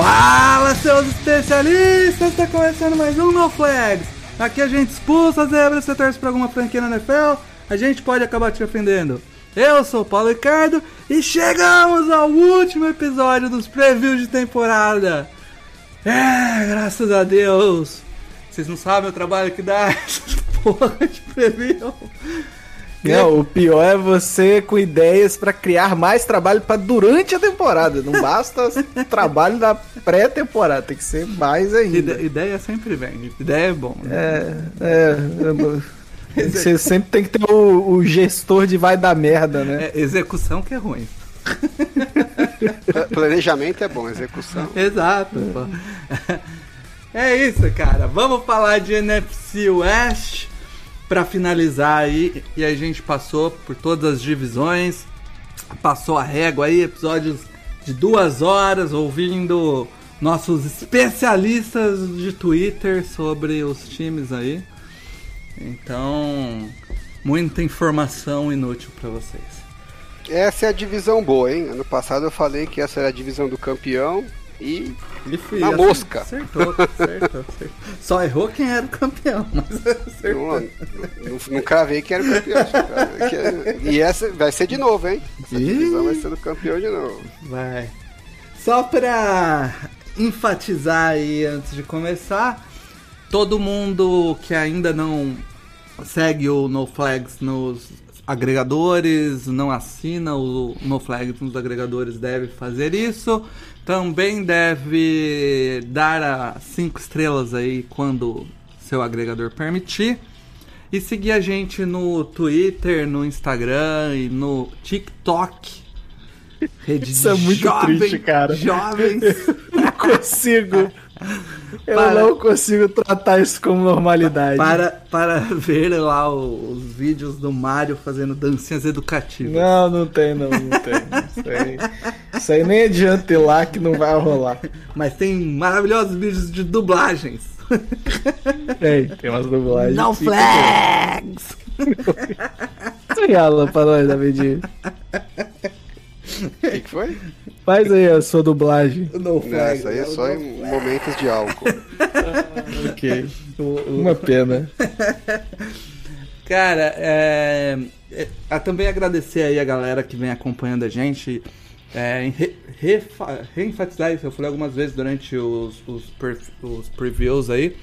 Fala, seus especialistas! Está começando mais um No Flags. Aqui a gente expulsa as zebras, você torce pra alguma franquia na NFL, a gente pode acabar te ofendendo. Eu sou o Paulo Ricardo e chegamos ao último episódio dos previews de temporada. É, graças a Deus. Vocês não sabem o trabalho que dá essas porra de preview. Não, o pior é você com ideias pra criar mais trabalho pra durante a temporada. Não basta trabalho da pré-temporada, tem que ser mais ainda. Ide- ideia sempre vem, ideia é bom. né? É, é, é, você sempre tem que ter o, o gestor de vai dar merda, né? É execução que é ruim. Planejamento é bom, execução. Exato, pô. É isso, cara. Vamos falar de NFC West pra finalizar aí. E a gente passou por todas as divisões, passou a régua aí, episódios de duas horas ouvindo nossos especialistas de Twitter sobre os times aí. Então, muita informação inútil pra vocês. Essa é a divisão boa, hein? Ano passado eu falei que essa era a divisão do campeão e Ele foi Na assim, mosca. Acertou, acertou, acertou. Só errou quem era o campeão, mas acertou. não, não, não cravei que era o campeão. Que- E essa vai ser de novo, hein? Essa divisão vai ser do campeão de novo. Vai. Só pra enfatizar aí antes de começar, todo mundo que ainda não segue o No Flags nos agregadores, não assina o No Flags nos agregadores deve fazer isso. Também deve dar as 5 estrelas aí quando seu agregador permitir. E seguir a gente no Twitter, no Instagram e no TikTok. Rede Isso é muito jovem- triste, cara. Jovens. Não consigo. Eu Para. não consigo tratar isso como normalidade. para, para ver lá os vídeos do Mario fazendo dancinhas educativas. Não, não tem, não, não tem. Isso aí, isso aí nem adianta ir lá que não vai rolar. Mas tem maravilhosos vídeos de dublagens. Tem, tem umas dublagens. No que- flags! Regala pra nós, Davidinho. O que, que foi? Faz aí a sua dublagem. No Não, flags. essa aí é só em momentos de álcool. Ok. Uma pena. Cara, é, é, também agradecer aí a galera que vem acompanhando a gente. É, re, reenfatizar isso, eu falei algumas vezes durante os, os, per- os previews aí.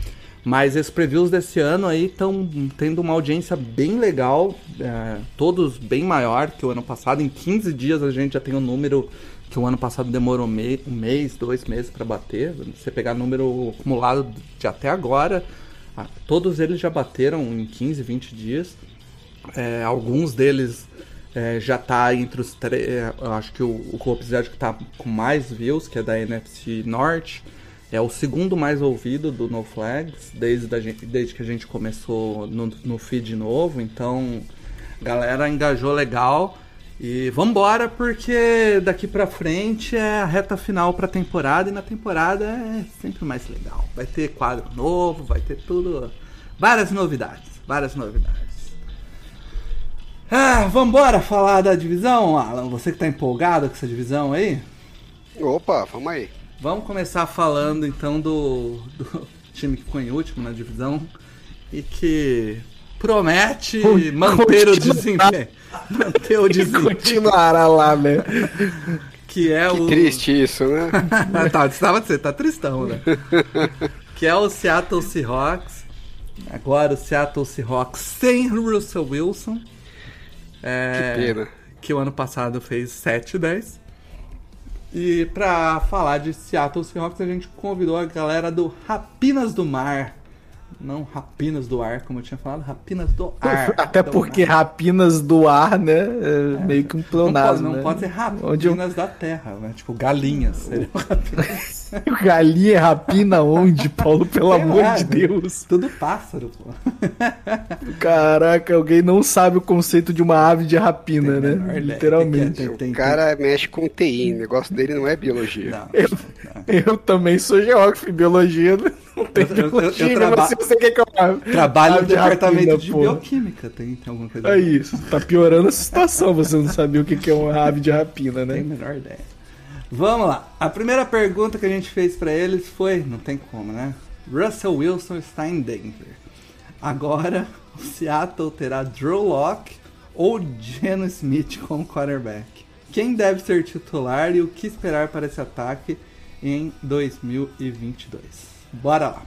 Mas esses previews desse ano aí estão tendo uma audiência bem legal, é, todos bem maior que o ano passado. Em 15 dias a gente já tem um número que o ano passado demorou um mês, dois meses para bater. Você pegar número acumulado de até agora, todos eles já bateram em 15, 20 dias. É, alguns deles é, já tá entre os três. Eu acho que o, o episódio que tá com mais views, que é da NFC Norte, é o segundo mais ouvido do No Flags, desde, da gente, desde que a gente começou no, no feed novo. Então, a galera engajou legal. E vambora, porque daqui pra frente é a reta final pra temporada. E na temporada é sempre mais legal. Vai ter quadro novo, vai ter tudo. Várias novidades. Várias novidades. Ah, vambora falar da divisão, Alan. Você que tá empolgado com essa divisão aí? Opa, vamos aí. Vamos começar falando então do, do time que ficou em último na divisão e que promete manter o desempenho. Manter o desempenho. Continuará lá, né? Que é o. Triste isso, né? tá, você, tava, você tá tristão, né? que é o Seattle Seahawks. Agora o Seattle Seahawks sem Russell Wilson. É, Que pena. que o ano passado fez 7-10. E pra falar de Seattle Seahawks, a gente convidou a galera do Rapinas do Mar, não rapinas do ar, como eu tinha falado, rapinas do ar. Até Então, porque rapinas do ar, né? É meio que um não pode, pleonasmo. não né? pode ser rapinas Onde eu- da terra, né? Tipo, galinhas. Seriam rapinas. Galinha rapina onde, Paulo? Pelo Sei amor lá, de né? Deus. Tudo pássaro, pô. Caraca, alguém não sabe o conceito de uma ave de rapina, né? menor ideia. Literalmente. Tem- tem- O cara mexe com TI, o negócio dele não é biologia. Não. Eu, eu também sou geógrafo em biologia, não tem Eu- eu- eu- biologia, eu mas traba- se você quer que eu Trabalho no de departamento rapina, de pô. bioquímica. Tem, tem alguma coisa É isso, tá piorando a situação, você não sabia o que é uma ave de rapina, Não tem a né? menor ideia. Vamos lá. A primeira pergunta que a gente fez pra eles foi, não tem como, né? Russell Wilson está em Denver. Agora, o Seattle terá Drew Locke ou Geno Smith como quarterback. Quem deve ser titular e o que esperar para esse ataque em 2022? Bora lá.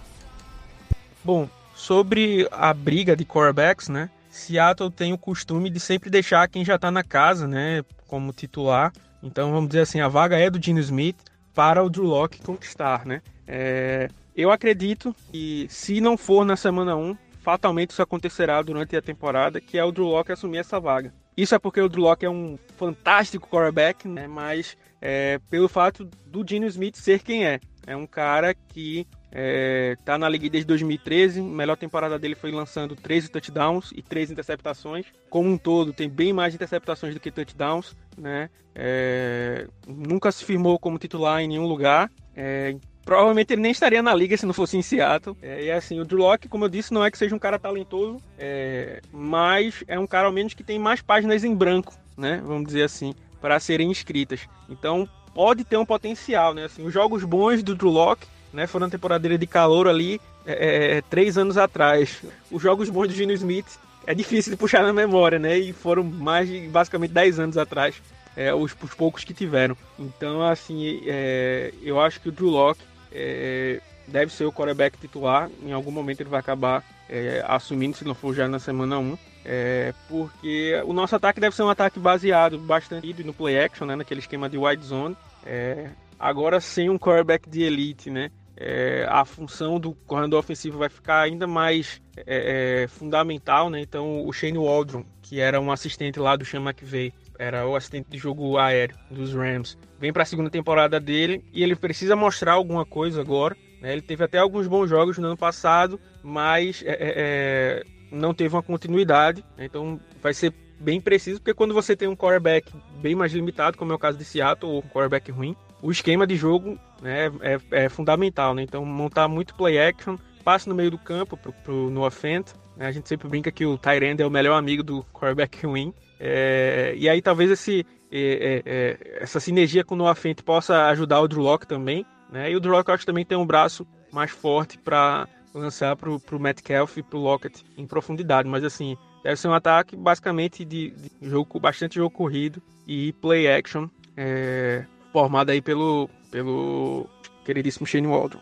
Bom, sobre a briga de quarterbacks, né? Seattle tem o costume de sempre deixar quem já tá na casa, né, como titular. Então, vamos dizer assim, a vaga é do Gene Smith para o Drew Locke conquistar, né? É, eu acredito que se não for na semana 1, fatalmente isso acontecerá durante a temporada, que é o Drew Locke assumir essa vaga. Isso é porque o Drew Locke é um fantástico quarterback, né? Mas é, pelo fato do Gene Smith ser quem é. É um cara que é, tá na liga desde 2013. A melhor temporada dele foi lançando 13 touchdowns e 3 interceptações. Como um todo, tem bem mais interceptações do que touchdowns, né? É, nunca se firmou como titular em nenhum lugar. É, provavelmente ele nem estaria na liga se não fosse em Seattle. É, e assim, o Drew Locke, como eu disse, não é que seja um cara talentoso, é, mas é um cara ao menos que tem mais páginas em branco, né? Vamos dizer assim, para serem escritas. Então pode ter um potencial, né? Assim, os jogos bons do Drew Locke né, foram na temporada dele de calor ali é, é, três anos atrás. Os jogos bons do Gino Smith é difícil de puxar na memória, né? E foram mais de basicamente 10 anos atrás, é, os, os poucos que tiveram. Então, assim, é, eu acho que o Drew Locke é, deve ser o quarterback titular. Em algum momento ele vai acabar é, assumindo, se não for já na semana 1. É, porque o nosso ataque deve ser um ataque baseado bastante no play action, né, naquele esquema de wide zone. É, agora sem um quarterback de elite, né? É, a função do corredor ofensivo vai ficar ainda mais é, é, fundamental, né? Então o Shane Waldron, que era um assistente lá do Sean McVay, era o assistente de jogo aéreo dos Rams, vem para a segunda temporada dele e ele precisa mostrar alguma coisa agora. Né? Ele teve até alguns bons jogos no ano passado, mas é, é, é, não teve uma continuidade. né? Então vai ser bem preciso, porque quando você tem um quarterback bem mais limitado, como é o caso de Seattle, ou um quarterback ruim, o esquema de jogo né, é, é fundamental. Né? Então montar muito play action, passe no meio do campo pro, pro Noah Fent. Né? A gente sempre brinca que o Tyrande é o melhor amigo do quarterback ruim. É, e aí talvez esse, é, é, essa sinergia com o Noah Fent possa ajudar o Drew Locke também. Né? E o Drew Locke eu acho também tem um braço mais forte para lançar pro, pro Metcalf e pro Lockett em profundidade. Mas assim, deve ser um ataque basicamente de, de jogo, bastante jogo corrido e play action, é, formado aí pelo, pelo queridíssimo Shane Waldron.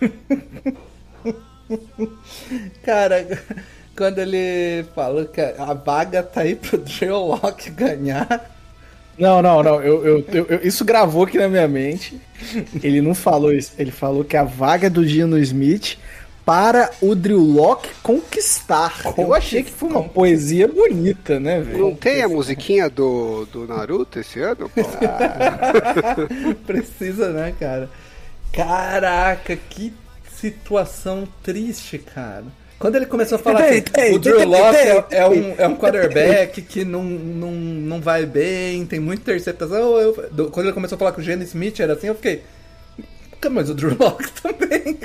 Cara, quando ele falou que a vaga tá aí pro Drew Locke ganhar. Não, não, não. Eu, eu- eu- eu- isso gravou aqui na minha mente. Ele não falou isso. Ele falou que a vaga do Gino Smith para o Drew Locke conquistar. Eu achei que foi uma poesia bonita, né, velho? Não tem a musiquinha do, do Naruto esse ano? Precisa, né, cara? Caraca, que situação triste, cara. Quando ele começou a falar que tem, o Drew Locke é, é um, é um quarterback que não, não, não vai bem, tem muita interceptação. eu- do- quando ele começou a falar que o Gene Smith era assim, eu fiquei. "Pô, Mas o Drew Locke também,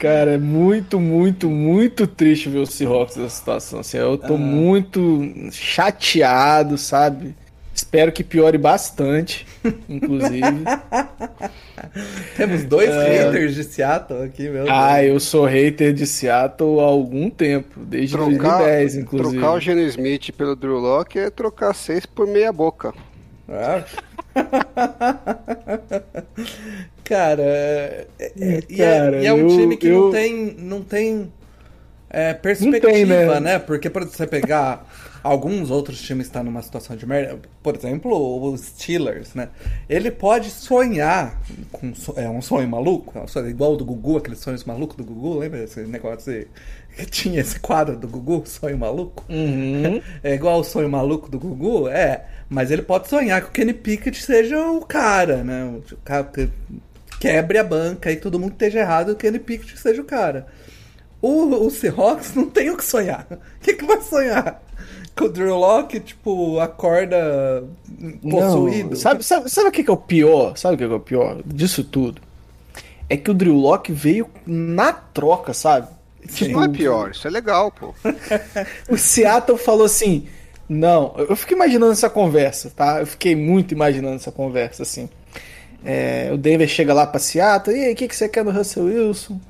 cara. É muito, muito, muito triste ver o Seahawks nessa situação. Assim, eu tô muito chateado, sabe? Espero que piore bastante, inclusive. Temos dois haters de Seattle aqui, meu Deus. ah, eu sou hater de Seattle há algum tempo, desde Trocar, 2010, inclusive. trocar o Geno Smith pelo Drew Locke é trocar seis por meia boca. Ah. Cara, é- é- e, é, e é um eu- time que eu- não tem. Não tem. é, perspectiva, tem, né? né? Porque por você pegar alguns outros times que estão numa situação de merda, por exemplo, os Steelers, né? Ele pode sonhar com é um sonho maluco, é igual o do Gugu, aqueles sonhos malucos do Gugu, lembra esse negócio de- que tinha esse quadro do Gugu, sonho maluco? Uhum. É igual o sonho maluco do Gugu? É, mas ele pode sonhar que o Kenny Pickett seja o cara, né? O cara que quebre a banca e todo mundo esteja errado e o Kenny Pickett seja o cara. O, o Seahawks não tem o que sonhar. O que, que vai sonhar? Que o Drew Locke, tipo, acorda possuído? Não, sabe, sabe, sabe o que que é o pior? Sabe o que que é o pior disso tudo? É que o Drew Locke veio na troca, sabe? Isso não é pior, isso é legal, pô. O Seattle falou assim: Não, eu fico imaginando essa conversa, tá? Eu fiquei muito imaginando essa conversa, assim. É, o Denver chega lá pra Seattle, e aí, o que, que você quer do Russell Wilson?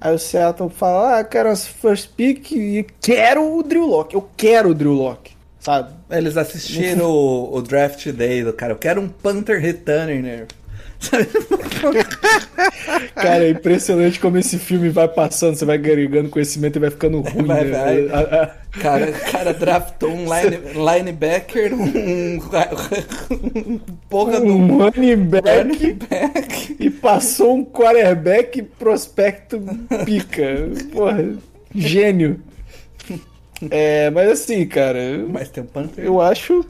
Aí o Seattle fala: Ah, quero as first pick e quero o Drew Locke. Eu quero o Drew Locke, sabe? Eles assistiram o, o draft day do cara. Eu quero um Panther Returner, né? Cara, é impressionante como esse filme vai passando, você vai agregando conhecimento e vai ficando ruim. Vai, né? vai. A- a- cara, cara draftou um line, linebacker, um, um porra do um running back back. e passou um quarterback prospecto pica. Porra, gênio. É, mas assim, cara, Mas tem um Panther. eu acho.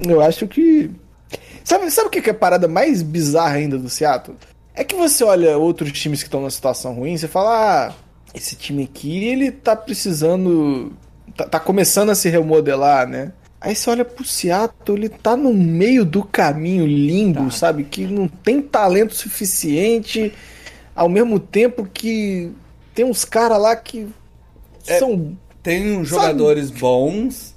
Eu acho que. Sabe, sabe o que é a parada mais bizarra ainda do Seattle? É que você olha outros times que estão numa situação ruim, você fala, ah, esse time aqui, ele tá precisando. Tá, tá começando a se remodelar, né? Aí você olha pro Seattle, ele tá no meio do caminho limbo, sabe? Que não tem talento suficiente, ao mesmo tempo que tem uns caras lá que são Tem uns jogadores bons.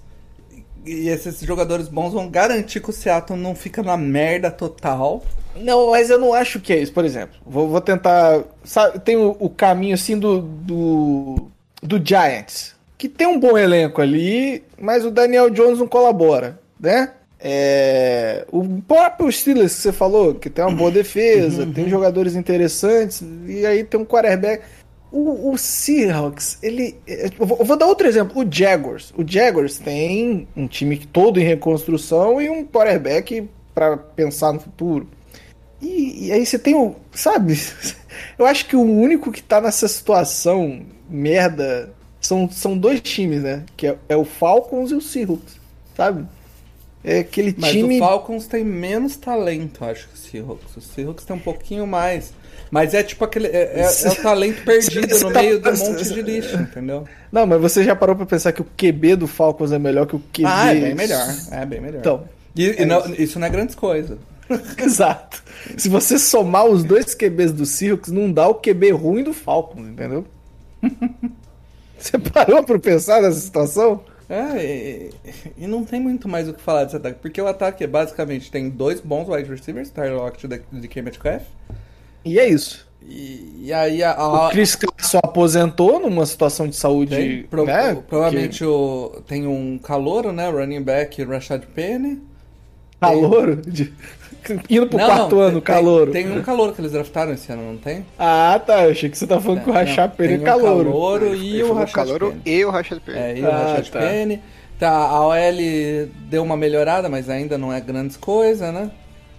E esses jogadores bons vão garantir que o Seattle não fica na merda total. Não, mas eu não acho que é isso. Por exemplo, vou, vou tentar. Sabe, tem o, o caminho assim do, do. do Giants. Que tem um bom elenco ali, mas o Daniel Jones não colabora, né? É, o próprio Steelers que você falou, que tem uma boa defesa, tem jogadores interessantes, e aí tem um quarterback. O, o Seahawks, ele. Eu vou, eu vou dar outro exemplo, o Jaguars. O Jaguars tem um time todo em reconstrução e um quarterback para pensar no futuro. E, e aí você tem o. Sabe? Eu acho que o único que tá nessa situação merda são, são dois times, né? Que é, é o Falcons e o Seahawks, sabe? É aquele Mas time. o Falcons tem menos talento, acho que o Seahawks. O Seahawks tem um pouquinho mais. Mas é tipo aquele. É, é- é o talento perdido no meio do monte de lixo, entendeu? Não, mas você já parou pra pensar que o QB do Falcons é melhor que o QB. Ah, é bem melhor. É bem melhor. Então. E, e é não- isso. isso não é grandes coisas. Exato. Se você somar os dois QBs do Seahawks, não dá o QB ruim do Falcons, entendeu? Você parou pra pensar nessa situação? É, e, e não tem muito mais o que falar desse ataque, porque o ataque é basicamente tem dois bons wide receivers, Tyler Lockett e de DK Metcalf, E é isso. e, e aí a, O a, Chris Carson aposentou numa situação de saúde. tem, pro- né? provavelmente o, tem um calouro, né, running back Rashad Penny. Que- Calouro? De- Indo pro Não, quarto não, ano, tem- calouro. Tem, um calouro que eles draftaram esse ano, não tem? Ah, tá. Eu achei que você tá falando que o Rachar Penny é tem um calouro. calouro Ele e o Rashad Calouro Penny. e o Rashad Penny. É, e o Ah, Rashad tá. Penny. Tá, a OL deu uma melhorada, mas ainda não é grandes coisas, né?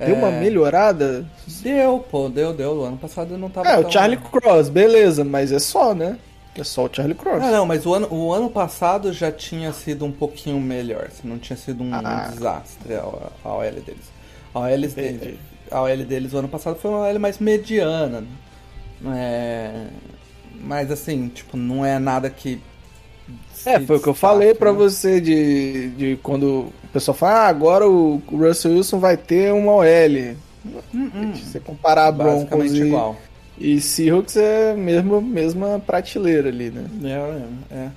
Deu uma É, melhorada? Deu, pô, deu, deu. O ano passado não tava É, tão... o Charlie Cross, beleza, mas é só, né? É só o Charlie Cross. Ah, não, mas o ano, o ano passado já tinha sido um pouquinho melhor. assim, Não tinha sido um Ah. desastre a, a OL deles. A OL, deles, a OL deles o ano passado foi uma OL mais mediana. né? É, mas assim, tipo, não é nada que. É, foi o que eu falei pra né? você de, de quando o pessoal fala, ah, agora o Russell Wilson vai ter uma OL. Se você comparar Broncos Hum, Basicamente e, igual. e Seahawks é a mesma, prateleira ali, né? É, é.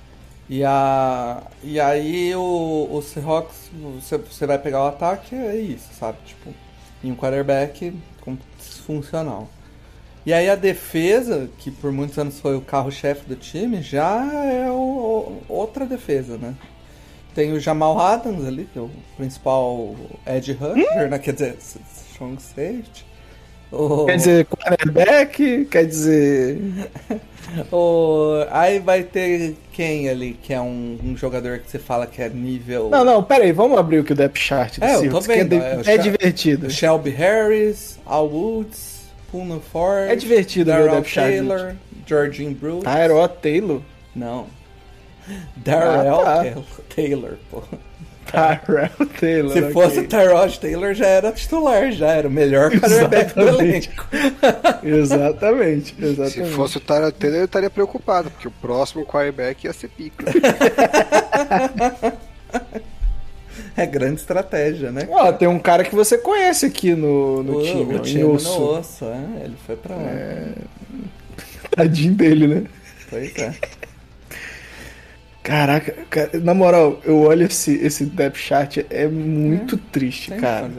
E, a, e aí o, o Seahawks, você, você vai pegar o ataque, é isso, sabe? Tipo, e um quarterback funcional. E aí a defesa, que por muitos anos foi o carro-chefe do time, já é o- o- outra defesa, né? Tem o Jamal Adams ali, que é o principal edge rusher, né? Quer dizer, strong safety. O- Quer dizer quarterback? Quer dizer. o- aí vai ter quem ali, que é um, um jogador que você fala que é nível. Não, não, pera aí, vamos abrir o que o depth chart do É, eu tô é, vendo, é, é Sha- divertido. Shelby Harris, Al Woods, Puna Ford. É divertido ver o chart. Taylor, Georgine Bruce. Tyrod Taylor. Não. Darrell Ah, tá. Taylor, Taylor, pô. Tyrell Taylor. Se fosse o Tyrod Taylor, já era titular, já era o melhor quarterback do Exatamente. elenco. Exatamente, Se exatamente. fosse o Tyler Taylor, eu estaria preocupado, porque o próximo quarterback ia ser pica. É grande estratégia, né? Ó, tem um cara que você conhece aqui no, no o, time, o time em no osso. osso, é, ele foi pra lá. Tadinho dele, né? Pois é. Caraca, cara, na moral, eu olho esse, esse depth chart, é muito triste, Tem que cara.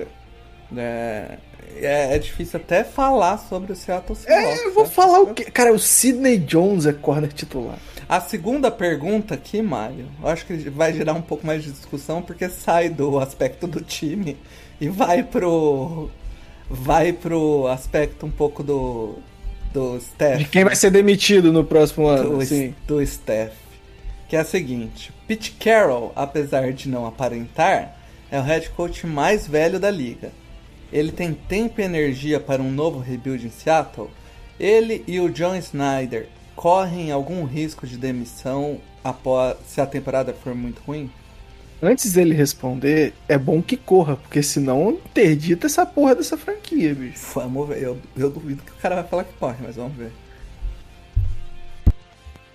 É, é, é difícil até falar sobre o Seattle Seahawks. É, eu vou né? falar o quê? Cara, o Sidney Jones é corner titular. A segunda pergunta aqui, Mário, eu acho que vai gerar um pouco mais de discussão porque sai do aspecto do time e vai pro vai pro aspecto um pouco do do staff. De quem vai ser demitido no próximo ano, do, assim. do staff. Que é a seguinte: Pete Carroll, apesar de não aparentar, é o head coach mais velho da liga. Ele tem tempo e energia para um novo rebuild em Seattle? Ele e o John Snyder correm algum risco de demissão após se a temporada for muito ruim? Antes dele responder, é bom que corra, porque senão interdita essa porra dessa franquia, bicho. Vamos ver. Eu, eu duvido que o cara vai falar que corre, mas vamos ver.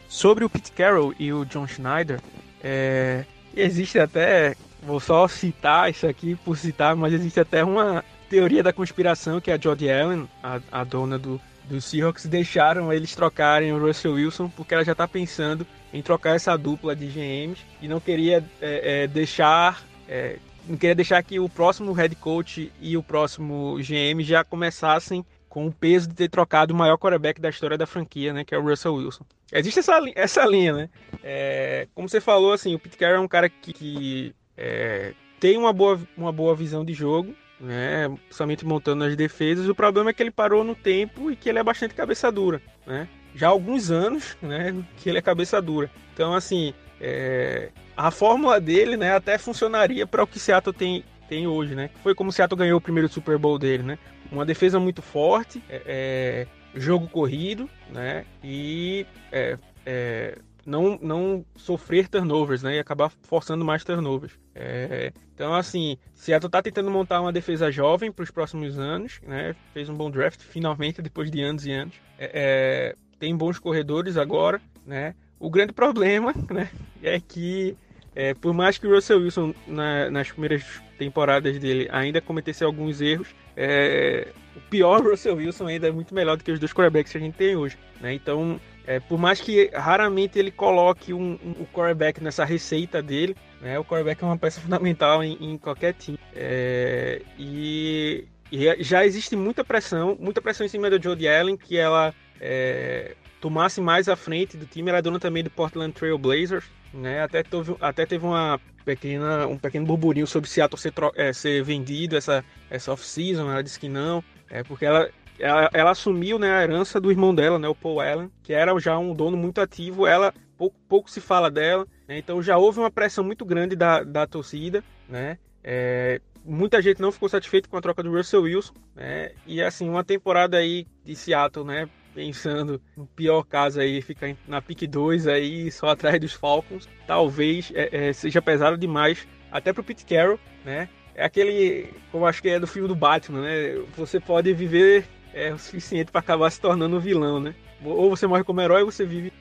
Sobre o Pete Carroll e o John Schneider, é, existe até, vou só citar isso aqui por citar, mas existe até uma teoria da conspiração que a Jodie Allen, a, a dona do, do Seahawks, deixaram eles trocarem o Russell Wilson porque ela já está pensando em trocar essa dupla de GMs e não queria é, é, deixar é, não queria deixar que o próximo head coach e o próximo GM já começassem com o peso de ter trocado o maior quarterback da história da franquia, né, que é o Russell Wilson. Existe essa, essa linha, né? É, como você falou, assim, o Pete Carroll é um cara que, que, é, tem uma boa, uma boa visão de jogo, né? Principalmente montando as defesas. O problema é que ele parou no tempo e que ele é bastante cabeça dura, né? Já há alguns anos, né, que ele é cabeça dura. Então, assim, é, a fórmula dele, né, até funcionaria para o que Seattle tem, tem hoje, né? Foi como o Seattle ganhou o primeiro Super Bowl dele, né? Uma defesa muito forte, é, é, jogo corrido, né? E é, é, não, não sofrer turnovers, né? E acabar forçando mais turnovers. É, então, assim, Seattle tá tentando montar uma defesa jovem para os próximos anos, né? Fez um bom draft, finalmente, depois de anos e anos. É, é, tem bons corredores agora, né? O grande problema, né? É que é, por mais que o Russell Wilson na- nas primeiras temporadas dele ainda cometesse alguns erros, é, o pior Russell Wilson ainda é muito melhor do que os dois quarterbacks que a gente tem hoje. Né? Então, é, por mais que raramente ele coloque um, um, o quarterback nessa receita dele, né? o quarterback é uma peça fundamental em, em qualquer time. É, e, e já existe muita pressão, muita pressão em cima da Jodie Allen, que ela é, tomasse mais à frente do time. Ela é dona também do Portland Trail Blazers, né? Até teve, até teve uma pequena, um pequeno burburinho sobre Seattle ser, é, ser vendido essa, essa off-season. Ela disse que não, é porque ela, ela, ela assumiu né, a herança do irmão dela, né, o Paul Allen, que era já um dono muito ativo. Ela pouco, pouco se fala dela, né? então já houve uma pressão muito grande da, da torcida, né? É, muita gente não ficou satisfeito com a troca do Russell Wilson, né? E assim, uma temporada aí de Seattle, né? Pensando no pior caso aí, ficar na pick 2 aí, só atrás dos Falcons, talvez é, é, seja pesado demais, até pro Pete Carroll, né? É aquele, como acho que é do filme do Batman, né? Você pode viver é, o suficiente para acabar se tornando um vilão, né? Ou você morre como herói ou você vive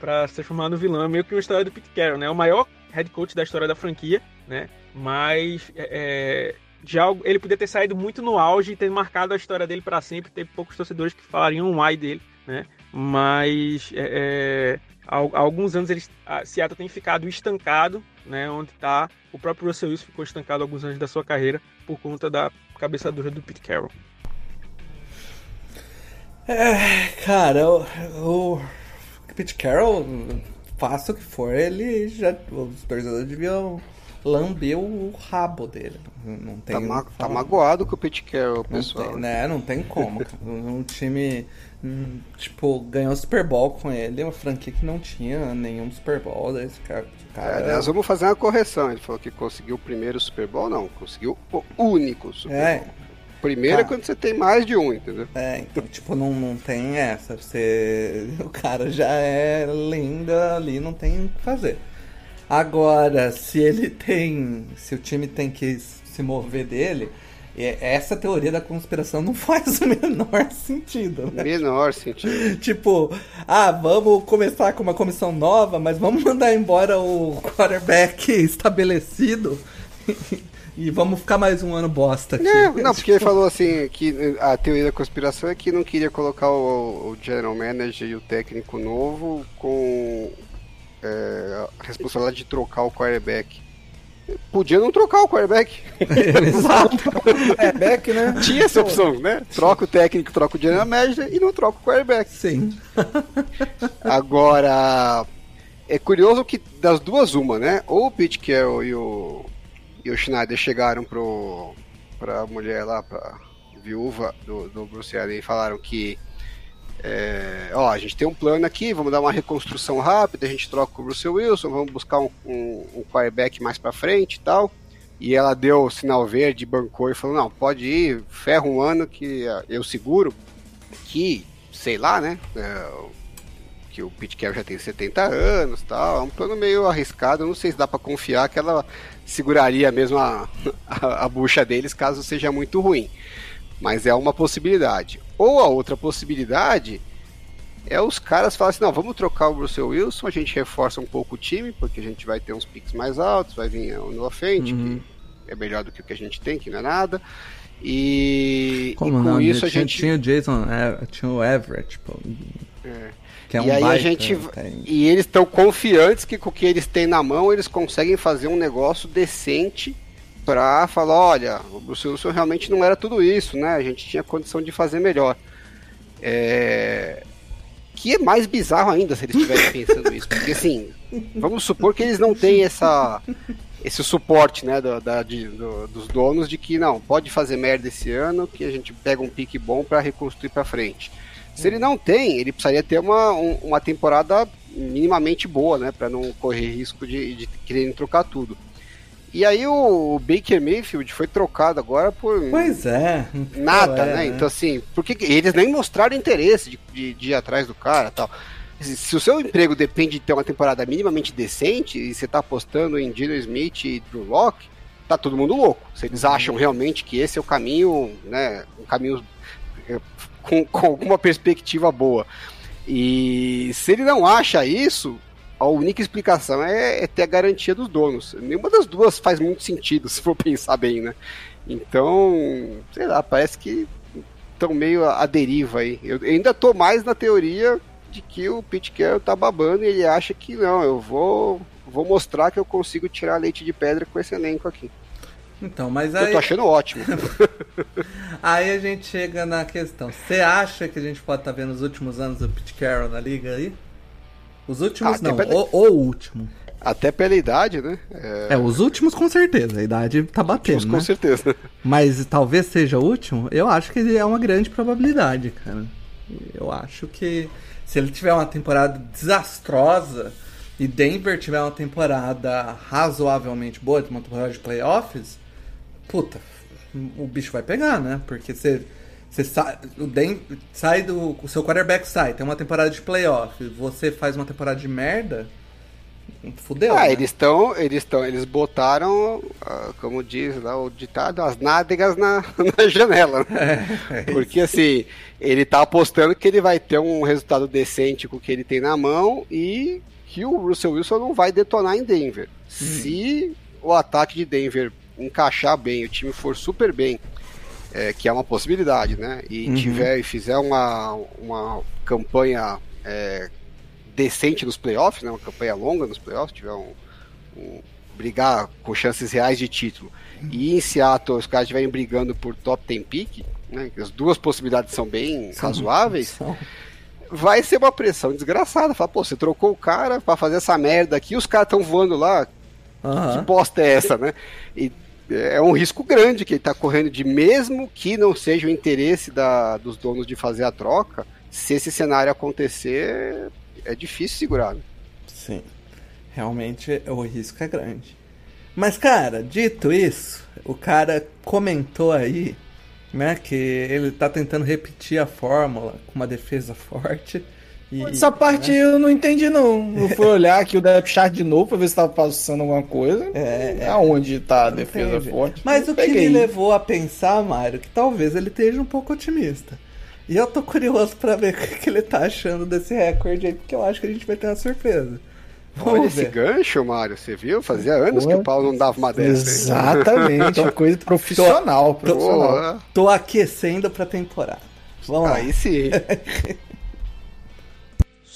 pra se transformar no vilão. É meio que uma história do Pete Carroll, né? O maior head coach da história da franquia, né? Mas é, já ele podia ter saído muito no auge e ter marcado a história dele para sempre. Ter poucos torcedores que falariam um ai dele, né? Mas é, é, há, há alguns anos ele, a Seattle tem ficado estancado, né? Onde tá o próprio Russell Wilson ficou estancado alguns anos da sua carreira por conta da cabeça dura do Pete Carroll. É, cara, o, o Pete Carroll, faça o que for, ele já. Os torcedores deviam lambeu o rabo dele. Não tem tá, ma tá magoado com o Pete Carroll, pessoal. Não tem, né? Não tem como. um time, hum, tipo, ganhou Super Bowl com ele, uma franquia que não tinha nenhum Super Bowl desse cara. cara é, nós vamos fazer uma correção. Ele falou que conseguiu o primeiro Super Bowl, não. Conseguiu o único Super é. Primeiro é quando você tem mais de um, entendeu? É, então, tipo, não, não tem essa. Você... O cara já é linda ali, não tem o que fazer. Agora, se ele tem. Se o time tem que se mover dele, essa teoria da conspiração não faz o menor sentido, né? Menor sentido. tipo, ah, vamos começar com uma comissão nova, mas vamos mandar embora o quarterback estabelecido e vamos ficar mais um ano bosta aqui. Não, não porque ele falou assim que a teoria da conspiração é que não queria colocar o, o general manager e o técnico novo com é, a responsabilidade de trocar o quarterback. Podia não trocar o quarterback. Exato. quarterback, né? Tinha essa opção, né? Troca o técnico, troca o general manager e não troca o quarterback. Sim. Agora, é curioso que das duas uma, né? Ou o Pete Carroll e o e o Schneider chegaram pro, pra mulher lá, pra viúva do, do Bruce Allen e falaram que é, ó, a gente tem um plano aqui, vamos dar uma reconstrução rápida, a gente troca o Bruce Wilson, vamos buscar um, um, um quarterback mais pra frente e tal. E ela deu o sinal verde, bancou e falou, não, pode ir, ferra um ano que eu seguro, que, sei lá, né, é, que o Carroll já tem 70 anos tal, é um plano meio arriscado, não sei se dá para confiar que ela seguraria mesmo a, a, a bucha deles caso seja muito ruim. Mas é uma possibilidade. Ou a outra possibilidade é os caras falarem assim, não, vamos trocar o Bruce Wilson, a gente reforça um pouco o time, porque a gente vai ter uns piques mais altos, vai vir o Noah Fent, uhum. que é melhor do que o que a gente tem, que não é nada. E, Como e com não? isso a gente... Tinha o Jason, é, tinha o Everett, pô. É. É um e aí baita, a gente tem. e eles estão confiantes que com o que eles têm na mão eles conseguem fazer um negócio decente para falar, olha, o Bruce Wilson realmente não era tudo isso, né? A gente tinha condição de fazer melhor. É... Que é mais bizarro ainda se eles estiverem pensando isso, porque assim, vamos supor que eles não têm essa esse suporte, né, do, da, de, do, dos donos de que não pode fazer merda esse ano, que a gente pega um pique bom para reconstruir para frente. Se ele não tem, ele precisaria ter uma, um, uma temporada minimamente boa, né? Para não correr risco de, de quererem trocar tudo. E aí o Baker Mayfield foi trocado agora por. Pois é. Nada, é, né? né? Então, assim, porque eles nem mostraram interesse de, de, de ir atrás do cara tal. Se o seu emprego depende de ter uma temporada minimamente decente e você tá apostando em Dino Smith e Drew Locke, tá todo mundo louco. Se eles uhum. acham realmente que esse é o caminho, né? Um caminho com, com alguma perspectiva boa. E se ele não acha isso, a única explicação é, é, ter a garantia dos donos. Nenhuma das duas faz muito sentido, se for pensar bem, né? Então, sei lá, parece que estão meio à deriva aí. Eu ainda tô mais na teoria de que o Pete Carroll tá babando e ele acha que não, eu vou, vou mostrar que eu consigo tirar leite de pedra com esse elenco aqui. Então, mas aí... Eu tô achando ótimo. aí a gente chega na questão. Você acha que a gente pode estar tá vendo os últimos anos do Pete Carroll na liga aí? Os últimos ah, não, pela... o, o, último. Até pela idade, né? É... é... os últimos com certeza. A idade tá batendo, né? Com certeza. Mas talvez seja o último. Eu acho que é uma grande probabilidade, cara. Eu acho que se ele tiver uma temporada desastrosa e Denver tiver uma temporada razoavelmente boa, uma temporada de playoffs, puta, o bicho vai pegar, né? Porque você. Você sai, o Den, sai do. O seu quarterback sai, tem uma temporada de playoff, você faz uma temporada de merda, fudeu. Ah, né? eles estão. Eles estão. Eles botaram, ah, como diz lá o ditado, as nádegas na, na janela. Né? É, é Porque assim, ele tá apostando que ele vai ter um resultado decente com o que ele tem na mão e que o Russell Wilson não vai detonar em Denver. Hum. Se o ataque de Denver encaixar bem, o time for super bem, é, que é uma possibilidade, né? E uhum. tiver e fizer uma, uma campanha é, decente nos playoffs, né? Uma campanha longa nos playoffs, tiver um, um brigar com chances reais de título. E em Seattle os caras estiverem brigando por top 10 pick, né? As duas possibilidades são bem são, razoáveis. São. Vai ser uma pressão desgraçada. Fala, pô, você trocou o cara para fazer essa merda aqui, os caras estão voando lá Aham. Que bosta é essa, né? E é um risco grande que ele tá correndo de mesmo que não seja o interesse da, dos donos de fazer a troca, se esse cenário acontecer, é difícil segurar. Né? Sim. Realmente o risco é grande. Mas, cara, dito isso, o cara comentou aí, né, que ele tá tentando repetir a fórmula com uma defesa forte. E, Essa parte eu não entendi, não. Eu fui olhar aqui o depth chart de novo pra ver se tava passando alguma coisa. É, é. Aonde tá a defesa Entendi. forte? Mas o que peguei. me levou a pensar, Mário, que talvez ele esteja um pouco otimista. E eu tô curioso pra ver o que que ele tá achando desse recorde aí, porque eu acho que a gente vai ter uma surpresa. Olha Vamos esse ver. gancho, Mário, você viu? Fazia anos que o Paulo não dava uma dessa. Exatamente, uma coisa profissional. profissional. Porra, Tô aquecendo pra temporada. Vamos lá. aí sim.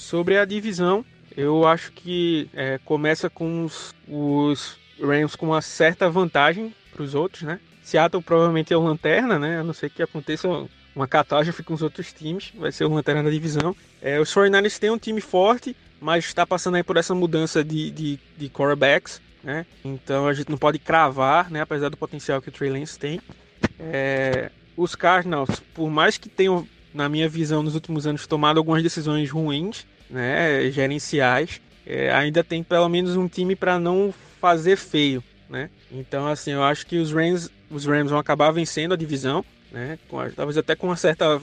Sobre a divisão, eu acho que é, começa com os, os Rams com uma certa vantagem para os outros, né? Seattle provavelmente é o lanterna, né? A não ser que aconteça uma catástrofe com os outros times, vai ser o lanterna da divisão. É, os 49ers têm um time forte, mas está passando aí por essa mudança de, de, de quarterbacks, né? Então a gente não pode cravar, né? Apesar do potencial que o Trey Lance tem. É, os Cardinals, por mais que tenham, na minha visão, nos últimos anos tomado algumas decisões ruins, né, gerenciais, é, ainda tem pelo menos um time para não fazer feio, né? Então, assim, eu acho que os Rams, os Rams vão acabar vencendo a divisão, né? Com talvez até com uma certa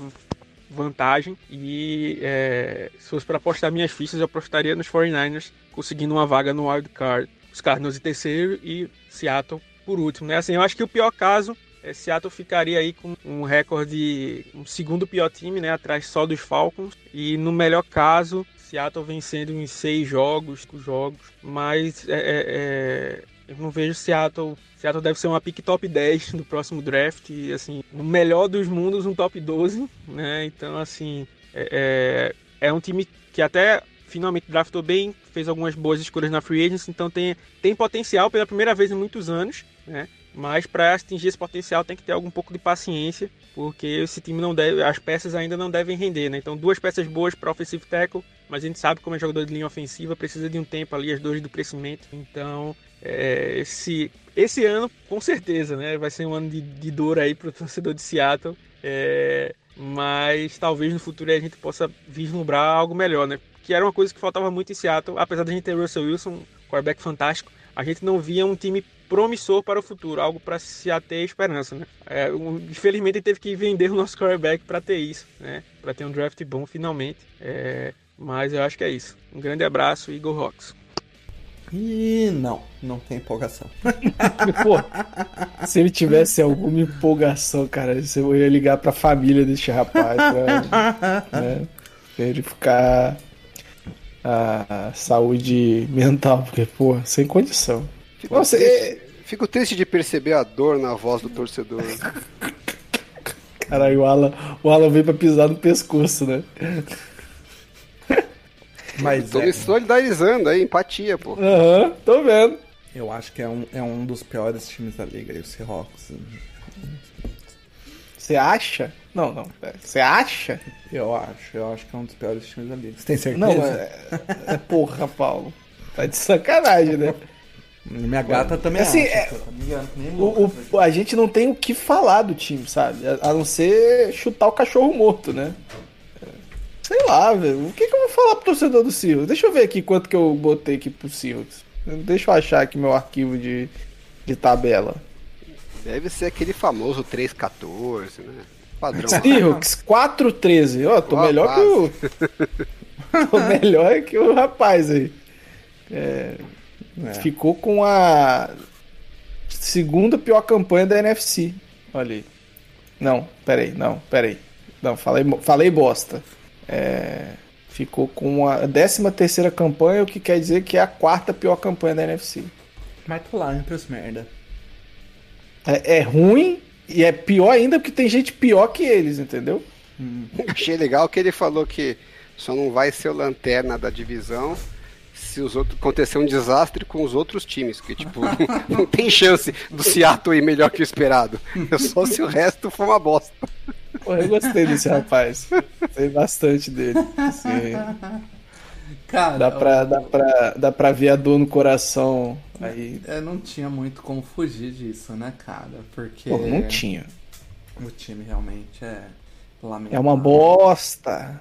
vantagem. E é, se fosse para apostar minhas fichas, eu apostaria nos 49ers conseguindo uma vaga no wild card. Os Cardinals em terceiro e Seattle por último, né? Assim, eu acho que o pior caso é, Seattle ficaria aí com um recorde, um segundo pior time, né, atrás só dos Falcons. E no melhor caso, Seattle vencendo em seis jogos, jogos. Mas é, é, é, eu não vejo Seattle. Seattle deve ser uma pick top 10 no próximo draft. E assim, no melhor dos mundos, um top 12, né? Então, assim, é, é, é um time que até finalmente draftou bem, fez algumas boas escolhas na free agency, então tem, tem potencial pela primeira vez em muitos anos, né? Mas para atingir esse potencial tem que ter algum pouco de paciência, porque esse time não deve, as peças ainda não devem render, né? Então duas peças boas para offensive tackle, mas a gente sabe como é jogador de linha ofensiva, precisa de um tempo ali as dores do crescimento. Então é, esse esse ano com certeza, né? Vai ser um ano de, de dor aí para o torcedor de Seattle. É, mas talvez no futuro a gente possa vislumbrar algo melhor, né? Que era uma coisa que faltava muito em Seattle, apesar de a gente ter Russell Wilson, quarterback fantástico, a gente não via um time promissor para o futuro, algo para se ater esperança, né? É, um, infelizmente teve que vender o nosso quarterback para ter isso, né? Para ter um draft bom finalmente. É, mas eu acho que é isso. Um grande abraço e Go Rocks. E não, não tem empolgação. Pô, se ele tivesse alguma empolgação, cara, eu ia ligar pra família desse rapaz pra, né, verificar a saúde mental, porque, pô, sem condição. Fico, Nossa, triste, fico triste de perceber a dor na voz do torcedor. Caralho, o Alan, o Alan veio pra pisar no pescoço, né? Mas Tô é, me solidarizando aí, empatia, pô. Aham, tô vendo. eu acho que é um, é um dos piores times da liga, aí, o Seahawks. Você acha? Não, não. Você acha? Eu acho, eu acho que é um dos piores times da liga. Você tem certeza? Não, é, é porra, Paulo. Tá de sacanagem, né? Minha gata também Assim, acha. é- pô, O, o- a gente não tem o que falar do time, sabe? A, a não ser chutar o cachorro morto, né? É, Sei lá, velho. O que, que eu vou falar pro torcedor do Seahawks? Deixa eu ver aqui quanto que eu botei aqui pro Seahawks. Deixa eu achar aqui meu arquivo de, de tabela. Deve ser aquele famoso 314, né? Padrão. Seahawks 4-13. Ó, tô Ó, melhor que o. tô melhor que o rapaz aí. É. Ficou com a segunda pior campanha da NFC. Olha aí. Não, peraí, não, peraí. Não, falei, falei bosta. É, ficou com a 13 terceira campanha, o que quer dizer que é a quarta pior campanha da NFC. Mas tô lá entre os merda. É, é ruim e é pior ainda porque tem gente pior que eles, entendeu? Achei legal que ele falou que só não vai ser o lanterna da divisão se os outros acontecer um desastre com os outros times, que tipo, não tem chance do Seattle ir melhor que o esperado. É só se o resto for uma bosta. Pô, eu gostei desse rapaz. Gostei bastante dele. Sim. Cara, Dá pra, eu- dá, pra, dá pra ver a dor no coração. Aí. É, não tinha muito como fugir disso, né, cara? Porque Pô, não tinha. o time realmente é lamentável. É uma bosta.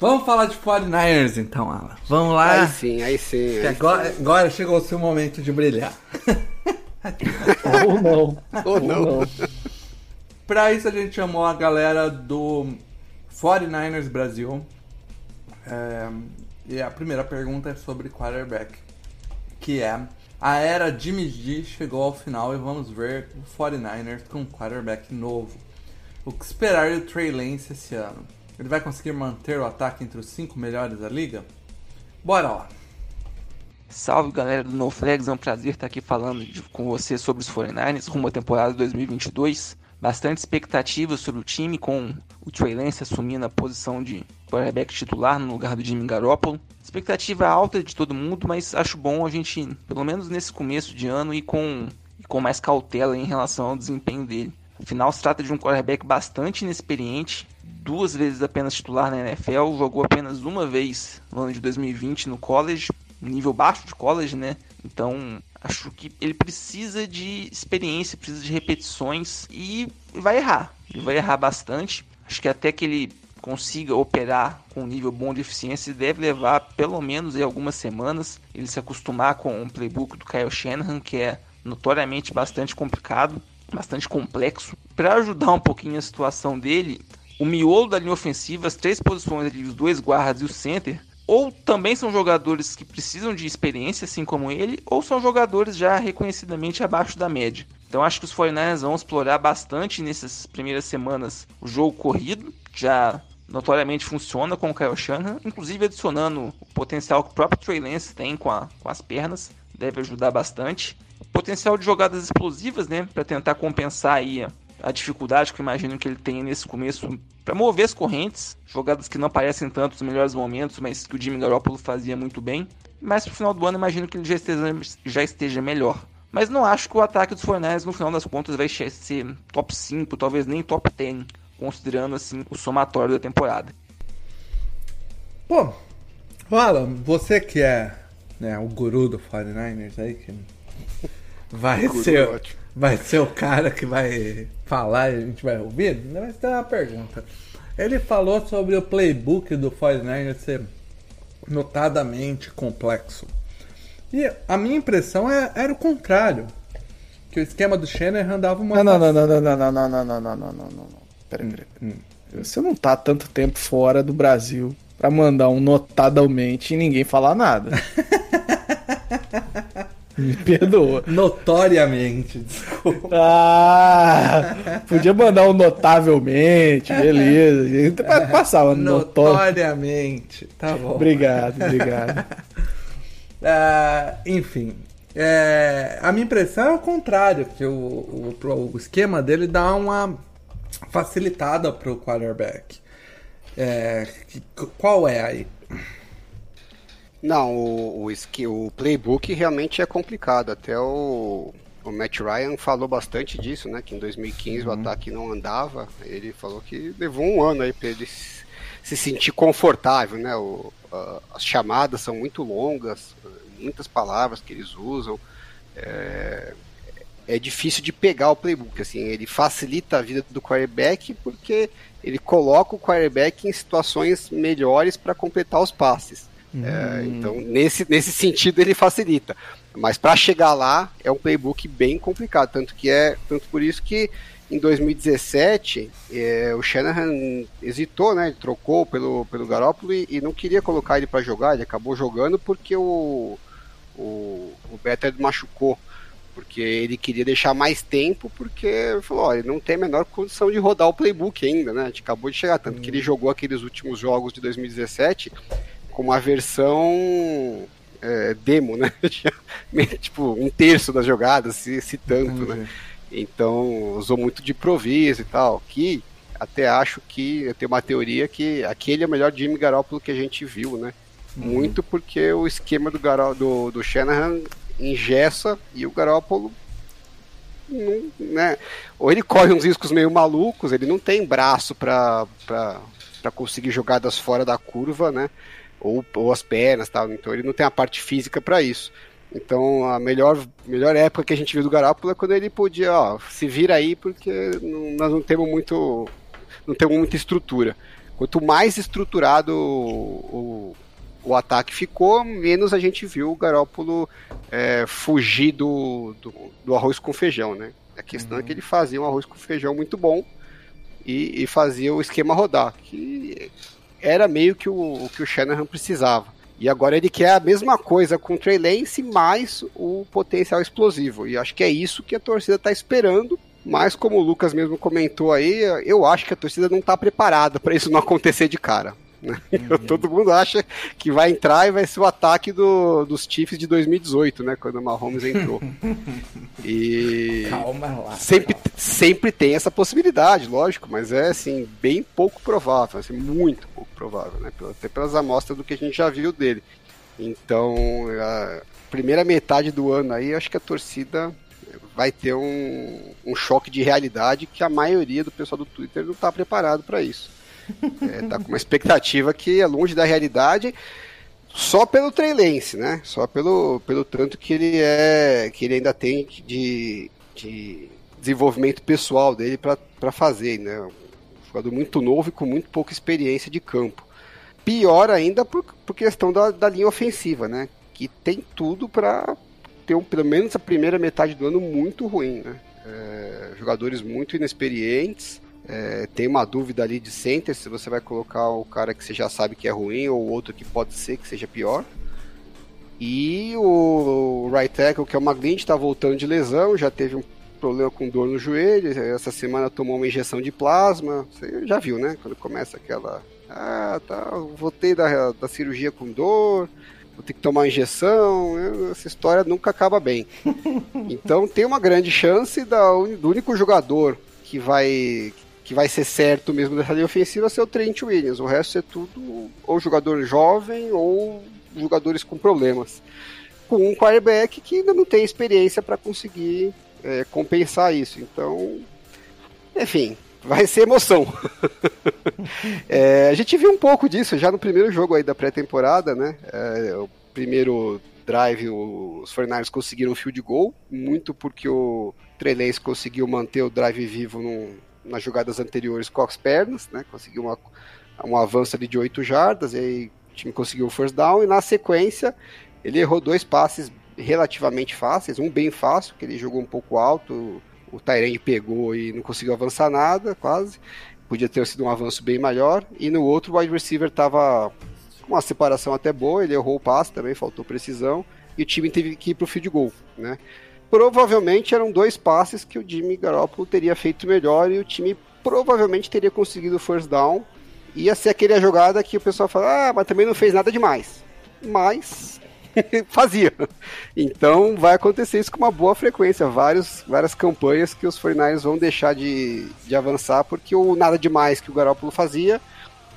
Vamos falar de 49ers então, Alan. Vamos lá. Aí sim, aí sim. aí agora, agora chegou o seu momento de brilhar. Ou não. Ou não. Pra isso a gente chamou a galera do 49ers Brasil. É, e a primeira pergunta é sobre quarterback. Que é, a era Jimmy G chegou ao final e vamos ver o 49ers com um quarterback novo. O que esperar do Trey Lance esse ano? Ele vai conseguir manter o ataque entre os cinco melhores da liga? Bora lá. Salve galera do NoFlags, é um prazer estar aqui falando de- com você sobre os 49ers rumo à temporada 2022. Bastante expectativas sobre o time, com o Trey Lance assumindo a posição de quarterback titular no lugar do Jimmy Garoppolo. Expectativa alta de todo mundo, mas acho bom a gente, pelo menos nesse começo de ano, ir com, com mais cautela em relação ao desempenho dele. Afinal, se trata de um quarterback bastante inexperiente, duas vezes apenas titular na NFL, jogou apenas uma vez no ano de 2020 no college, nível baixo de college, né? Então, acho que ele precisa de experiência, precisa de repetições e vai errar. Ele vai errar bastante. Acho que até que ele consiga operar com um nível bom de eficiência, deve levar pelo menos aí, algumas semanas ele se acostumar com o playbook do Kyle Shanahan, que é notoriamente bastante complicado, bastante complexo. Para ajudar um pouquinho a situação dele, o miolo da linha ofensiva, as três posições ali, os dois guardas e o center, ou também são jogadores que precisam de experiência, assim como ele, ou são jogadores já reconhecidamente abaixo da média. Então acho que os 49ers vão explorar bastante nessas primeiras semanas o jogo corrido, já notoriamente funciona com o Kyle Shanahan, inclusive adicionando o potencial que o próprio Trey Lance tem com, a- com as pernas, deve ajudar bastante. Potencial de jogadas explosivas, né, para tentar compensar aí a, dificuldade que eu imagino que ele tenha nesse começo para mover as correntes, jogadas que não aparecem tanto nos melhores momentos, mas que o Jimmy Garoppolo fazia muito bem. Mas pro final do ano imagino que ele já esteja, já esteja melhor. Mas não acho que o ataque dos Fornais no final das contas vai ser top 5, talvez nem top 10, considerando assim o somatório da temporada. Pô, Alan, você que é né, o guru do 49ers aí, que vai Guru, ser, ótimo. Vai ser o cara que vai falar e a gente vai ouvir, mas tem uma pergunta. Ele falou sobre o playbook do 49ers ser notadamente complexo. E a minha impressão é, era o contrário. Que o esquema do Shanahan dava uma... Não, não, não, não, não, não, não, não, não, não, não, não, não, não. Pera, pera, pera. Você não tá tanto tempo fora do Brasil pra mandar um notadamente e ninguém falar nada. Me perdoa. Notoriamente, desculpa. Ah, podia mandar um notavelmente, beleza. Passava notório. Notoriamente. Tá bom. Obrigado, obrigado. Ah, enfim, é, a minha impressão é o contrário, que o, o, o esquema dele dá uma facilitada pro quarterback. É, que- qual é aí? Não, o, o, o playbook realmente é complicado. Até o, o Matt Ryan falou bastante disso, né? Que em 2015 o ataque não andava. Ele falou que levou um ano aí para ele se, se sentir confortável, né? O, a- as chamadas são muito longas, muitas palavras que eles usam. É, é difícil de pegar o playbook, assim, ele facilita a vida do quarterback porque ele coloca o quarterback em situações melhores para completar os passes. É, então, nesse, nesse sentido, ele facilita. Mas para chegar lá, é um playbook bem complicado. Tanto que é. Tanto por isso que em 2017 é, o Shanahan hesitou, né? Ele trocou pelo, pelo Garoppolo e, e não queria colocar ele para jogar. Ele acabou jogando porque o, o, o Better machucou. Porque ele queria deixar mais tempo, porque falou, ele não tem a menor condição de rodar o playbook ainda, né? A gente acabou de chegar, tanto que ele jogou aqueles últimos jogos de 2017 com uma versão é, demo, né? tipo, um terço das jogadas, se, se tanto, né? Então, usou muito de improviso e tal, que até acho que, eu tenho uma teoria que aquele é o melhor Jimmy Garoppolo que a gente viu, né? Muito porque o esquema do, Garo, do, do Shanahan engessa e o Garoppolo não, né? Ou ele corre uns riscos meio malucos, ele não tem braço para conseguir jogadas fora da curva, né? Ou, ou as pernas, tal. Então ele não tem a parte física para isso. Então a melhor, melhor época que a gente viu do Garoppolo é quando ele podia, ó, se vira aí porque não, nós não temos muito não temos muita estrutura. Quanto mais estruturado o, o, o ataque ficou, menos a gente viu o Garópolo é, fugir do, do, do, arroz com feijão, né? A questão uhum. é que ele fazia um arroz com feijão muito bom e, e fazia o esquema rodar, que era meio que o, o que o Shanahan precisava. E agora ele quer a mesma coisa com o Trey Lance, mais o potencial explosivo. E acho que é isso que a torcida está esperando mas como o Lucas mesmo comentou aí, eu acho que a torcida não está preparada para isso não acontecer de cara. Né? Uhum. Todo mundo acha que vai entrar e vai ser o ataque do, dos Chiefs de 2018, né? Quando o Mahomes entrou. e calma lá. Sempre, sempre tem essa possibilidade, lógico, mas é assim, bem pouco provável, assim, muito pouco provável, né? Até pelas amostras do que a gente já viu dele. Então, a primeira metade do ano aí, acho que a torcida vai ter um, um choque de realidade que a maioria do pessoal do Twitter não está preparado para isso. É, tá com uma expectativa que é longe da realidade só pelo Trey Lance, né? Só pelo, pelo tanto que ele é que ele ainda tem de, de desenvolvimento pessoal dele para fazer, né? Um jogador muito novo e com muito pouca experiência de campo. Pior ainda por, por questão da, da linha ofensiva, né? Que tem tudo para ter um, pelo menos a primeira metade do ano muito ruim, né? É, jogadores muito inexperientes. É, tem uma dúvida ali de center se você vai colocar o cara que você já sabe que é ruim ou outro que pode ser que seja pior. E o right tackle, que é o Maglint, está voltando de lesão, já teve um problema com dor no joelho. Essa semana tomou uma injeção de plasma. Você já viu, né? Quando começa aquela. Ah, tá, voltei da, da cirurgia com dor vou ter que tomar uma injeção, essa história nunca acaba bem. Então tem uma grande chance da, do único jogador que vai que vai ser certo mesmo dessa linha ofensiva ser o Trent Williams. O resto é tudo ou jogador jovem ou jogadores com problemas. Com um quarterback que ainda não tem experiência para conseguir é, compensar isso. Então, enfim, vai ser emoção. é, a gente viu um pouco disso já no primeiro jogo aí da pré-temporada, né? É, o primeiro drive, os 49 conseguiram um field goal, muito porque o Trelens conseguiu manter o drive vivo no, nas jogadas anteriores com as pernas, né? Conseguiu uma, um avanço ali de 8 jardas, e aí o time conseguiu o first down, e na sequência ele errou dois passes relativamente fáceis, um bem fácil, que ele jogou um pouco alto, o Tyrande pegou e não conseguiu avançar nada, quase. Podia ter sido um avanço bem maior. E no outro, o wide receiver estava com uma separação até boa, ele errou o passe também, faltou precisão. E o time teve que ir para o field goal, né? Provavelmente eram dois passes que o Jimmy Garoppolo teria feito melhor e o time provavelmente teria conseguido first down. Ia ser aquela jogada que o pessoal fala, ah, mas também não fez nada demais. Mas fazia. Então vai acontecer isso com uma boa frequência. Vários, várias campanhas que os 49ers vão deixar de, de avançar porque o nada demais que o Garoppolo fazia,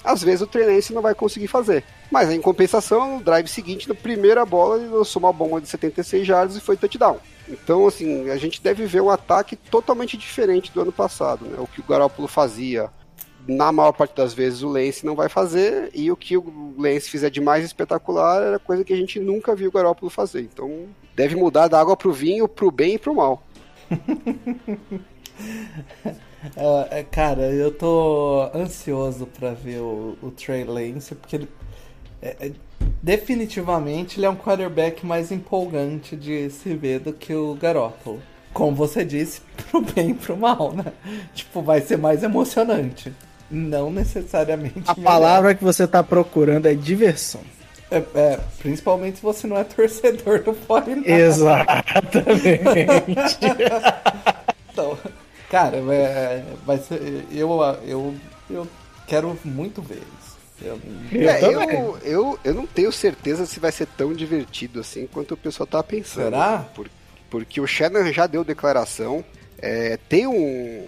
às vezes o Trenense não vai conseguir fazer. Mas em compensação, no drive seguinte, na primeira bola, ele lançou uma bomba de 76 jardas e foi touchdown. Então, assim, a gente deve ver um ataque totalmente diferente do ano passado. Né? O que o Garoppolo fazia na maior parte das vezes o Lance não vai fazer, e o que o Lance fizer de mais espetacular era coisa que a gente nunca viu o Garópolo fazer. Então deve mudar da água pro vinho, pro bem e pro mal. uh, cara, eu tô ansioso para ver o, o Trey Lance, porque ele é, é, definitivamente ele é um quarterback mais empolgante de se ver do que o Garópolo. Como você disse, pro bem e pro mal, né? Tipo, vai ser mais emocionante. Não necessariamente. A melhor. palavra que você está procurando é diversão. É, é, principalmente se você não é torcedor do Fortnite. Exatamente. então, cara, é, vai ser. Eu, eu, eu quero muito ver. Eu, é, eu, eu, eu, não tenho certeza se vai ser tão divertido assim quanto o pessoal tá pensando. Será? Por, porque o Shannon já deu declaração. É, tem um,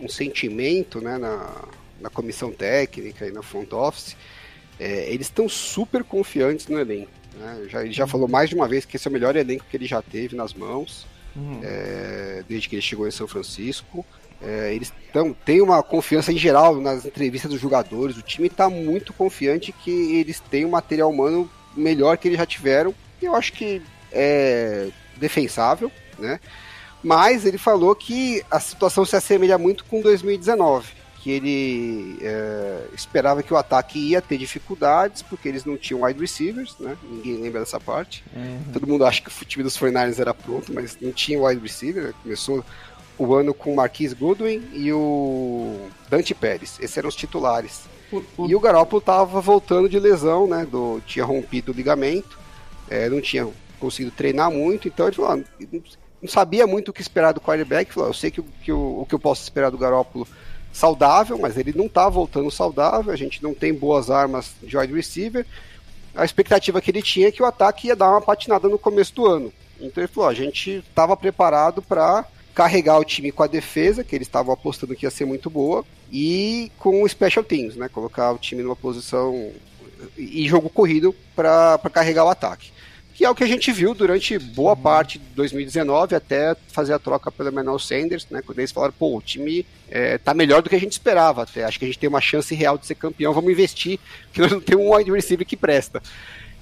um sentimento né, na, na comissão técnica e na front office, é, eles estão super confiantes no elenco. Né? Já, ele já uhum. falou mais de uma vez que esse é o melhor elenco que ele já teve nas mãos, uhum. é, desde que ele chegou em São Francisco. É, eles tão, têm uma confiança em geral nas entrevistas dos jogadores. O time está muito confiante que eles têm um material humano melhor que eles já tiveram. Eu acho que é defensável, né? Mas ele falou que a situação se assemelha muito com 2019 que ele é, esperava que o ataque ia ter dificuldades, porque eles não tinham wide receivers, né? Ninguém lembra dessa parte. Uhum. Todo mundo acha que o time dos 49ers era pronto, mas não tinha wide receiver. Né? Começou o ano com o Marquis Goodwin e o Dante Pérez. Esses eram os titulares. E o Garoppolo estava voltando de lesão, né? Do, tinha rompido o ligamento, é, não tinha conseguido treinar muito, então ele falou, ah, não sabia muito o que esperar do quarterback, falou, ah, eu sei que, que o, o que eu posso esperar do Garoppolo saudável, mas ele não está voltando saudável, a gente não tem boas armas de wide receiver. A expectativa que ele tinha é que o ataque ia dar uma patinada no começo do ano. Então ele falou: a gente estava preparado para carregar o time com a defesa, que eles estavam apostando que ia ser muito boa, e com o special teams, né? Colocar o time numa posição e jogo corrido para carregar o ataque que é o que a gente viu durante boa parte de 2019 até fazer a troca pelo Emmanuel Sanders, né? Quando eles falaram, pô, o time é, tá melhor do que a gente esperava até. Acho que a gente tem uma chance real de ser campeão, vamos investir, porque nós não temos um wide receiver que presta.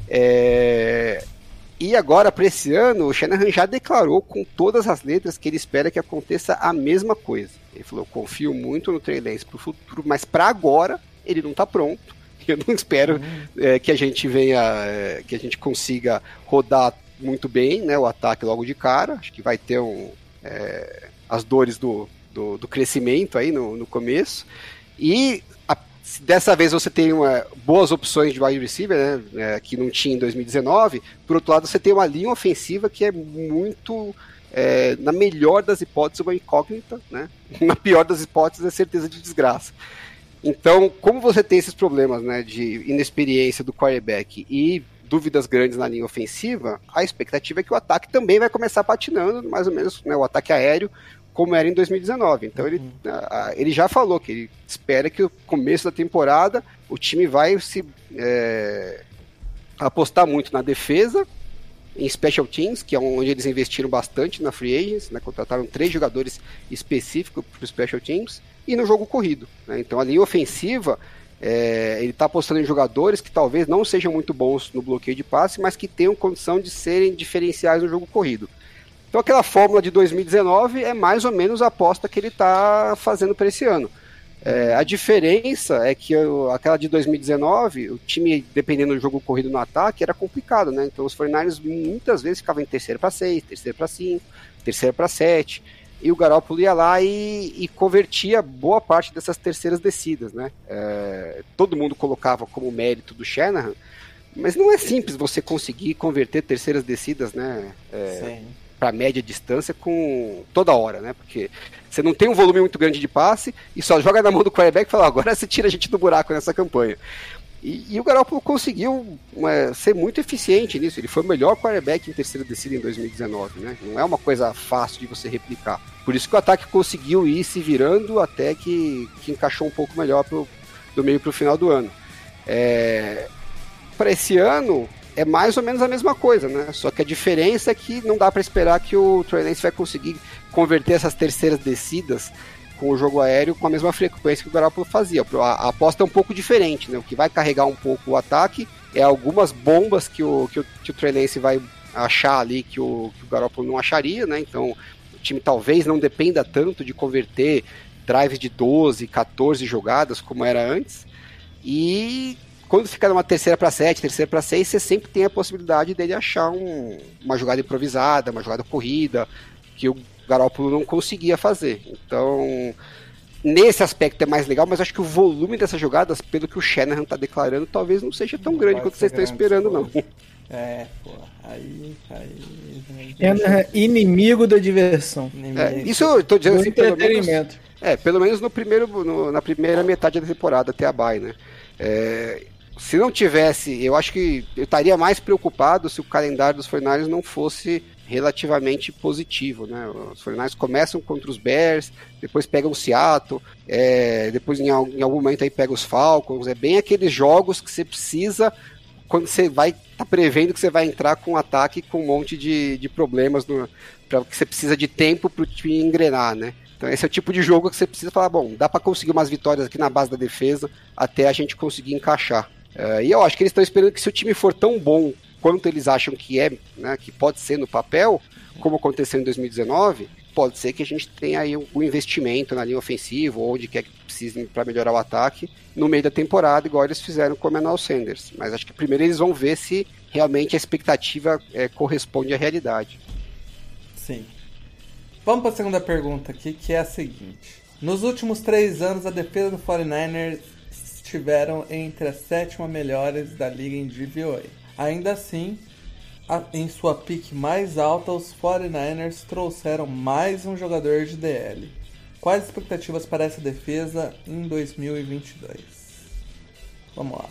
É... E agora, para esse ano, o Shanahan já declarou com todas as letras que ele espera que aconteça a mesma coisa. Ele falou: confio muito no Trey Lance para o futuro, mas para agora ele não está pronto. Eu não espero é, que a gente venha, é, que a gente consiga rodar muito bem, né, o ataque logo de cara. Acho que vai ter um, é, as dores do, do, do, crescimento aí no, no começo. E dessa vez você tem uma, boas opções de wide receiver, né, é, que não tinha em 2019. Por outro lado, você tem uma linha ofensiva que é muito é, na melhor das hipóteses, uma incógnita, né? Na pior das hipóteses, é certeza de desgraça. Então, como você tem esses problemas né, de inexperiência do quarterback e dúvidas grandes na linha ofensiva, a expectativa é que o ataque também vai começar patinando, mais ou menos né, o ataque aéreo, como era em 2019. Então, ele, uhum. ele já falou que ele espera que no começo da temporada o time vai se é, apostar muito na defesa, em special teams, que é onde eles investiram bastante na free agents, né, contrataram três jogadores específicos para os special teams, e no jogo corrido. Né? Então a linha ofensiva, é, ele está apostando em jogadores que talvez não sejam muito bons no bloqueio de passe, mas que tenham condição de serem diferenciais no jogo corrido. Então aquela fórmula de 2019 é mais ou menos a aposta que ele está fazendo para esse ano. É, a diferença é que eu, aquela de 2019, o time, dependendo do jogo corrido no ataque, era complicado, né? Então os 49ers muitas vezes ficavam em terceiro para seis, terceiro para cinco, terceiro para sete e o Garoppolo ia lá e, e, convertia boa parte dessas terceiras descidas, né? É, todo mundo colocava como mérito do Shanahan, mas não é simples você conseguir converter terceiras descidas, né? É, para média distância com toda hora, né? Porque você não tem um volume muito grande de passe e só joga na mão do quarterback e fala, agora você tira a gente do buraco nessa campanha. E, e o Garoppolo conseguiu é, ser muito eficiente nisso. Ele foi o melhor quarterback em terceira descida em 2019, né? Não é uma coisa fácil de você replicar. Por isso que o ataque conseguiu ir se virando até que, que encaixou um pouco melhor pro, do meio para o final do ano. É, para esse ano é mais ou menos a mesma coisa, né? Só que a diferença é que não dá para esperar que o Trey Lance vai conseguir converter essas terceiras descidas com o jogo aéreo com a mesma frequência que o Garoppolo fazia. A, aposta é um pouco diferente, né? O que vai carregar um pouco o ataque é algumas bombas que o, que o, que o Trey Lance vai achar ali que o, que o Garoppolo não acharia, né? Então o time talvez não dependa tanto de converter drives de 12, 14 jogadas como era antes. E quando fica numa terceira para sete, terceira para seis, você sempre tem a possibilidade dele achar um, uma jogada improvisada, uma jogada corrida, que o Garoppolo não conseguia fazer. Então, nesse aspecto é mais legal, mas acho que o volume dessas jogadas, pelo que o Shanahan está declarando, talvez não seja tão não grande quanto vocês estão esperando, não. É, pô, aí, aí, Shanahan, inimigo da diversão. É, isso eu tô dizendo assim, pelo menos, é, pelo menos no primeiro, no, na primeira metade da temporada, até a bye, né? É, se não tivesse, eu acho que eu estaria mais preocupado se o calendário dos Fornalhos não fosse relativamente positivo, né? Os 49 começam contra os Bears, depois pegam o Seattle, é, depois em, em, algum momento aí pega os Falcons, é bem aqueles jogos que você precisa quando você vai tá prevendo que você vai entrar com um ataque com um monte de, de problemas no, pra, que você precisa de tempo para o time engrenar, né? Então esse é o tipo de jogo que você precisa falar, bom, dá para conseguir umas vitórias aqui na base da defesa até a gente conseguir encaixar. Uh, e eu acho que eles estão esperando que se o time for tão bom quanto eles acham que é, né, que pode ser no papel, como aconteceu em 2019, pode ser que a gente tenha aí um investimento na linha ofensiva, ou onde quer que precise para melhorar o ataque, no meio da temporada, igual eles fizeram com o Emmanuel Sanders. Mas acho que primeiro eles vão ver se realmente a expectativa é, corresponde à realidade. Sim. Vamos para a segunda pergunta aqui, que é a seguinte. Nos últimos três anos, a defesa do 49ers estiveram entre as sétima melhores da liga em DVOA. Ainda assim, em sua pique mais alta, os 49ers trouxeram mais um jogador de DL. Quais as expectativas para essa defesa em 2022? Vamos lá.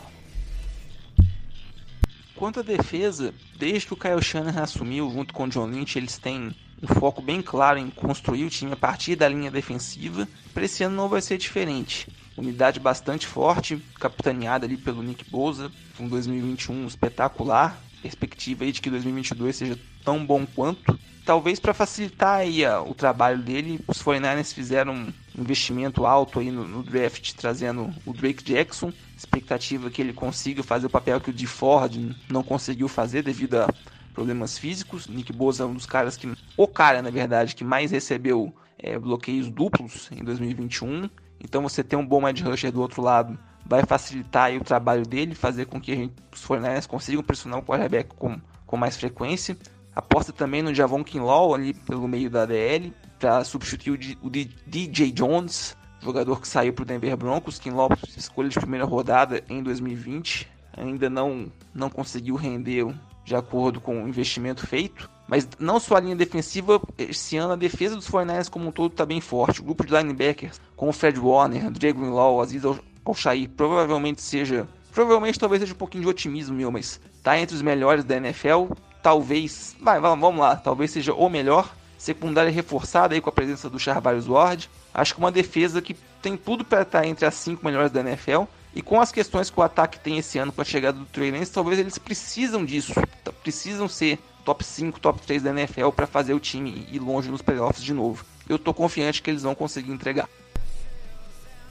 Quanto à defesa, desde que o Kyle Shanahan assumiu junto com o John Lynch, eles têm um foco bem claro em construir o time a partir da linha defensiva. Para esse ano não vai ser diferente. Unidade bastante forte, capitaneada ali pelo Nick Bosa, um 2021 espetacular, perspectiva aí de que 2022 seja tão bom quanto. Talvez para facilitar aí o trabalho dele, os 49ers fizeram um investimento alto aí no, no, draft, trazendo o Drake Jackson. Expectativa que ele consiga fazer o papel que o de Ford não conseguiu fazer devido a problemas físicos. Nick Bosa é um dos caras que, o cara na verdade, que mais recebeu é, bloqueios duplos em 2021. Então você ter um bom edge rusher do outro lado vai facilitar o trabalho dele, fazer com que os Fornés consigam pressionar o quarterback com, com mais frequência. Aposta também no Javon Kinlaw ali pelo meio da DL para substituir o, o DJ Jones, jogador que saiu para o Denver Broncos. Kinlaw escolha de primeira rodada em 2020, ainda não, não conseguiu render de acordo com o investimento feito. Mas não só a linha defensiva, esse ano a defesa dos 49 como um todo está bem forte. O grupo de linebackers, com o Fred Warner, Dre Greenlaw, Aziz Al-Shair, provavelmente seja... Provavelmente talvez seja um pouquinho de otimismo meu, mas tá entre os melhores da NFL. Talvez... Vai, vamos lá. Talvez seja o melhor. Secundária reforçada aí com a presença do Charvarius Ward. Acho que uma defesa que tem tudo para estar tá entre as cinco melhores da NFL. E com as questões que o ataque tem esse ano com a chegada do Trey Lance, talvez eles precisam disso. Precisam ser top 5, top 3 da NFL para fazer o time ir longe nos playoffs de novo. Eu tô confiante que eles vão conseguir entregar.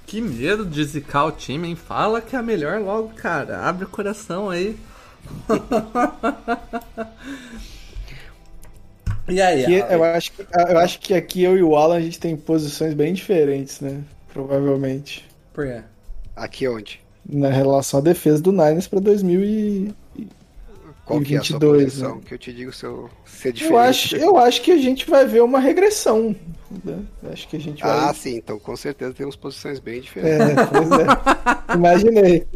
Que medo de zicar o time, hein? Fala que é a melhor logo, cara. Abre o coração aí. e aí? Aqui, eu, acho que, eu acho que aqui eu e o Alan a gente tem posições bem diferentes, né? Provavelmente. Por quê? Aqui onde? Na relação à defesa do Niners para 2000 qual que é a sua posição? Né? Que eu te digo se, eu, se é diferente. Eu acho, eu acho que a gente vai ver uma regressão. Né? Acho que a gente vai... Ah, sim, então com certeza temos posições bem diferentes. É, pois é. Imaginei.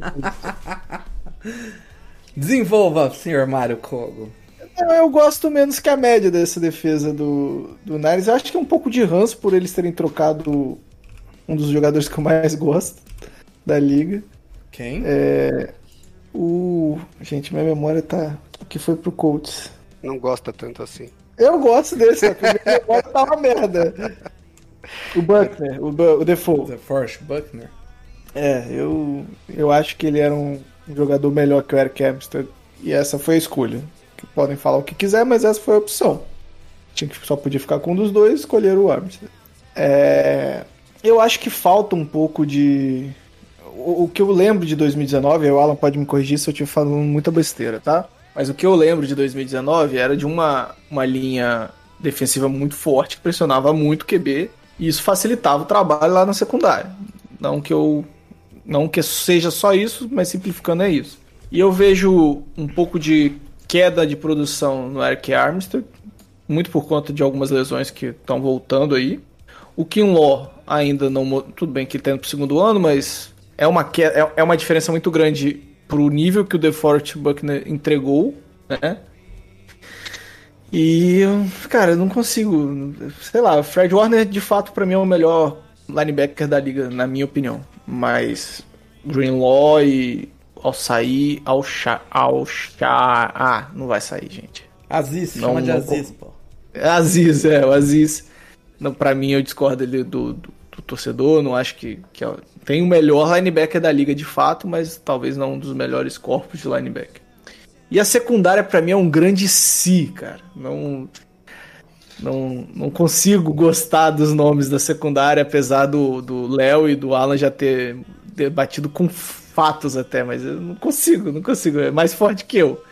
Desenvolva, senhor Mário Kogo. Eu, eu, gosto menos que a média dessa defesa do, do Niners. Eu acho que é um pouco de ranço por eles terem trocado um dos jogadores que eu mais gosto da liga. Quem? É, o. Gente, minha memória tá. O que foi pro Colts? Não gosta tanto assim. Eu gosto desse, só que minha memória tá uma merda. O Buckner, o, o Default. The Force Buckner. É, eu, eu acho que ele era um jogador melhor que o Eric Armstead. E essa foi a escolha. Podem falar o que quiser, mas essa foi a opção. Tinha que só podia ficar com um dos dois, escolher o Armstead. É, eu acho que falta um pouco de o, o, que eu lembro de 2019, o Alan pode me corrigir se eu estiver falando muita besteira, tá? Mas o que eu lembro de 2019 era de uma, uma linha defensiva muito forte, que pressionava muito o QB, e isso facilitava o trabalho lá na secundária. Não que eu. Não que seja só isso, mas simplificando é isso. E eu vejo um pouco de queda de produção no Eric Armstead, muito por conta de algumas lesões que estão voltando aí. O Kinlaw ainda não. Tudo bem que ele está indo pro segundo ano, mas é uma, é, é uma diferença muito grande pro nível que o DeForest Buckner entregou, né? E, cara, eu não consigo. Sei lá, o Fred Warner, de fato, para mim é o melhor linebacker da liga, na minha opinião. Mas Greenlaw e ao sair, ao chá, ao chá. Ah, não vai sair, gente. Aziz, não, chama de não, Aziz, pô. Aziz, é, o Aziz. Não, pra mim, eu discordo ali do, do, do torcedor, não acho que, que é, tem o melhor linebacker da liga de fato, mas talvez não um dos melhores corpos de linebacker. E a secundária para mim é um grande si, cara. Não Não, não consigo gostar dos nomes da secundária, apesar do Léo e do Alan já ter debatido com fatos até, mas eu não consigo, não consigo. É mais forte que eu.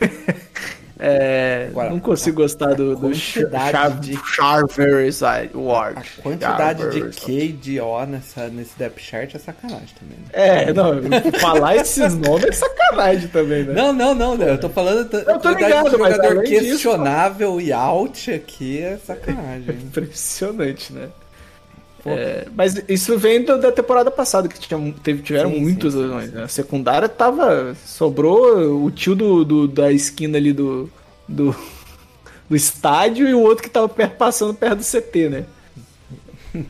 É, Agora, não consigo gostar do, do Char de Charvers Ward. A quantidade de Q e de O nessa, nesse depth chart é sacanagem também. Né? É, não, falar esses nomes é sacanagem também, né? Não, não, não, eu tô falando eu tô ligado, de jogador questionável disso, e out aqui é sacanagem. Impressionante, né? É, mas isso vem da temporada passada, que tinha, teve, tiveram sim, muitos sim, sim, né? A secundária tava. Sobrou o tio do, do da esquina ali do, do, do estádio e o outro que tava passando perto do CT, né?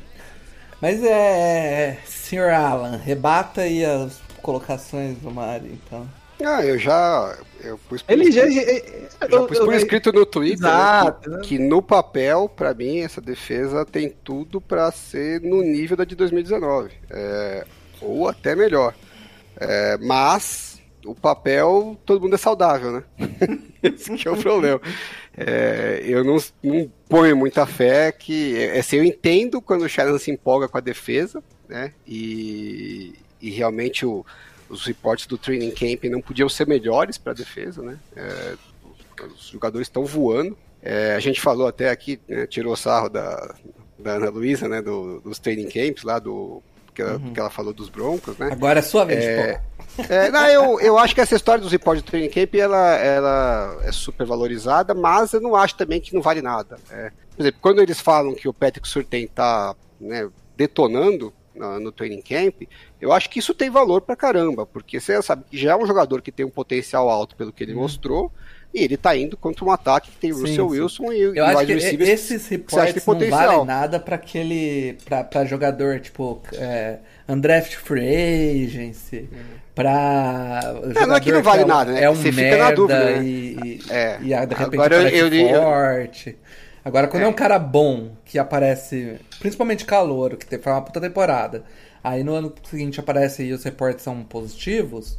Mas é. Sr. Alan, rebata aí as colocações do Mário, então. Ah, eu já. Eu pus por Ele escrito, já, eu, já pus por eu, escrito no Twitter né, exato, né, que, que, no papel, para mim, essa defesa tem tudo para ser no nível da de 2019. É, ou até melhor. É, mas o papel, todo mundo é saudável, né? Esse que é o problema. É, eu não, não ponho muita fé que. É, assim, eu entendo quando o Shannon se empolga com a defesa, né? E, e realmente o os reportes do training camp não podiam ser melhores para a defesa, né? É, os jogadores estão voando. É, a gente falou até aqui, né, tirou sarro da, da Ana Luísa, né, do, dos training camps lá do que ela, uhum. que ela falou dos Broncos, né? Agora é sua vez, é, é, não, eu, eu acho que essa história dos reportes do training camp ela, ela é super valorizada, mas eu não acho também que não vale nada. É, por exemplo, quando eles falam que o Patrick Surtain está né, detonando, no, no training camp, eu acho que isso tem valor pra caramba, porque você sabe que já é um jogador que tem um potencial alto pelo que ele uhum. mostrou, e ele tá indo contra um ataque que tem sim, Russell sim. Wilson e, eu e acho que esses reportes não valem nada para aquele para jogador tipo é, undraft free agency uhum. para é, não é que não vale é nada né é um você merda fica na dúvida né? e, é. e, e de repente Agora, eu, eu, forte Agora, quando é. é. um cara bom, que aparece, principalmente calor, que foi uma puta temporada, aí no ano seguinte aparece e os reportes são positivos,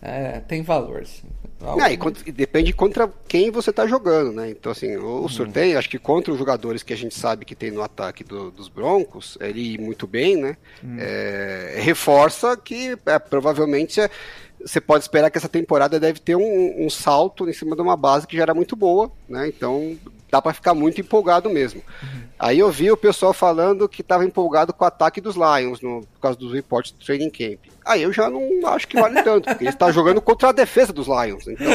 é, tem valor. É, e, depende contra quem você tá jogando, né? Então, assim, o, uhum. sorteio, acho que contra os jogadores que a gente sabe que tem no ataque do, dos Broncos, ele muito bem, né? Uhum. É, reforça que é, provavelmente você pode esperar que essa temporada deve ter um, um, salto em cima de uma base que já era muito boa, né? Então dá para ficar muito empolgado mesmo. Uhum. Aí eu vi o pessoal falando que estava empolgado com o ataque dos Lions no, por causa dos reportes do training camp. Aí eu já não acho que vale tanto, porque ele está jogando contra a defesa dos Lions. Então,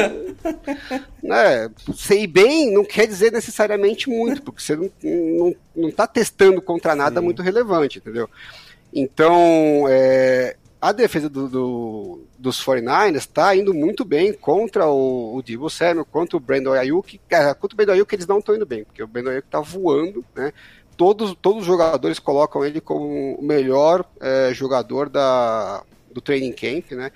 né, sei bem não quer dizer necessariamente muito, porque você não, não, não tá testando contra nada Sim. muito relevante, entendeu? Então, é, a defesa do, do, dos 49ers está indo muito bem contra o, o Debo Samuel, contra o Brandon Ayuk. É, contra o Brandon Ayuk eles não estão indo bem, porque o Brandon Ayuk está voando, né? Todos, todos os jogadores colocam ele como o melhor é, jogador da, do training camp, né?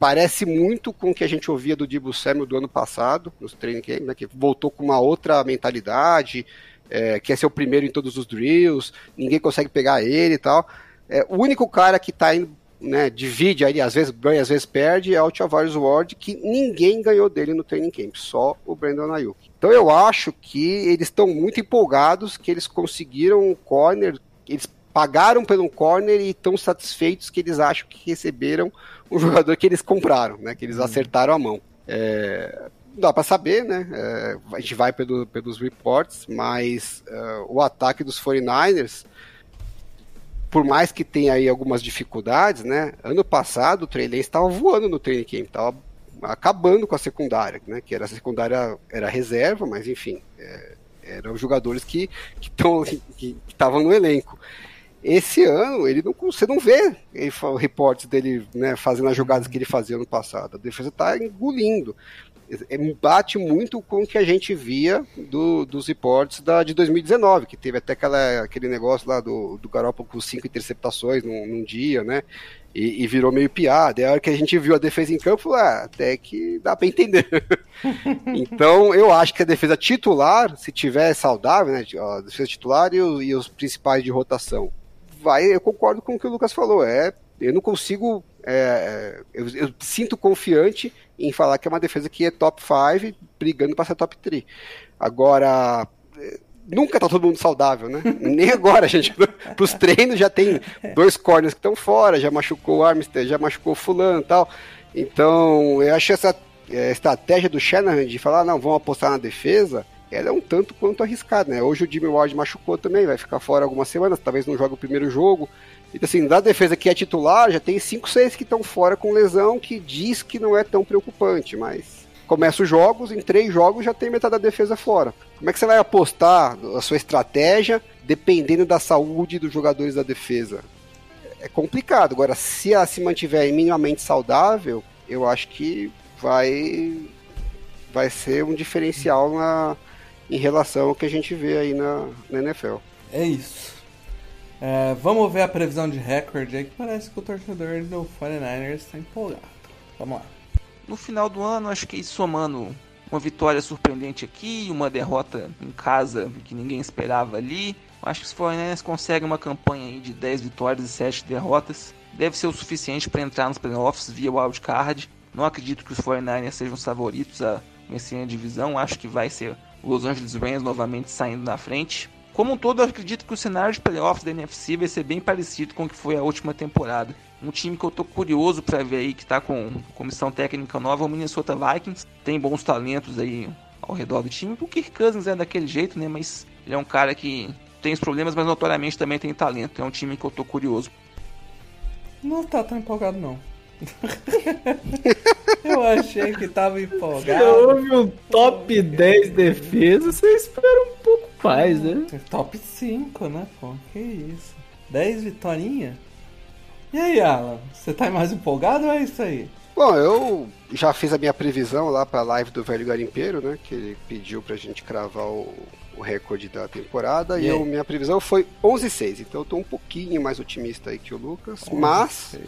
Parece muito com o que a gente ouvia do Debo Samuel do ano passado, nos training camp, né? Que voltou com uma outra mentalidade, é, quer ser o primeiro em todos os drills, ninguém consegue pegar ele e tal. É, o único cara que está indo né, divide aí, às vezes ganha, às vezes perde, é o Tavares Ward, que ninguém ganhou dele no training camp, só o Brandon Ayuk. Então eu acho que eles estão muito empolgados que eles conseguiram um corner, eles pagaram pelo um corner e estão satisfeitos que eles acham que receberam um jogador que eles compraram, né, que eles uhum. acertaram a mão. É, não dá para saber, né? É, a gente vai pelo, pelos reports, mas uh, o ataque dos 49ers por mais que tenha aí algumas dificuldades, né? Ano passado o Trey Lance estava voando no training camp, estava acabando com a secundária, né? Que era a secundária era reserva, mas enfim, é, eram jogadores que que estavam no elenco. Esse ano ele não você não vê ele, reportes dele né, fazendo as jogadas que ele fazia no passado. A defesa está engolindo. É, bate muito com o que a gente via do, dos reportes da, de 2019, que teve até aquela, aquele negócio lá do, do Garoppolo com cinco interceptações num, num dia, né? E, e, virou meio piada. E a hora que a gente viu a defesa em campo, ah, até que dá para entender. então, eu acho que a defesa titular, se tiver saudável, né? A defesa titular e os, e os principais de rotação, vai, eu concordo com o que o Lucas falou. É, eu não consigo é, eu, eu, sinto confiante em falar que é uma defesa que é top 5, brigando para ser top 3. Agora, nunca tá todo mundo saudável, né? Nem agora, gente. Pros treinos já tem dois corners que estão fora, já machucou o Armstead, já machucou o fulano e tal. Então, eu acho essa é, estratégia do Shanahan de falar, não, vamos apostar na defesa, ela é um tanto quanto arriscada, né? Hoje o Jimmy Ward machucou também, vai ficar fora algumas semanas, talvez não jogue o primeiro jogo. Assim, da defesa que é titular, já tem 5, 6 que estão fora com lesão, que diz que não é tão preocupante, mas começa os jogos, em três jogos já tem metade da defesa fora. Como é que você vai apostar a sua estratégia dependendo da saúde dos jogadores da defesa? É complicado. Agora, se ela se mantiver minimamente saudável, eu acho que vai vai ser um diferencial na, em relação ao que a gente vê aí na, na NFL. É isso. É, vamos ver a previsão de recorde aí, que parece que o torcedor do 49ers está empolgado. Vamos lá. No final do ano, acho que somando uma vitória surpreendente aqui, uma derrota em casa que ninguém esperava ali, acho que os 49ers conseguem uma campanha aí de 10 vitórias e 7 derrotas. Deve ser o suficiente para entrar nos playoffs via wildcard. Não acredito que os 49ers sejam os favoritos a vencer a divisão. Acho que vai ser Los Angeles Rams novamente saindo na frente. Como um todo, eu acredito que o cenário de playoffs da NFC vai ser bem parecido com o que foi a última temporada. Um time que eu tô curioso para ver aí, que tá com comissão técnica nova, é o Minnesota Vikings. Tem bons talentos aí ao redor do time. O Kirk Cousins é daquele jeito, né? Mas ele é um cara que tem os problemas, mas notoriamente também tem talento. É um time que eu tô curioso. Não tá tão empolgado, não. eu achei que tava empolgado. Se houve um top 10 defesa, você espera um pouco mais, né? Top 5, né, pô? Que isso. 10 vitórias? E aí, Alan? Você tá mais empolgado ou é isso aí? Bom, eu já fiz a minha previsão lá pra live do Velho Garimpeiro, né? Que ele pediu pra gente cravar o, o recorde da temporada. E, e eu, minha previsão foi 11-6. Então eu tô um pouquinho mais otimista aí que o Lucas. 11, mas. 6.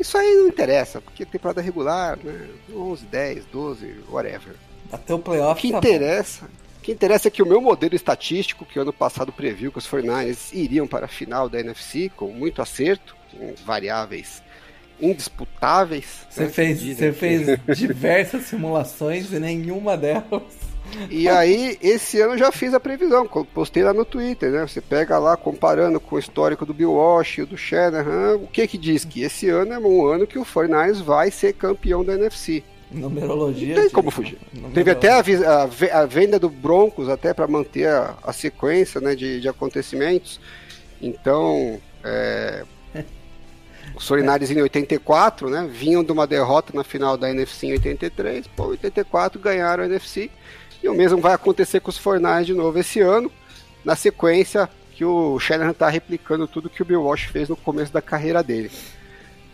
Isso aí não interessa, porque temporada regular, né? 11, 10, 12, whatever. Até o playoff. O que tá interessa. Bom. O que interessa é que o meu modelo estatístico, que ano passado previu que os 49ers iriam para a final da NFC, com muito acerto, com variáveis indisputáveis. Você né, fez, você fez diversas simulações e nenhuma delas. E aí, esse ano eu já fiz a previsão, postei lá no Twitter, né? Você pega lá, comparando com o histórico do Bill Walsh do Shanahan, o que que diz? Que esse ano é um ano que o 49ers vai ser campeão da NFC. Numerologia. Não tem como fugir. Teve até a, a, a, venda do Broncos até para manter a, a, sequência né, de, de acontecimentos. Então, é, os 49 em 84, né, vinham de uma derrota na final da NFC em 83. Pô, 84 ganharam a NFC. E o mesmo vai acontecer com os 49 de novo esse ano, na sequência que o Shanahan está replicando tudo que o Bill Walsh fez no começo da carreira dele.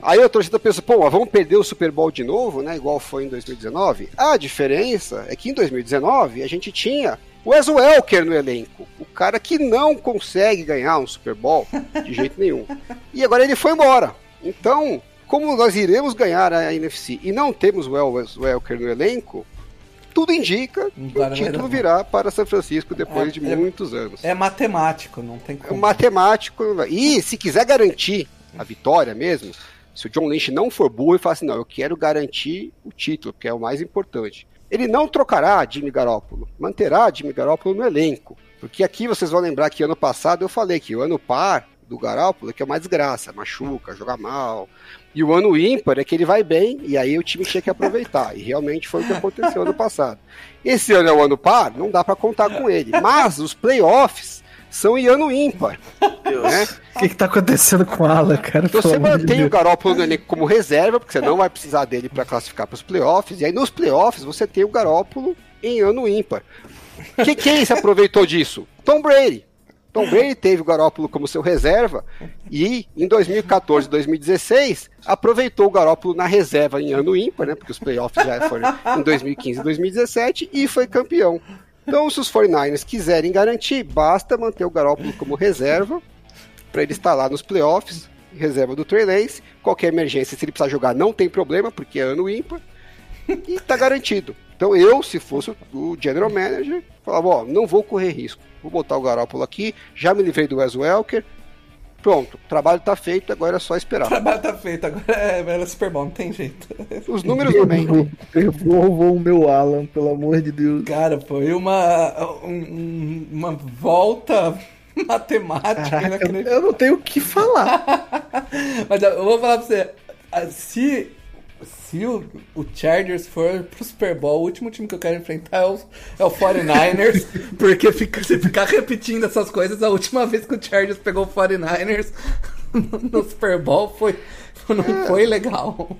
Aí a torcida pensa, pô, vamos perder o Super Bowl de novo, né? Igual foi em 2019. A diferença é que em 2019 a gente tinha o Wes Welker no elenco. O cara que não consegue ganhar um Super Bowl de jeito nenhum. E agora ele foi embora. Então, como nós iremos ganhar a NFC e não temos o Wes Welker no elenco, tudo indica que o título virá para São Francisco depois é, de é, muitos anos. É matemático, não tem como. É matemático. E se quiser garantir a vitória mesmo, se o John Lynch não for burro e falar assim, não, eu quero garantir o título, que é o mais importante. Ele não trocará Jimmy Garoppolo, manterá Jimmy Garoppolo no elenco. Porque aqui vocês vão lembrar que ano passado eu falei que o ano par do Garoppolo é que é uma desgraça, machuca, joga mal. E o ano ímpar é que ele vai bem e aí o time tinha que aproveitar. E realmente foi o que aconteceu ano passado. Esse ano é o ano par, não dá para contar com ele. Mas os playoffs são em ano ímpar. Né? O que, está acontecendo com o Alan, cara? Então você mantém de o Garoppolo no elenco como reserva, porque você não vai precisar dele para classificar para os playoffs. E aí nos playoffs você tem o Garoppolo em ano ímpar. Que, quem se aproveitou disso? Tom Brady. Tom Brady teve o Garoppolo como seu reserva e em 2014 e 2016 aproveitou o Garoppolo na reserva em ano ímpar, né? Porque os playoffs já foram em 2015 e 2017 e foi campeão. Então, se os 49ers quiserem garantir, basta manter o Garoppolo como reserva para ele estar lá nos playoffs, reserva do Trey Lance. Qualquer emergência, se ele precisar jogar, não tem problema, porque é ano ímpar. E está garantido. Então, eu, se fosse o general manager, falava: Ó, não vou correr risco. Vou botar o Garoppolo aqui. Já me livrei do Wes Welker. Pronto, o trabalho tá feito, agora é só O esperar. trabalho tá feito, agora é, é Super Bowl, não tem jeito. Os números não mentem. Devolvam o meu Alan, pelo amor de Deus. Cara, foi uma, um- um- uma volta matemática Caraca, eu não tenho o que falar. Mas eu vou falar pra você, se, se o, o Chargers for pro Super Bowl, o último time que eu quero enfrentar é o, é o 49ers, porque fica, se ficar repetindo essas coisas, a última vez que o Chargers pegou o 49ers no, no Super Bowl foi, não foi legal.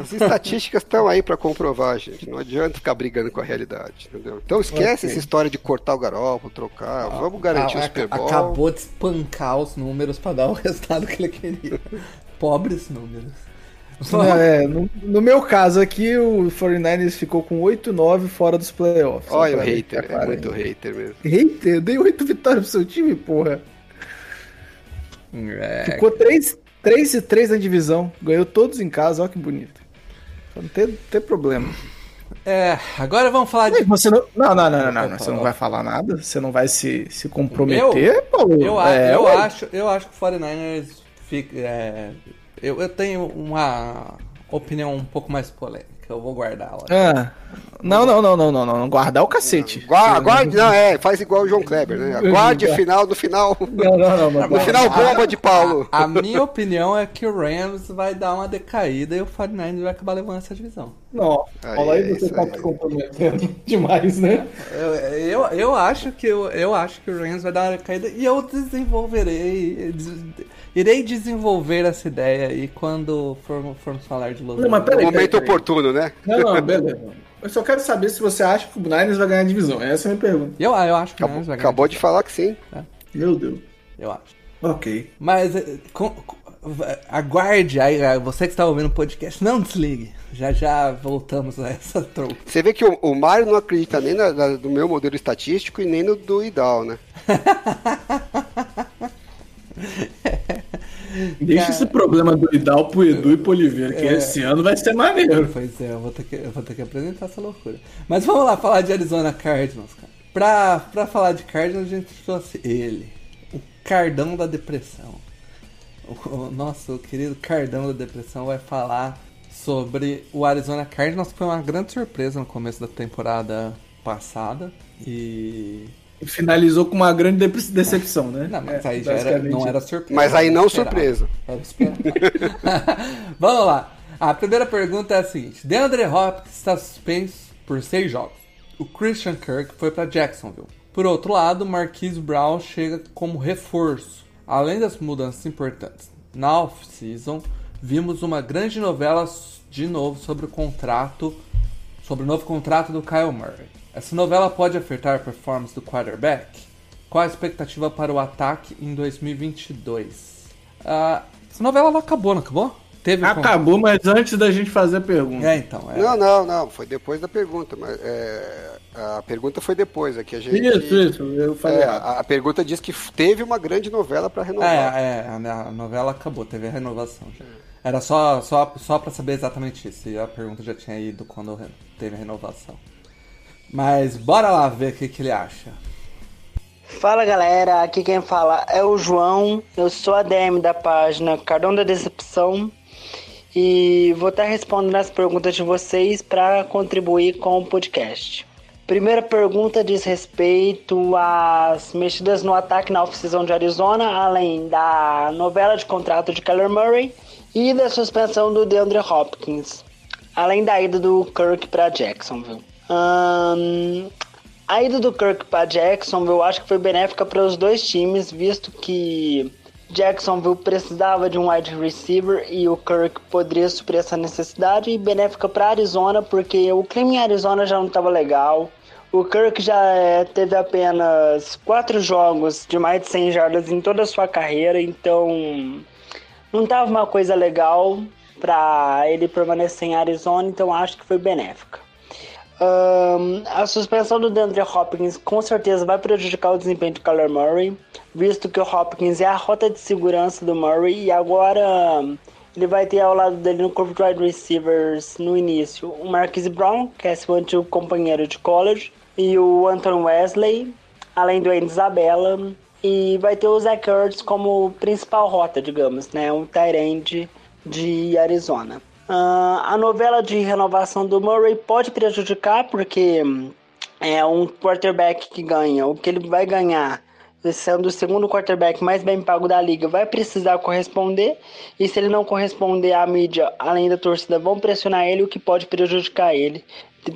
As estatísticas estão aí pra comprovar, gente. Não adianta ficar brigando com a realidade, entendeu? Então esquece Ok. essa história de cortar o garoto, trocar. Vamos garantir o Ah, Super Bowl. Acabou de espancar os números pra dar o resultado que ele queria. Pobres números. É, no, no meu caso aqui, o 49ers ficou com 8-9 fora dos playoffs. Olha o hater, é muito hater mesmo. Hater? Eu dei 8 vitórias pro seu time, porra. É, Ficou 3, 3 e 3 na divisão. Ganhou todos em casa, olha que bonito. Não ter, ter problema. é, agora vamos falar de você não. Não, não, não, não, não, Você não vai falar nada? Você não vai se, se comprometer, Eu? pô? Eu, É, eu, ué. acho, eu acho que o 49ers fica. é, eu, eu tenho uma opinião um pouco mais polêmica. Eu vou guardar ela. Ah, não, não, não, não, não, não. Guardar o cacete. Gua- Aguarde, não, é, faz igual o João Kleber, né? Aguarde o final, no final. Não, não, não. não, No final, bomba de Paulo. A minha opinião é que o Rams vai dar uma decaída e o 49ers vai acabar levando essa divisão. Não, Aí, olha aí é você tá aí. se comprometendo demais, né? Eu, eu, eu acho que eu, eu acho que o Rams vai dar uma decaída e eu desenvolverei. des- irei desenvolver essa ideia aí quando for- formos falar de Los Não, mas Angeles. peraí, Momento peraí, oportuno, né? Não, não, beleza. Eu só quero saber se você acha que o Niners vai ganhar a divisão. Essa é a minha pergunta. Eu, eu acho que Acabou, ganhar. acabou de falar que sim. Meu Deus. Eu acho. Ok. Mas eh, com- com- aguarde aí, eh, você que está ouvindo o podcast, não desligue. Já já voltamos a essa troca. Você vê que o, o Mário não acredita nem na- na- no meu modelo estatístico e nem no do Idal, né? Deixa Cara. esse problema do Idal pro Edu e pro Oliveira, que esse ano vai ser maneiro. Pois é, eu vou, ter que, eu vou ter que apresentar essa loucura. Mas vamos lá falar de Arizona Cardinals, cara. Pra, pra falar de Cardinals, a gente trouxe ele. O Cardão da Depressão. O, o nosso querido Cardão da Depressão vai falar sobre o Arizona Cardinals, que foi uma grande surpresa no começo da temporada passada. E. Finalizou com uma grande decepção, né? Não, mas É, aí já era, não era surpresa. Mas aí não era surpresa. Era. Vamos lá. A primeira pergunta é a seguinte: DeAndre Hopkins está suspenso por seis jogos. O Christian Kirk foi para Jacksonville. Por outro lado, Marquise Brown chega como reforço. Além das mudanças importantes na off-season, vimos uma grande novela de novo sobre o contrato, sobre o novo contrato do Kyle Murray. Essa novela pode afetar a performance do quarterback? Qual a expectativa para o ataque em 2022? Ah, essa novela não acabou, não acabou? Teve Acabou, mas antes da gente fazer a pergunta. É, então. É. Não, não, não. Foi depois da pergunta. Mas é, a pergunta foi depois. É que a gente. Isso, isso, eu falei É, a, a pergunta diz que teve uma grande novela pra renovar. É, é, a novela acabou, teve a renovação já. Era só, só, só pra saber exatamente isso. E a pergunta já tinha ido quando teve a renovação. Mas bora lá ver o que, que ele acha. Fala galera, aqui quem fala é o João, eu sou a DM da página Cardão da Decepção e vou estar respondendo as perguntas de vocês para contribuir com o podcast. Primeira pergunta diz respeito às mexidas no ataque na off-season de Arizona, além da novela de contrato de Kyler Murray e da suspensão do DeAndre Hopkins, além da ida do Kirk para Jacksonville. Ahn, a ida do Kirk para Jacksonville eu acho que foi benéfica para os dois times, visto que Jacksonville precisava de um wide receiver e o Kirk poderia suprir essa necessidade, e benéfica para Arizona, porque o clima em Arizona já não estava legal. O Kirk já eh, teve apenas quatro jogos de mais de 100 jardas em toda a sua carreira, então não estava uma coisa legal para ele permanecer em Arizona, então acho que foi benéfica. Ahn, a suspensão do DeAndre Hopkins com certeza vai prejudicar o desempenho do Kyler Murray, visto que o Hopkins é a rota de segurança do Murray e agora ele vai ter ao lado dele no corpo de wide receivers no início o Marquise Brown, que é seu antigo companheiro de college, e o Anton Wesley, além do Andy Isabella, E vai ter o Zach Ertz como principal rota, digamos, né? Um tight de Arizona. Uh, a novela de renovação do Murray pode prejudicar, porque hum, é um quarterback que ganha. O que ele vai ganhar, sendo o segundo quarterback mais bem pago da liga, vai precisar corresponder. E se ele não corresponder, a mídia, além da torcida, vão pressionar ele, o que pode prejudicar ele.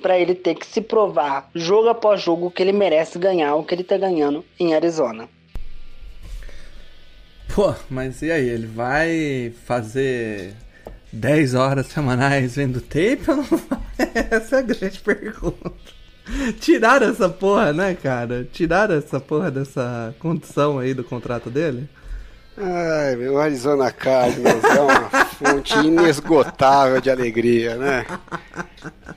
Para ele ter que se provar, jogo após jogo, que ele merece ganhar, o que ele está ganhando em Arizona. Pô, mas e aí? Ele vai fazer 10 horas semanais vendo tape? Essa é a grande pergunta. Tiraram essa porra, né, cara? Tiraram essa porra dessa condição aí do contrato dele? Ai, meu Arizona Cardinals é uma fonte inesgotável de alegria, né?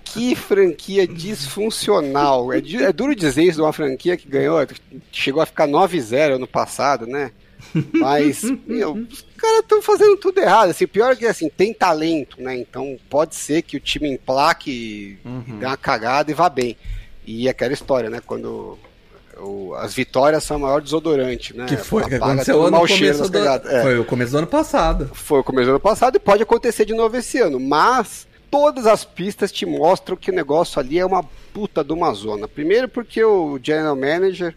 Que franquia disfuncional. É, é duro dizer isso de uma franquia que ganhou, chegou a ficar 9-0 ano passado, né? Mas, meu, os caras estão fazendo tudo errado. Assim, pior é que assim, tem talento, né? Então pode ser que o time emplaque, uhum. dê uma cagada e vá bem. E aquela história, né? Quando o, as vitórias são o maior desodorante, né? Que foi que aconteceu no começo do... É. Foi o começo do ano passado. Foi o começo do ano passado e pode acontecer de novo esse ano. Mas todas as pistas te mostram que o negócio ali é uma puta de uma zona. Primeiro porque o general manager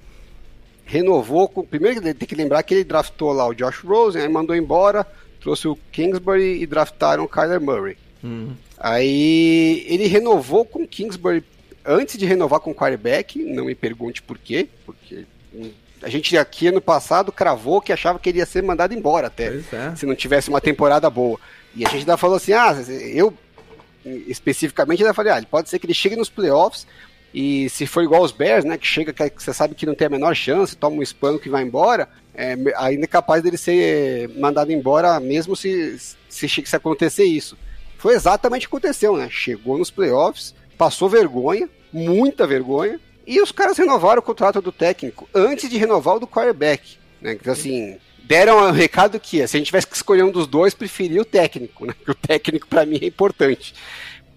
renovou com. Primeiro tem que lembrar que ele draftou lá o Josh Rosen, aí mandou embora, trouxe o Kingsbury e draftaram o Kyler Murray. Hum. Aí ele renovou com o Kingsbury antes de renovar com o quarterback, não me pergunte por quê, porque a gente aqui ano passado cravou que achava que ele ia ser mandado embora até, é. se não tivesse uma temporada boa. E a gente ainda falou assim, ah, eu especificamente ainda falei, ah, pode ser que ele chegue nos playoffs, e se for igual os Bears, né, que chega que você sabe que não tem a menor chance, toma um espano que vai embora, é, ainda é capaz dele ser mandado embora mesmo se, se, se acontecer isso. Foi exatamente o que aconteceu, né? Chegou nos playoffs, passou vergonha, muita vergonha, e os caras renovaram o contrato do técnico antes de renovar o do quarterback. Né? Então, assim, deram um recado que se a gente tivesse que escolher um dos dois, preferia o técnico, né? Porque o técnico para mim é importante,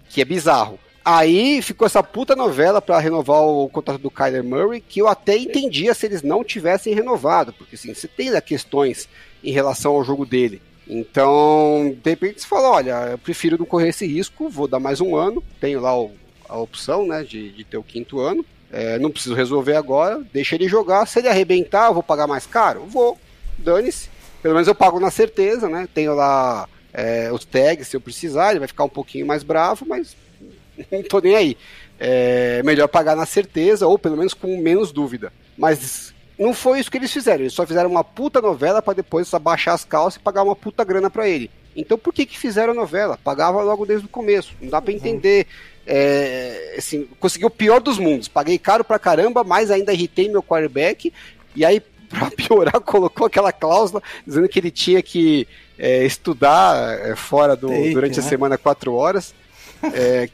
que é bizarro. Aí ficou essa puta novela para renovar o contrato do Kyler Murray, que eu até entendia se eles não tivessem renovado, porque assim, você tem né, questões em relação ao jogo dele. Então, de repente você fala, olha, eu prefiro não correr esse risco, vou dar mais um ano, tenho lá o, a opção, né, de, de ter o quinto ano, é, não preciso resolver agora, deixa ele jogar, se ele arrebentar, eu vou pagar mais caro? Vou, dane-se, pelo menos eu pago na certeza, né, tenho lá é, os tags se eu precisar, ele vai ficar um pouquinho mais bravo, mas não tô nem aí. É melhor pagar na certeza, ou pelo menos com menos dúvida. Mas não foi isso que eles fizeram. Eles só fizeram uma puta novela para depois abaixar as calças e pagar uma puta grana para ele. Então por que que fizeram a novela? Pagava logo desde o começo. Não dá para entender. É, assim, consegui o pior dos mundos. Paguei caro pra caramba, mas ainda irritei meu quarterback. E aí, pra piorar, colocou aquela cláusula dizendo que ele tinha que é, estudar é, fora do, Take, durante né? a semana quatro horas. É,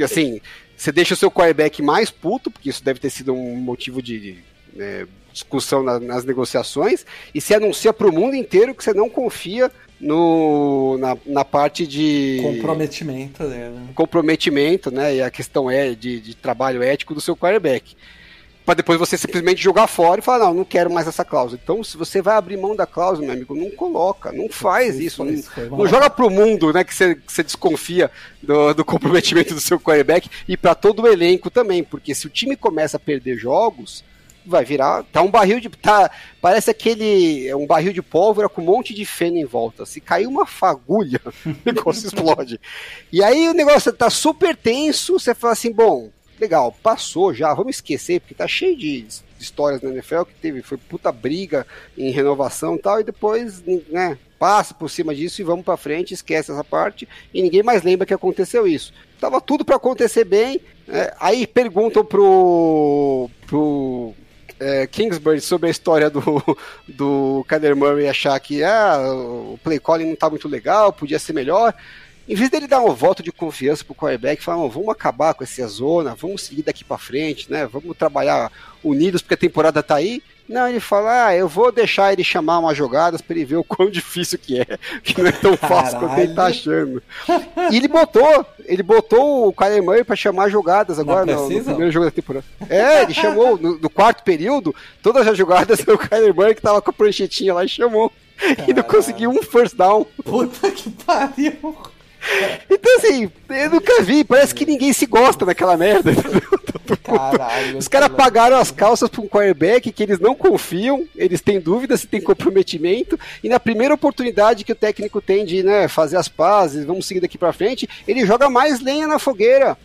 que assim, você deixa o seu quarterback mais puto, porque isso deve ter sido um motivo de, de é, discussão na, nas negociações, e se anuncia para o mundo inteiro que você não confia no, na, na parte de. Comprometimento dele. Comprometimento, né? E a questão é de, de trabalho ético do seu quarterback para depois você simplesmente jogar fora e falar, não, não quero mais essa cláusula. Então, se você vai abrir mão da cláusula, meu amigo, não coloca, não faz isso. Não, não joga pro mundo, né, que você, que você desconfia do, do comprometimento do seu quarterback e para todo o elenco também, porque se o time começa a perder jogos, vai virar, tá um barril de, tá, parece aquele, é um barril de pólvora com um monte de feno em volta. Se cair uma fagulha, o negócio explode. E aí o negócio tá super tenso, você fala assim, bom, legal, passou já, vamos esquecer, porque tá cheio de histórias na NFL que teve, foi puta briga em renovação e tal, e depois, né, passa por cima disso e vamos para frente, esquece essa parte, e ninguém mais lembra que aconteceu isso. Tava tudo para acontecer bem, é, aí perguntam pro, pro é, Kingsbury sobre a história do, do Kyler Murray achar que ah, o play calling não tá muito legal, podia ser melhor. Em vez dele dar um voto de confiança pro quarterback, falar, vamos acabar com essa zona, vamos seguir daqui para frente, né? Vamos trabalhar unidos porque a temporada tá aí. Não, ele fala, ah, eu vou deixar ele chamar umas jogadas para ele ver o quão difícil que é, que não é tão fácil quanto ele tá achando. E ele botou, ele botou o Kyler Murray para chamar jogadas agora no, no, primeiro jogo da temporada. É, ele chamou no, no, quarto período, todas as jogadas o Kyler Murray que tava com a pranchetinha lá e chamou. Caralho. E não conseguiu um first down. Puta que pariu. Então, assim, eu nunca vi. Parece que ninguém se gosta daquela merda. Caralho, Os caras pagaram as calças pra um quarterback que eles não confiam, eles têm dúvida se tem comprometimento, e na primeira oportunidade que o técnico tem de né, fazer as pazes, vamos seguir daqui pra frente, ele joga mais lenha na fogueira.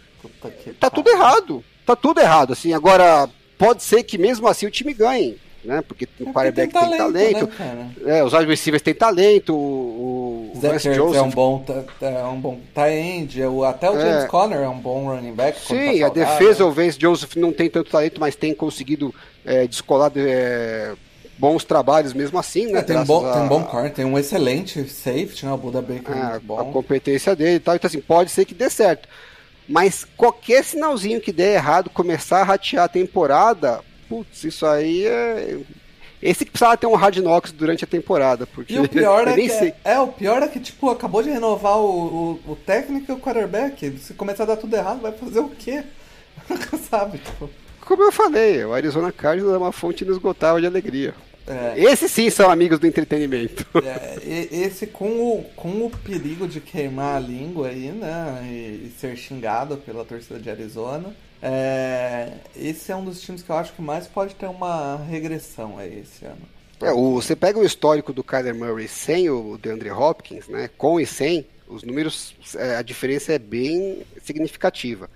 Tá tudo errado. Tá tudo errado, assim. Agora, pode ser que mesmo assim o time ganhe né? Porque o é quarterback tem talento. Tem talento né, é, os wide receivers têm talento. O, o Zach Joseph é um bom, é um bom tight Até o James é. Conner é um bom running back. Sim, tá a defesa, o Vance Joseph não tem tanto talento, mas tem conseguido é, descolar é, bons trabalhos mesmo assim, né? É, tem, um bom, a... tem um bom corner, tem um excelente safety, né? O Buda Baker é, bom. A competência dele e tal. Então, assim, pode ser que dê certo. Mas qualquer sinalzinho que der errado, começar a ratear a temporada, putz, isso aí é. Esse que precisava ter um Hard Knocks durante a temporada, porque e o pior é que é, é, o pior é que tipo acabou de renovar o, o, o técnico e o quarterback. Se começar a dar tudo errado, vai fazer o quê? Sabe, tipo. Como eu falei, o Arizona Cardinals é uma fonte inesgotável de alegria. É. Esses sim são amigos do entretenimento. É, esse com o, com o perigo de queimar a língua aí, né? E, e ser xingado pela torcida de Arizona. É, esse é um dos times que eu acho que mais pode ter uma regressão aí esse ano. É, o, você pega o histórico do Kyler Murray sem o DeAndre Hopkins, né? Com e sem, os números, é, a diferença é bem significativa.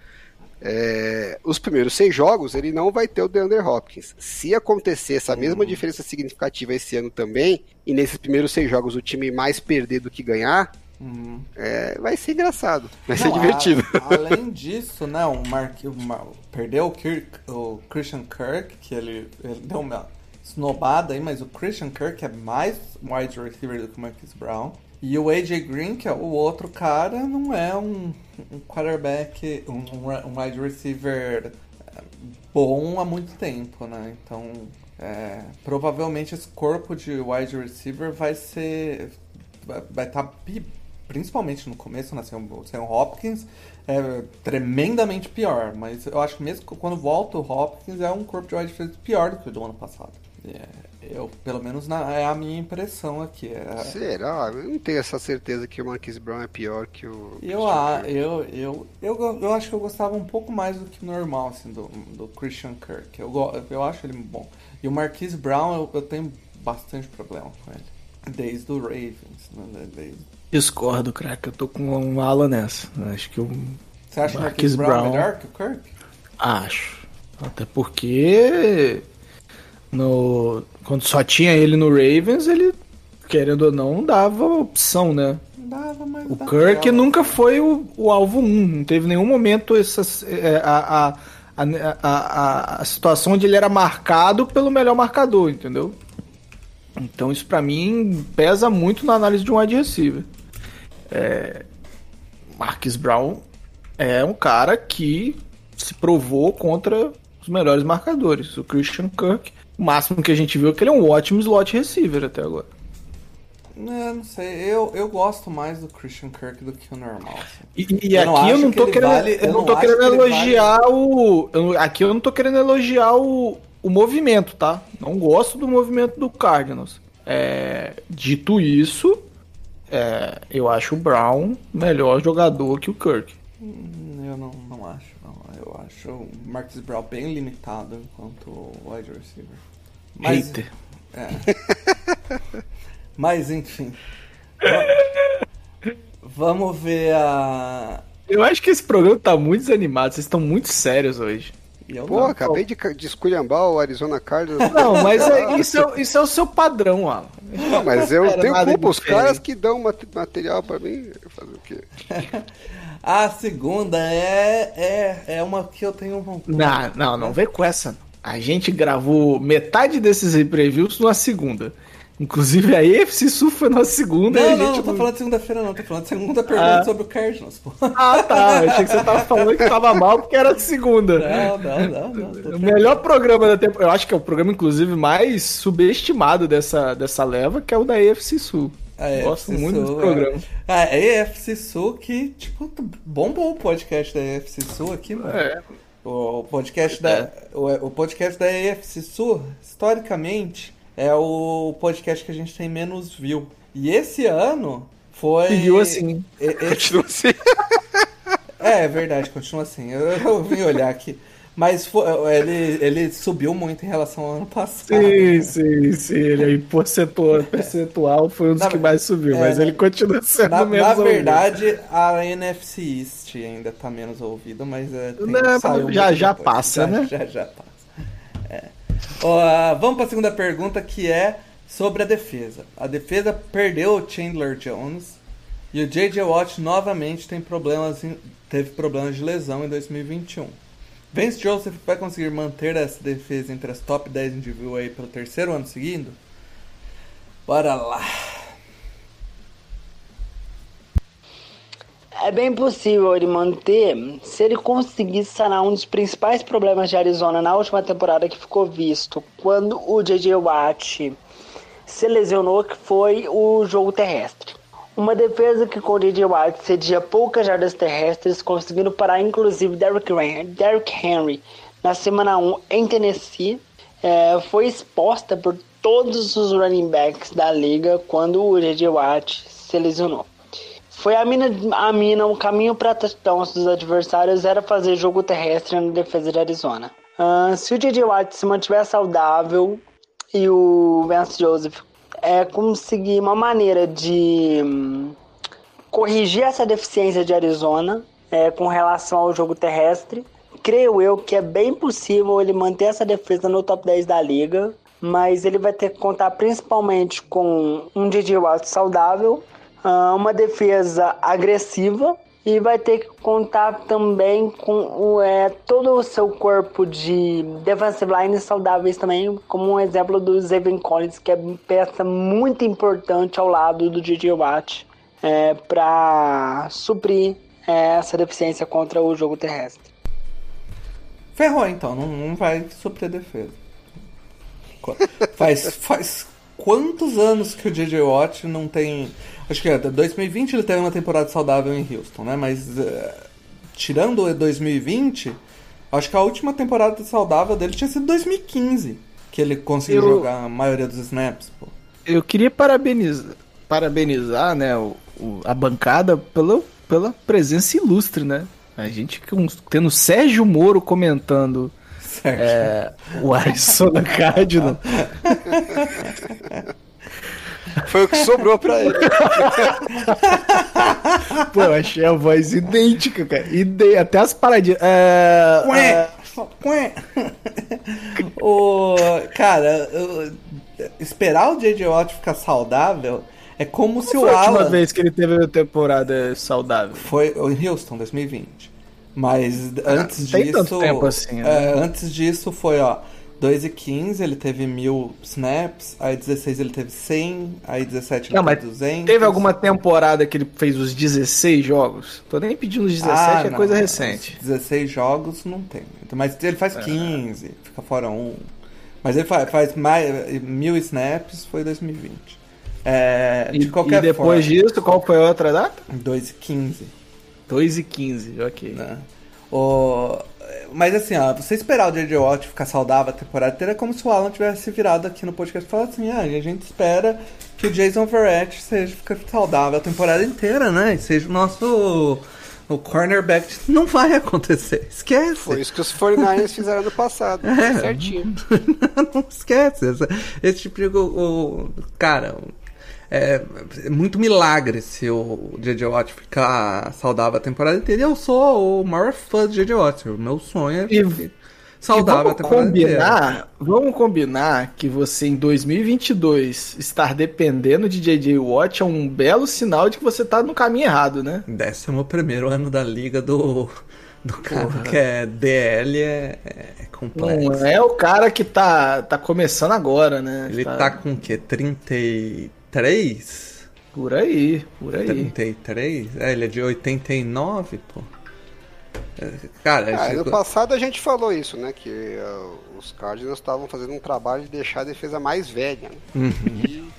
É, os primeiros seis jogos ele não vai ter o DeAndre Hopkins. Se acontecer essa uhum. mesma diferença significativa esse ano também, e nesses primeiros seis jogos o time mais perder do que ganhar, Uhum. É, vai ser engraçado, vai Não, ser divertido. A, além disso, né, o Mark, o perdeu o, Kirk, o Christian Kirk, que ele, ele deu uma snobada aí, mas o Christian Kirk é mais wide receiver do que o Marcus Brown. E o AJ Green, que é o outro cara, não é um, um quarterback, um, um wide receiver é, bom há muito tempo, né? Então, é, provavelmente esse corpo de wide receiver vai ser. Vai estar tá principalmente no começo, né, sem, o, sem o Hopkins, é tremendamente pior. Mas eu acho que mesmo quando volta o Hopkins, é um corpo de wide receiver pior do que o do ano passado. É, eu, pelo menos na, é a minha impressão aqui. É... Será? Eu não tenho essa certeza que o Marquis Brown é pior que o. Eu, ah, eu, eu, eu, eu, acho que eu gostava um pouco mais do que normal assim, do, do Christian Kirk. Eu, eu acho ele bom. E o Marquis Brown eu, eu tenho bastante problema com ele. Desde o Ravens. Né? Desde Discordo, craque. Eu tô com um ala nessa. Acho que o. Você acha Marquis Brown, Brown melhor que o Kirk? Acho. Até porque. No, quando só tinha ele no Ravens, ele, querendo ou não, dava opção, né? Dava, mas o Kirk nunca foi o, o alvo 1. Não teve nenhum momento essa, é, a, a, a, a, a situação onde ele era marcado pelo melhor marcador, entendeu? Então isso para mim pesa muito na análise de um wide receiver. É, Marcus Brown é um cara que se provou contra os melhores marcadores. O Christian Kirk, o máximo que a gente viu é que ele é um ótimo slot receiver até agora. É, não sei, eu, eu gosto mais do Christian Kirk do que o normal. Assim. E, e eu aqui eu não tô querendo, vale, eu, eu não tô querendo elogiar vale... o. Eu, aqui eu não tô querendo elogiar o, o movimento, tá? Não gosto do movimento do Cardinals. É, dito isso, é, eu acho o Brown melhor jogador que o Kirk. Hum, eu não, não acho, não. Eu acho o Marcus Brown bem limitado enquanto wide receiver. Mas, Hater. É. Mas enfim. Vamos ver a. Eu acho que esse programa tá muito desanimado, vocês estão muito sérios hoje. Pô, não, acabei de, de esculhambar o Arizona Cardinals. Não, mas é, isso, é, isso é o seu padrão, Alan. Não, mas eu tenho culpa, os caras que dão material pra mim, fazer o quê? A segunda é, é, é uma que eu tenho vontade. Não, não, não vem com essa. A gente gravou metade desses previews na segunda. Inclusive a AFC Sul foi nossa segunda. Não, não, gente não tô falando de segunda-feira, não. Tô falando de segunda pergunta Ah. sobre o Cardinals, pô. Ah, tá. Eu achei que você tava falando que tava mal porque era de segunda. Não, não, não, não. O melhor programa da temporada. Eu acho que é o programa, inclusive, mais subestimado dessa, dessa leva, que é o da AFC Sul. A Gosto AFC muito Sul, desse é. programa. Ah, a AFC Sul que, tipo, bombou o podcast da AFC Sul aqui, mano. É. O podcast da o, o podcast da AFC Sul, historicamente, é o podcast que a gente tem menos view. E esse ano foi Seguiu assim. E- Continua assim. É, é verdade, continua assim. Eu, eu vim olhar aqui. Mas foi- ele, ele subiu muito em relação ao ano passado. Sim, sim, sim. Ele aí, percentual, percentual foi um dos Na- que mais subiu, é, mas ele continua sendo Na, menos na ouvido. verdade, a NFC East ainda tá menos ouvido, mas é, tem, Não, já- já depois. passa, Já- né? Já, já passa. Vamos para a segunda pergunta, que é sobre a defesa. A defesa perdeu o Chandler Jones e o J.J. Watt novamente tem problemas em- teve problemas de lesão em 2021. Vance Joseph vai conseguir manter essa defesa entre as top 10 em view aí pelo terceiro ano seguido? Bora lá. É bem possível ele manter se ele conseguir sanar um dos principais problemas de Arizona na última temporada que ficou visto quando o J.J. Watt se lesionou, que foi o jogo terrestre. Uma defesa que com o J.J. Watt cedia poucas jardas terrestres, conseguindo parar inclusive Derrick Henry, na semana 1 em Tennessee, é, foi exposta por todos os running backs da liga quando o J.J. Watt se lesionou. Foi a mina, a mina o caminho para touchdowns dos adversários era fazer jogo terrestre na defesa de Arizona. Ah, se o J.J. Watt se mantiver saudável e o Vance Joseph é, conseguir uma maneira de hum, corrigir essa deficiência de Arizona é, com relação ao jogo terrestre, creio eu que é bem possível ele manter essa defesa no top 10 da liga, mas ele vai ter que contar principalmente com um J.J. Watt saudável, uma defesa agressiva e vai ter que contar também com é, todo o seu corpo de defensive line saudáveis também, como um exemplo do Zayvon Collins, que é peça muito importante ao lado do J.J. Watt é, para suprir é, essa deficiência contra o jogo terrestre. Ferrou então, não, não vai suprir a defesa. Faz, faz quantos anos que o J.J. Watt não tem. Acho que é 2020 ele teve uma temporada saudável em Houston, né? Mas eh, tirando o 2020, acho que a última temporada saudável dele tinha sido 2015. Que ele conseguiu Eu- jogar a maioria dos snaps, pô. Eu queria parabenizar, parabenizar né, o, o- a bancada pela, pela presença ilustre, né? A gente tendo Sérgio Moro comentando é, o Arizona Cardinal. Foi o que sobrou pra ele. Pô, eu achei a voz idêntica, cara. Ide... Até as paradinhas. É? Quê? o, cara, eu- esperar o J.J. Watt ficar saudável é como se o foi a última Alan... vez que ele teve uma temporada saudável? Foi em Houston, 2020. Mas antes tem disso. tanto tempo assim, né? é, antes disso foi, ó. 2 e 15 ele teve mil snaps, aí 16 ele teve 100, aí 17 ele Não, teve mas 200. Teve alguma temporada que ele fez os 16 jogos? Tô nem pedindo os 17, Ah, é não, coisa recente. 16 jogos não tem. Mas ele faz É. 15, fica fora um. Mas ele faz, faz mais, mil snaps, foi 2020. É, E, de qualquer e depois forma, disso, qual foi a outra data? 2 e 15. 2 e 15, ok. né? O... Mas assim, ó, você esperar o J.J. Watt ficar saudável a temporada inteira é como se o Alan tivesse virado aqui no podcast e falado assim, ah, e a gente espera que o Jason Verrett seja fica saudável a temporada inteira, né? E seja o nosso o cornerback. Não vai acontecer, esquece. Foi isso que os 49ers fizeram no passado. É. Certinho. não esquece. Essa- esse tipo de. O, o- cara, é, é muito milagre se o J.J. Watt ficar saudável a temporada inteira. E eu sou o maior fã do J.J. Watt. O meu sonho é E- saudável a temporada inteira. combinar, vamos combinar que você em 2022 estar dependendo de JJ Watt é um belo sinal de que você tá no caminho errado, né? Décimo primeiro ano da liga do, do cara que é DL é, é complexo. Não é o cara que tá, tá começando agora, né? Ele tá com o quê? 33? Por aí, por aí. 33? É, ele é de 89, pô. É, Cara, Ah, no passado a gente falou isso, né? Que uh, os Cardinals estavam fazendo um trabalho de deixar a defesa mais velha. Né? Uhum. E uh,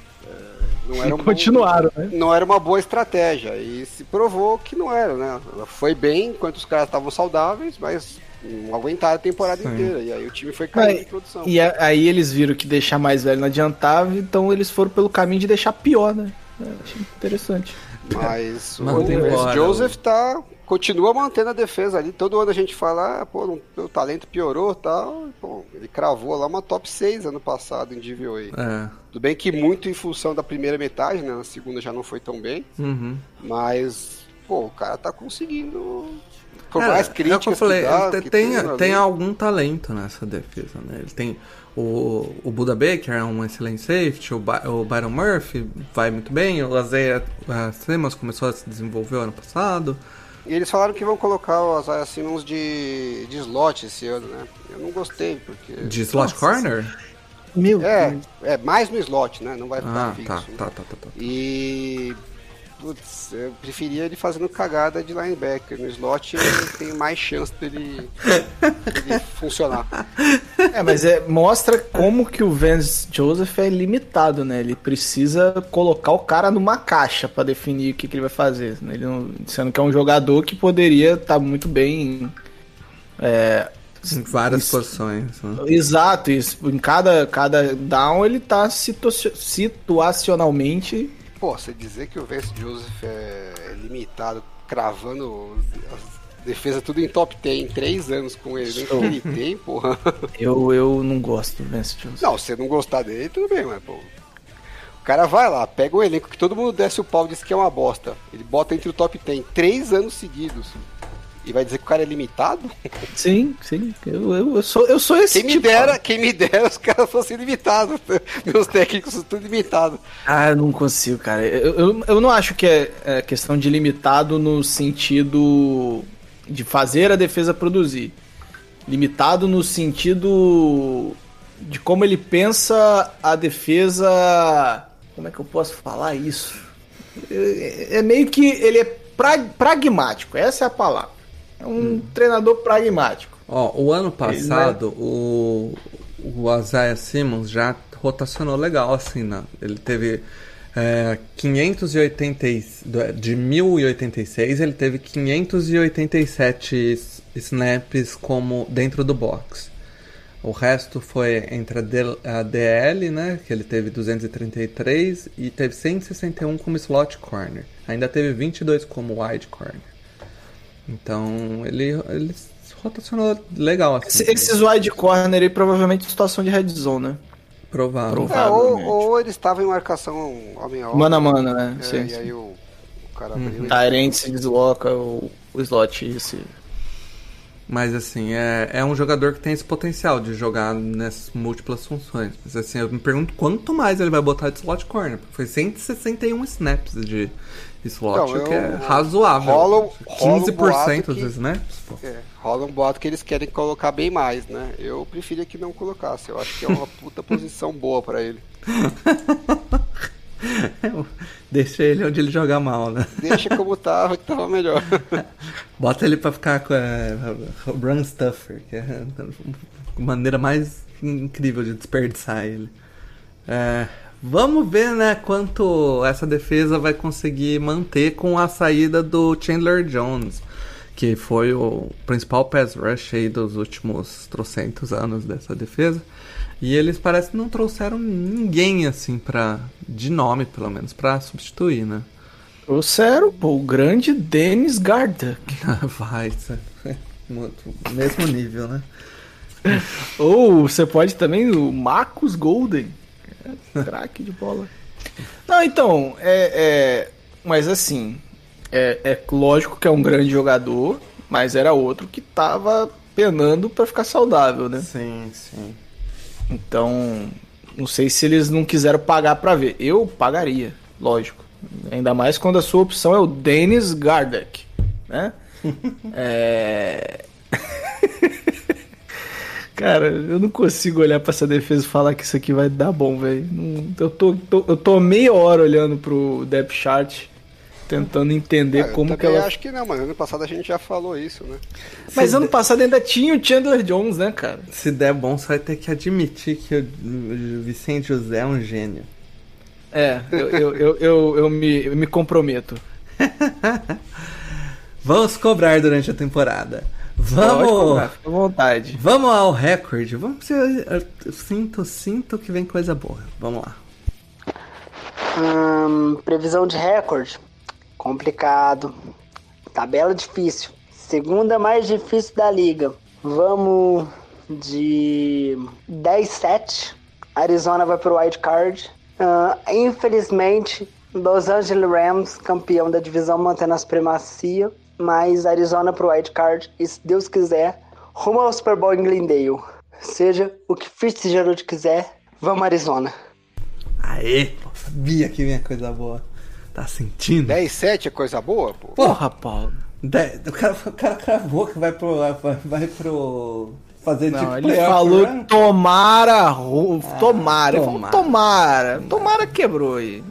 não era um bom- Continuaram, né? não era uma boa estratégia. E se provou que não era, né? Ela Foi bem enquanto os caras estavam saudáveis, mas não aguentaram a temporada Sim. inteira. E aí o time foi caindo Mas- de produção. E a- aí eles viram que deixar mais velho não adiantava, então eles foram pelo caminho de deixar pior, né? É, achei interessante. Mas o embora, Joseph tá, continua mantendo a defesa ali. Todo ano a gente fala, ah, pô, o talento piorou e tal. Pô, ele cravou lá uma top 6 ano passado em DVOA. É. Tudo bem que muito em função da primeira metade, né? Na segunda já não foi tão bem. Uhum. Mas, pô, o cara tá conseguindo. Por É, mais é o críticas que eu falei, dá, ele que tem, tem algum talento nessa defesa, né? Ele tem o, o Buda Baker é um excelente safety, o, By- o Byron Murphy vai muito bem, o Isaiah uh, Simmons começou a se desenvolver ano passado. E eles falaram que vão colocar o Isaiah Simmons de, de slot esse ano, né? Eu não gostei, porque. De slot corner? Meu É, Deus. é mais no slot, né? Não vai ficar Ah, fixo. tá, né? tá, tá, tá, tá. E. Putz, eu preferia ele fazendo cagada de linebacker. No slot tem mais chance dele, dele funcionar. É, mas é, mostra como que o Vance Joseph é limitado, né? Ele precisa colocar o cara numa caixa pra definir o que, que ele vai fazer. né? Ele não, sendo que é um jogador que poderia estar muito bem. É, Em várias Isso. posições. Né? exato, isso. Em cada, cada down ele tá situ- situacionalmente. Pô, você dizer que o Vance Joseph é limitado, cravando a defesa tudo em top 10 em 3 anos com ele, nem ele tem, porra. Eu, eu não gosto do Vance Joseph. Não, se você não gostar dele, tudo bem, mas, pô. O cara vai lá, pega o elenco que todo mundo desce o pau e diz que é uma bosta. Ele bota entre o top 10 três anos seguidos. E vai dizer que o cara é limitado? Sim, sim. Eu, eu, eu sou, eu sou esse Quem me tipo. dera, quem me dera, os caras fossem limitados. Meus técnicos são tudo limitados. Ah, eu não consigo, cara. Eu, eu, eu não acho que é, é questão de limitado no sentido de fazer a defesa produzir. Limitado no sentido de como ele pensa a defesa. Como é que eu posso falar isso? É, é meio que ele é pra- pragmático, essa é a palavra. É um treinador pragmático. Ó, o ano passado, o, o Isaiah Simmons já rotacionou legal, assim, né? Ele teve é, 580, e- do- de 1086, ele teve 587 s- snaps como dentro do box. O resto foi entre a DL, né, que ele teve 233, e teve 161 como slot corner. Ainda teve 22 como wide corner. Então, ele, ele rotacionou legal, assim. Esse- Esses wide corner aí provavelmente em situação de red zone, né? Provável. É, ou, Provavelmente. ou ele estava em marcação homem a. Mano a mano, né? É, Sim, e sim. aí o, o cara Uhum. abriu Tyrant se desloca, o, o slot se... Mas assim, é, é um jogador que tem esse potencial de jogar nessas múltiplas funções. Mas assim, eu me pergunto quanto mais ele vai botar de slot corner. porque Foi 161 snaps de slot, Então, o que é razoável. rola- rola um 15% boato dos que- snaps? pô. É, rola um boato que eles querem colocar bem mais, né? Eu preferia que não colocasse. Eu acho que é uma puta posição boa pra ele. Deixa ele onde ele joga mal, né? Deixa como tava, que tava melhor. Bota ele pra ficar com a run stuffer, que é a maneira mais incrível de desperdiçar ele. É, vamos ver, né, quanto essa defesa vai conseguir manter com a saída do Chandler Jones, que foi o principal pass rush aí dos últimos trocentos anos dessa defesa. E eles parecem que não trouxeram ninguém assim para de nome, pelo menos, pra substituir, né? Trouxeram, pô, o grande Dennis Garduck. Vai, isso é muito- mesmo nível, né? Ou você pode também o Marcus Golden. Craque de bola. Não, então, é, é- Mas assim, é, é lógico que é um grande jogador, mas era outro que tava penando pra ficar saudável, né? Sim, sim. Então, não sei se eles não quiseram pagar pra ver. Eu pagaria, lógico. Ainda mais quando a sua opção é o Dennis Gardeck. né? é... Cara, eu não consigo olhar pra essa defesa e falar que isso aqui vai dar bom, velho. Eu tô, tô, eu tô meia hora olhando pro depth chart, tentando entender Ah, eu como que ela. acho que não, mas ano passado a gente já falou isso, né? Mas ano passado ainda tinha o Chandler Jones, né, cara? Se der bom, você vai ter que admitir que o o Vicente José é um gênio. É, eu, eu, eu, eu, eu me, eu me comprometo. Vamos cobrar durante a temporada. Pode Vamos! cobrar, fica à vontade. Vamos ao recorde. Vamos. Eu, eu sinto, sinto que vem coisa boa. Vamos lá. Hum, previsão de recorde. Complicado. Tabela difícil. Segunda mais difícil da liga. Vamos de 10-7. Arizona vai pro wild card. Ah, infelizmente, Los Angeles Rams, campeão da divisão, mantendo a supremacia. Mas Arizona pro wild card. E se Deus quiser, rumo ao Super Bowl em Glendale. Seja o que Fitzgerald quiser, vamos Arizona. Aê! Pô, sabia que vinha coisa boa. Tá sentindo? 10-7 é coisa boa, pô? Porra, Paulo. De- o, cara, o cara cravou que vai pro. Vai, pro. Fazer Não, tipo. ele playoff falou run. tomara, ru- tomara, falou tomara. tomara, tomara quebrou aí.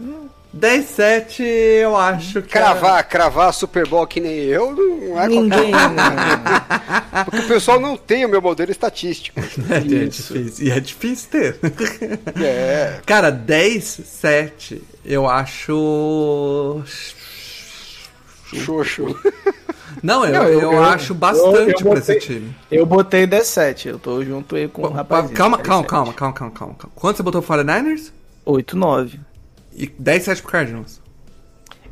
10-7, eu acho que. Cravar, cravar Super Bowl que nem eu não é Ninguém. qualquer- Porque o pessoal não tem o meu modelo estatístico. É, é difícil. E é difícil ter. É. Cara, 10-7, eu acho. Xoxo. Não, eu, Não, eu, eu- eu- acho bastante eu- eu pra botei- esse time. Eu botei 17, eu tô junto aí com o rapaz. calma, calma, calma, calma, calma, calma. Quanto você botou 49ers? 8, 9. E 10-7 pro Cardinals.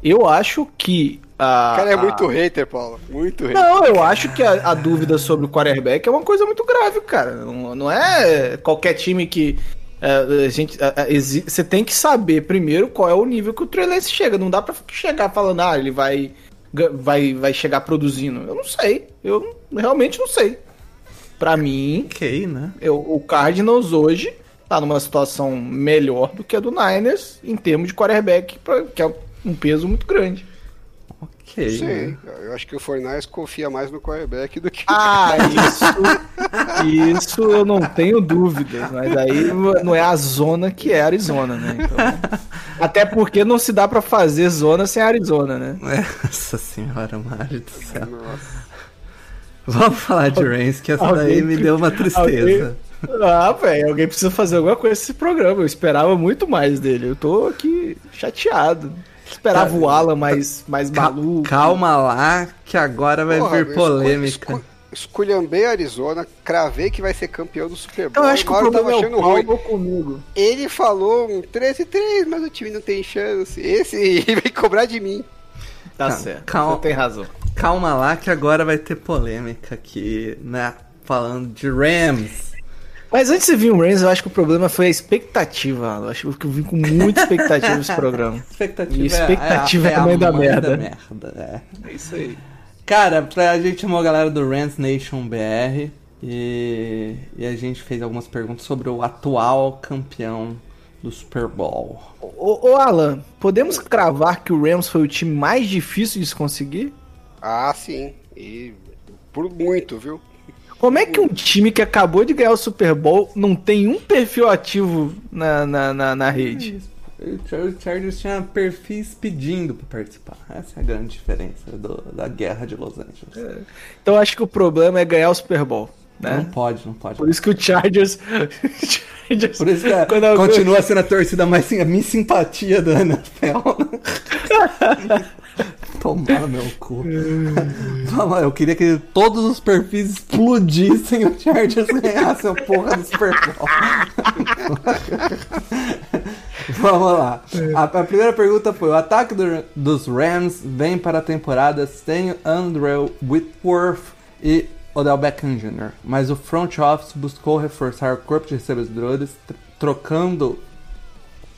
Eu acho que a. O cara é a- muito hater, Paulo. Muito hater. Não, eu acho que a, a dúvida sobre o quarterback é uma coisa muito grave, cara. Não, não é qualquer time que. é, a gente, a- a- exi- você tem que saber primeiro qual é o nível que o Trey Lance chega. Não dá pra chegar falando, ah, ele vai, vai, vai chegar produzindo. Eu não sei. Eu realmente não sei. Pra mim, Ok, né? eu, o Cardinals hoje tá numa situação melhor do que a do Niners em termos de quarterback, pra- que é um peso muito grande. Ok. Sim, eu acho que o Fornais confia mais no quarterback do que Ah, isso, isso eu não tenho dúvidas, mas aí não é a zona que é Arizona, né? Então, até porque não se dá pra fazer zona sem Arizona, né? Nossa senhora, Mário do céu. Vamos falar de Reigns, que essa daí Alguém- me deu uma tristeza. Ah, velho, alguém precisa fazer alguma coisa nesse programa. Eu esperava muito mais dele. Eu tô aqui chateado. Esperava Tá. o Alan mais, mais Cal- maluco. Calma lá, que agora vai Porra, vir polêmica. escu- escu- Esculhambei a Arizona, cravei que vai ser campeão do Super Bowl. Eu acho que o problema é o achando ruim. Comigo. Ele falou um 13-3, mas o time não tem chance. Esse vai cobrar de mim. Tá Calma, certo. calma. Você tem razão. Calma lá, que agora vai ter polêmica aqui, né? Falando de Rams. Mas antes de vir o Reigns, eu acho que o problema foi a expectativa. Alan. Eu acho que eu vim com muita expectativa nesse programa. Expectativa, E expectativa é a mãe da merda. merda, é. É isso aí. Cara, pra, a gente chamou a galera do Rams Nation BR e, e a gente fez algumas perguntas sobre o atual campeão do Super Bowl. Ô, ô Alan, podemos cravar que o Rams foi o time mais difícil de se conseguir? Ah, sim. E por muito, viu? Como é que um time que acabou de ganhar o Super Bowl não tem um perfil ativo na, na, na, na rede? O Char- o Chargers tinha perfis pedindo pra participar. Essa é a grande diferença do- da guerra de Los Angeles. Então eu acho que o problema é ganhar o Super Bowl. Não Né? pode, não pode. Por isso que o Chargers. Chargers- Por isso que é- continua sendo a torcida mais sim- a minha simpatia da NFL. Tomar meu cu. Eu queria que todos os perfis explodissem e o Chargers ganhasse a porra do Super Bowl. Vamos lá. A, a primeira pergunta foi: o ataque do- dos Rams vem para a temporada sem Andrew Whitworth e Odell Beckham Jr., mas o front office buscou reforçar o corpo de recebedores, tr- trocando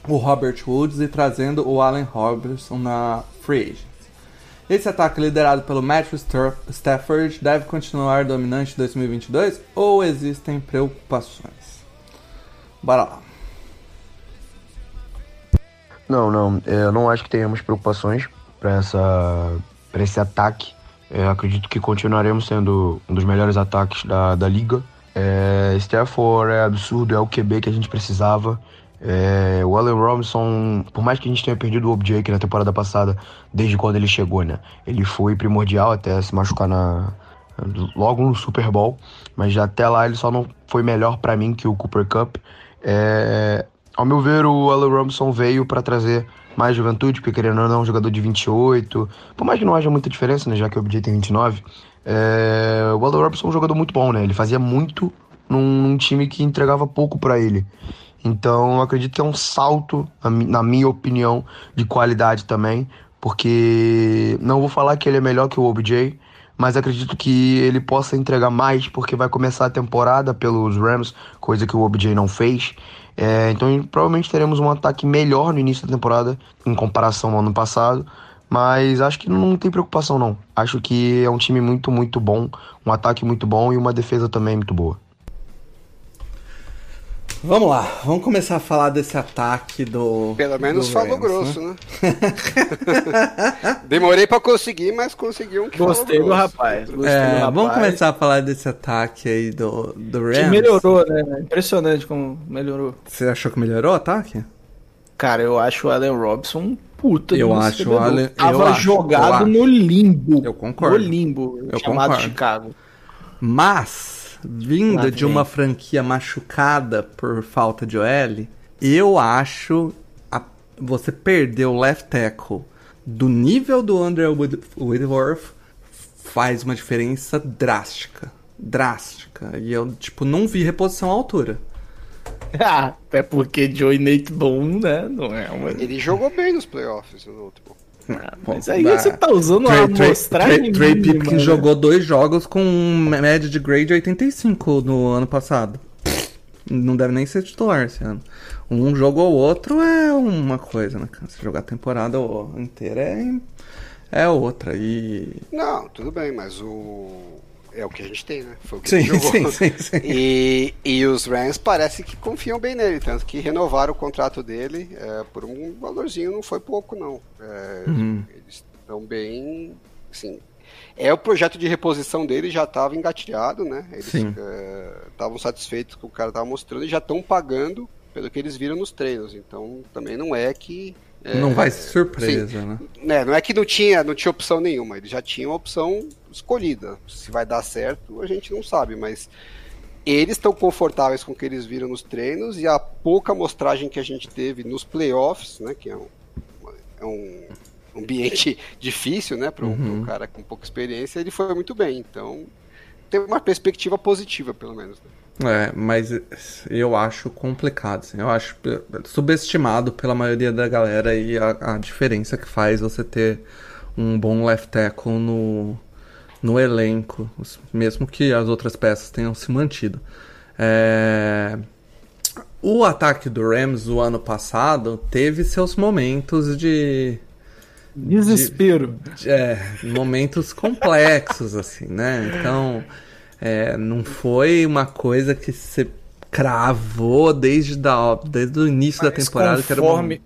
o Robert Woods e trazendo o Allen Robertson na free agency. Esse ataque liderado pelo Matthew Stafford deve continuar dominante em 2022 ou existem preocupações? Bora lá. Não, não. Eu não acho que tenhamos preocupações para essa para esse ataque É, acredito que continuaremos sendo um dos melhores ataques da, da liga. É, Stafford é absurdo, é o QB que a gente precisava. É, o Allen Robinson, por mais que a gente tenha perdido o OBJ na temporada passada, desde quando ele chegou, né? Ele foi primordial até se machucar na, logo no Super Bowl, mas até lá ele só não foi melhor para mim que o Cooper Cup. É, ao meu ver, o Allen Robinson veio para trazer mais juventude, porque querendo ou não, é um jogador de 28, por mais que não haja muita diferença, né, já que o OBJ tem 29, é, o Allen Robinson é um jogador muito bom, né? Ele fazia muito num, num time que entregava pouco para ele. Então, acredito que é um salto, na minha opinião, de qualidade também, porque não vou falar que ele é melhor que o OBJ, mas acredito que ele possa entregar mais, porque vai começar a temporada pelos Rams, coisa que o OBJ não fez. É, então provavelmente teremos um ataque melhor no início da temporada em comparação ao ano passado. Mas acho que não tem preocupação não. Acho que é um time muito, muito bom, um ataque muito bom e uma defesa também muito boa. Vamos lá, vamos começar a falar desse ataque do. Pelo menos do falou Rams, grosso, né? Demorei pra conseguir, mas consegui um que Gostei falou do grosso. rapaz. Gostei É, do rapaz. vamos começar a falar desse ataque aí do, do Que Rams. melhorou, né? Impressionante como melhorou. Você achou que melhorou o ataque? Cara, eu acho o Allen Robinson um puta de Eu um acho o Allen- eu Tava acho, jogado no limbo. Eu concordo. No limbo, Eu chamado concordo. Chicago. Mas, vindo Lá de uma franquia machucada por falta de OL, eu acho a- você perder o left tackle do nível do Andrew Whit- Whitworth faz uma diferença drástica. Drástica. E eu, tipo, não vi reposição à altura. Ah, é porque Joe e Nate Bone, né? Não é uma... Ele jogou bem nos playoffs no último. Ah, mas aí Bah. você tá usando Trey, Trey, amostragem Trey, Trey mínima, Pipkins né? jogou dois jogos com média de grade 85 no ano passado. Não deve nem ser titular esse ano. Um jogo ou outro é uma coisa, né? cara? Se jogar a temporada inteira é, é outra. E. Não, tudo bem, mas o. É o que a gente tem, né? Foi o que Sim, jogou. sim, sim, sim. E, e os Rams parece que confiam bem nele, tanto que renovaram o contrato dele é, por um valorzinho, não foi pouco, não. É, Uhum. Eles estão bem. Assim, é o projeto de reposição dele já estava engatilhado, né? Eles estavam satisfeitos com o que o cara estava mostrando e já estão pagando pelo que eles viram nos treinos. Então também não é que. É, não vai ser surpresa, né? né, não é que não tinha, não tinha opção nenhuma, eles já tinham a opção escolhida. Se vai dar certo, a gente não sabe, mas eles estão confortáveis com o que eles viram nos treinos e a pouca amostragem que a gente teve nos playoffs, né, que é um, é um ambiente difícil, né, para um, pra um cara com pouca experiência, ele foi muito bem. Então, tem uma perspectiva positiva, pelo menos. Né? É, mas eu acho complicado, assim. Eu acho subestimado pela maioria da galera e a, a diferença que faz você ter um bom left tackle no, no elenco, mesmo que as outras peças tenham se mantido. É, O ataque do Rams o ano passado teve seus momentos de. Desespero. de- é, momentos complexos, assim, né? Então, é, não foi uma coisa que você cravou desde, da, desde o início da Mas temporada, que era uma- conforme-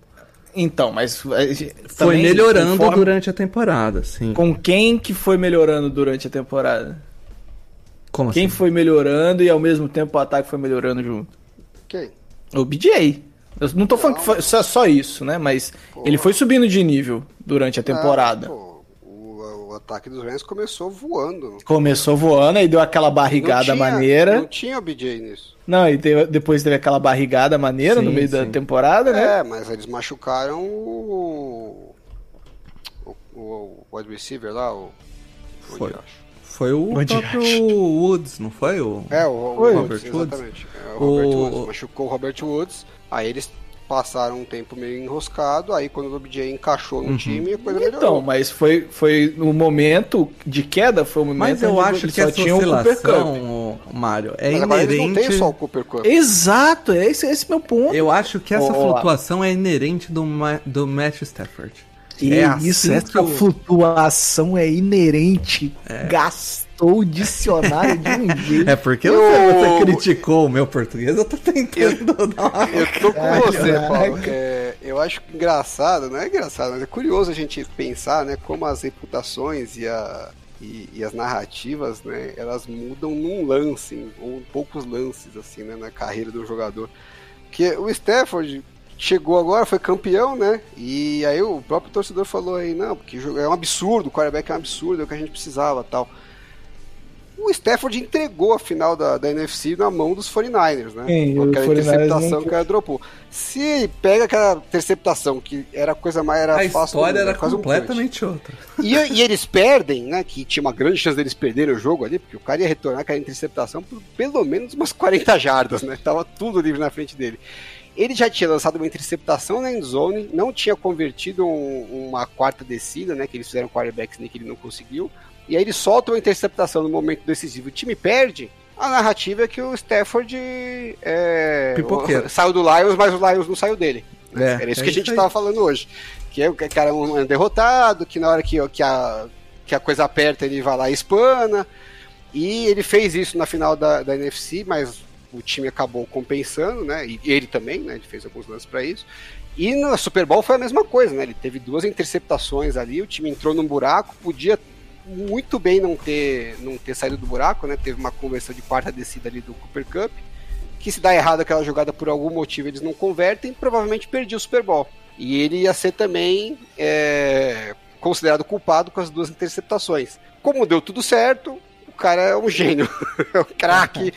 Então, mas eh, foi também, melhorando conforme- durante a temporada, assim. Com quem que foi melhorando durante a temporada? Como Quem assim? foi melhorando e ao mesmo tempo o ataque foi melhorando junto? Ok. O BJ. Eu não tô falando que foi só, só isso, né? Mas ele foi subindo de nível durante a temporada. Ah, o, o ataque dos Rams começou voando. Começou voando e deu aquela Não barrigada tinha- maneira. Não tinha o BJ nisso. Não, e teve- depois teve aquela barrigada maneira no Sim, meio da sim. temporada, né? É, mas eles machucaram o. O, o wide receiver lá, o. o Foi. Josh. Foi o Onde próprio Woods, não foi? O... É, o, o Foi. Robert Robert Woods? Exatamente. É, o Robert O- Woods. Machucou o Robert Woods. Aí eles passaram um tempo meio enroscado. Aí quando o OBJ encaixou Uhum. no time, a coisa Então, melhorou. mas foi, foi no momento de queda, foi o momento Mas eu acho ele que só essa tinha o Cooper Cup. Mário, é Mas eles não inerente... têm só o Cooper Cup. Exato, é esse, esse meu ponto. Eu acho que essa flutuação é inerente do, Ma- do Matthew Stafford. E é assim isso, que essa o- flutuação é inerente. Gastou o dicionário de um jeito. É porque Eu- você, criticou o meu português, eu tô tentando dar uma... Eu tô com você, caraca. Paulo. É, eu acho engraçado, não é engraçado, mas é curioso a gente pensar, né, como as reputações e, a- E, e, as narrativas, né, elas mudam num lance, ou poucos lances, assim, né, na carreira do jogador. Porque o Stafford chegou agora, foi campeão, né, e aí o próprio torcedor falou aí, não, porque é um absurdo, o quarterback é um absurdo, é o que a gente precisava, tal o Stafford entregou a final da, da NFC na mão dos 49ers, né? Sim, Com aquela 49ers interceptação não... que ela dropou. Se ele pega aquela interceptação, que era a coisa mais. Era a fácil história era quase completamente um outra. E, e, eles perdem, né? Que tinha uma grande chance deles perderem o jogo ali, porque o cara ia retornar aquela interceptação por pelo menos umas 40 jardas, né? Tava tudo livre na frente dele. Ele já tinha lançado uma interceptação na endzone, não tinha convertido um, uma quarta descida, né? Que eles fizeram quarterback sneak, ele não conseguiu e aí ele solta uma interceptação no momento decisivo, o time perde, a narrativa é que o Stafford é, saiu do Lions, mas o Lions não saiu dele. É, Era isso é que a gente estava falando hoje. Que é o cara é um derrotado, que na hora que, que, a, que a coisa aperta ele vai lá e espana. E ele fez isso na final da, da NFC, mas o time acabou compensando, né? E ele também, né? Ele fez alguns lances para isso. E no Super Bowl foi a mesma coisa, né? Ele teve duas interceptações ali, o time entrou num buraco, podia muito bem não ter, não ter saído do buraco, né? Teve uma conversão de quarta descida ali do Cooper Cup. Que se dá errado aquela jogada por algum motivo eles não convertem, provavelmente perdia o Super Bowl. E ele ia ser também é, considerado culpado com as duas interceptações. Como deu tudo certo, o cara é um gênio, é um craque.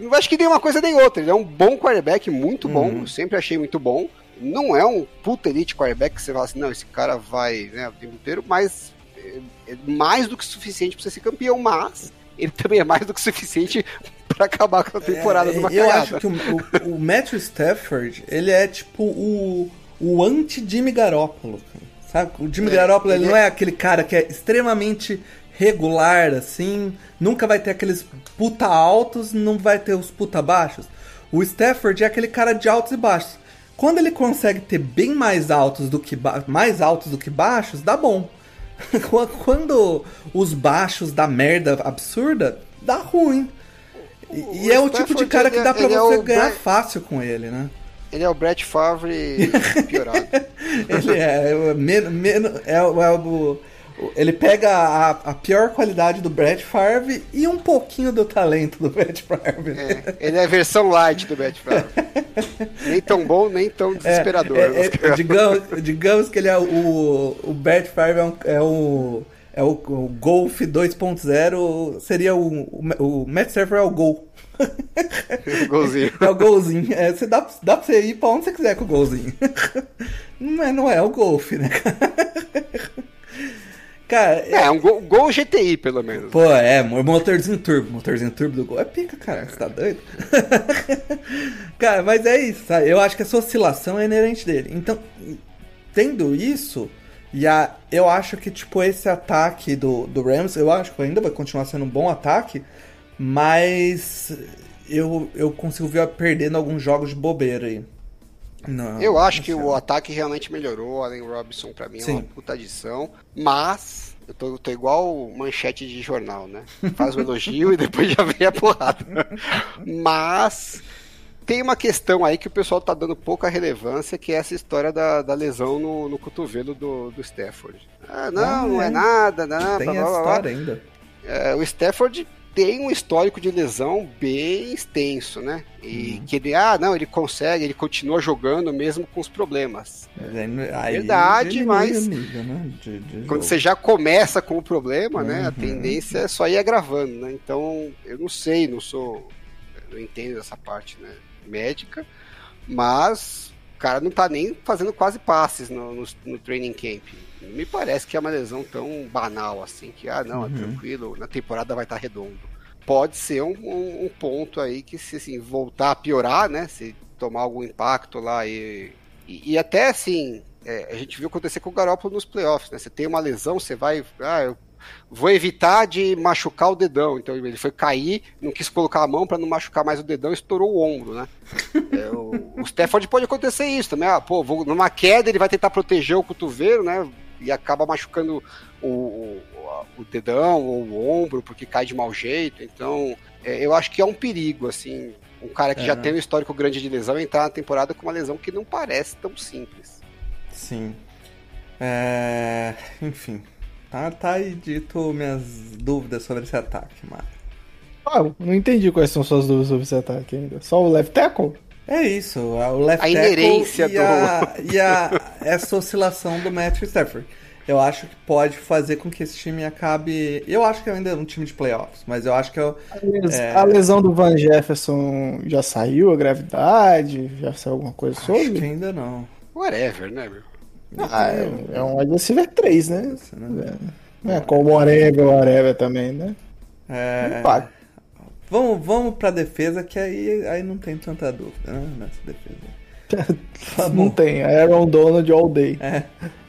Não acho que nem uma coisa nem outra. Ele é um bom quarterback, muito bom, uhum. sempre achei muito bom. Não é um puta elite quarterback que você fala assim, não, esse cara vai né, o tempo inteiro, mas é mais do que suficiente para você ser campeão, mas ele também é mais do que suficiente para acabar com a temporada é, numa Eu acho que o, o, o, Matthew Stafford, ele é tipo o, o anti-Jimmy Garoppolo, sabe? O Jimmy é, Garoppolo ele, ele não é aquele cara que é extremamente regular, assim, nunca vai ter aqueles puta altos, não vai ter os puta baixos. O Stafford é aquele cara de altos e baixos. Quando ele consegue ter bem mais altos do que mais altos do que baixos, dá bom. Quando os baixos da merda absurda, dá ruim. E, o e é o tipo de cara que dá pra é você é ganhar fácil com ele, né? Ele é o Brett Favre piorado. ele é, é, men, é, é o ele pega a, a, pior qualidade do Brett Favre e um pouquinho do talento do Brett Favre. É, ele é a versão light do Brett Favre. nem tão bom, nem tão é, desesperador. É, é, digamos, digamos que ele é o, o Brett Favre é, um, é o é o, o Golf 2.0 seria o, o, o Matt Stafford é o Gol. golzinho. É o golzinho. É, você dá, dá pra você ir pra onde você quiser com o golzinho. Não é, não é o Golf, né? Cara, é, é um gol, gol, GTI, pelo menos. Pô, é, motorzinho turbo. Motorzinho turbo do gol é pica, cara. Você tá doido? cara, mas é isso, sabe? Eu acho que essa oscilação é inerente dele. Então, tendo isso, e a, eu acho que, tipo, esse ataque do, do Rams, eu acho que ainda vai continuar sendo um bom ataque, mas eu, eu consigo ver perdendo alguns jogos de bobeira aí. Não, eu acho que o ataque realmente melhorou. Allen Robinson, para mim, Sim. é uma puta adição. Mas, eu tô, tô, igual manchete de jornal, né? Faz o elogio e depois já vem a porrada. Mas, tem uma questão aí que o pessoal tá dando pouca relevância, que é essa história da, da lesão no, no cotovelo do, do Stafford. Ah, não, ah, não é, é nada, não. Tem blá, blá, história blá. ainda. É, o Stafford tem um histórico de lesão bem extenso, né? E uhum. que ele, ah, não, ele consegue, ele continua jogando mesmo com os problemas. Aí, Verdade, mas nível, né? de, de quando você já começa com o problema, uhum. né? A uhum. tendência é só ir agravando, né? Então, eu não sei, não sou, não entendo essa parte, né? Médica, mas o cara não tá nem fazendo quase passes no, no, no training camp. Me parece que é uma lesão tão banal assim, que, ah, não, é uhum. tranquilo, na temporada vai estar tá redondo. Pode ser um, um, um, ponto aí que, se assim, voltar a piorar, né, se tomar algum impacto lá e, e, e até assim, é, a gente viu acontecer com o Garoppolo nos playoffs, né, você tem uma lesão, você vai, ah, eu vou evitar de machucar o dedão. Então ele foi cair, não quis colocar a mão para não machucar mais o dedão e estourou o ombro, né? É, o, o Stafford pode acontecer isso também. Ah, pô, vou, numa queda ele vai tentar proteger o cotovelo, né? E acaba machucando o, o, o, dedão ou o ombro porque cai de mau jeito. Então, é, eu acho que é um perigo, assim, um cara que é, já tem um histórico grande de lesão entrar na temporada com uma lesão que não parece tão simples. Sim. É... Enfim. Tá, tá aí dito minhas dúvidas sobre esse ataque, Mário. Ah, não entendi quais são suas dúvidas sobre esse ataque ainda. Só o left tackle? É isso, o left A tackle inerência e, do- a, e a- essa oscilação do Matthew Stafford. Eu acho que pode fazer com que esse time acabe. Eu acho que ainda é um time de playoffs, mas eu acho que eu, A les- É. A lesão do Van Jefferson já saiu, a gravidade? Já saiu alguma coisa acho que sobre? ainda não. Whatever, né, meu? Ah, é, é um wide receiver 3, né? Isso, né? É, como o Whatever, Whatever também, né? É, paga. Vamos, vamos pra defesa, que aí, aí não tem tanta dúvida né, nessa defesa. Tá Não tem. Aaron Donald all day. É,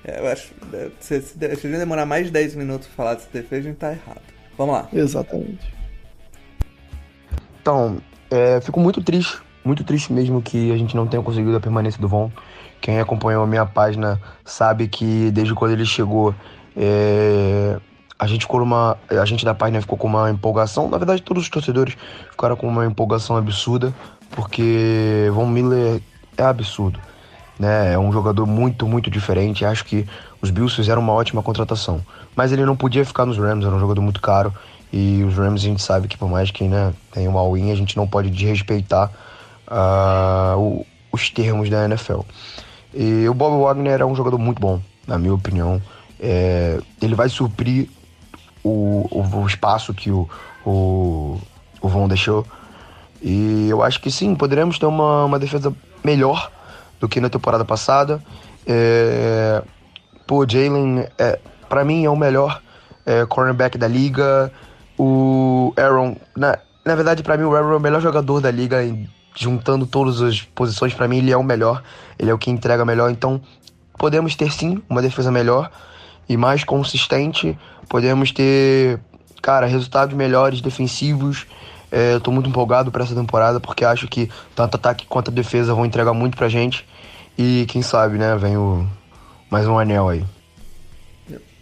é, eu acho. é, Se, se, se a gente demorar mais de 10 minutos pra falar dessa defesa, a gente tá errado. Vamos lá. Exatamente. Então, é, fico muito triste, muito triste mesmo que a gente não tenha conseguido a permanência do Von. Quem acompanhou a minha página sabe que desde quando ele chegou, é, a gente ficou numa, a gente da página ficou com uma empolgação. Na verdade, todos os torcedores ficaram com uma empolgação absurda, porque Von Miller é absurdo. Né? É um jogador muito, muito diferente. Acho que os Bills fizeram uma ótima contratação. Mas ele não podia ficar nos Rams, era um jogador muito caro. E os Rams a gente sabe que por mais que né, tenha uma all-in, a gente não pode desrespeitar ah, o- os termos da NFL. E o Bob Wagner é um jogador muito bom, na minha opinião. É, ele vai suprir o, o, o espaço que o, o, o Von deixou. E eu acho que sim, poderemos ter uma, uma defesa melhor do que na temporada passada. É, pô, Jalen, é, para mim, é o melhor é, cornerback da liga. O Aaron, na, na verdade, para mim, o Aaron é o melhor jogador da liga. juntando todas as posições, para mim, ele é o melhor. Ele é o que entrega melhor. Então, podemos ter sim uma defesa melhor e mais consistente. Podemos ter, cara, resultados melhores defensivos. É, eu tô muito empolgado para essa temporada porque acho que tanto ataque quanto a defesa vão entregar muito pra gente. E quem sabe, né, vem o mais um anel aí.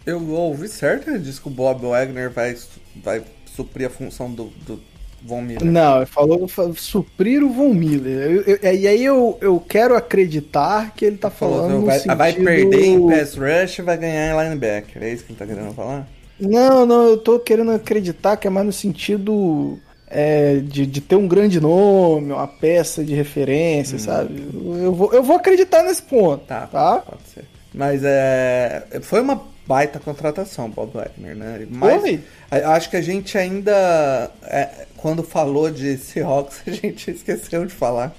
Eu ouvi certo, ele disse que o Bob Wagner vai, vai suprir a função do, do Von Miller. Não, ele falou fa- suprir o Von Miller. Eu- eu- e aí eu, eu quero acreditar que ele tá Falou, falando no vai, sentido... vai perder em pass rush e vai ganhar em linebacker. É isso que ele tá querendo falar? Não, não, eu tô querendo acreditar que é mais no sentido é, de, de ter um grande nome, uma peça de referência, sabe? Eu vou, eu vou acreditar nesse ponto, Hum. Tá, tá? pode ser. Mas é. Foi uma baita contratação, Bob Wagner, né? Mas acho que a gente ainda. é, quando falou de Seahawks, a gente esqueceu de falar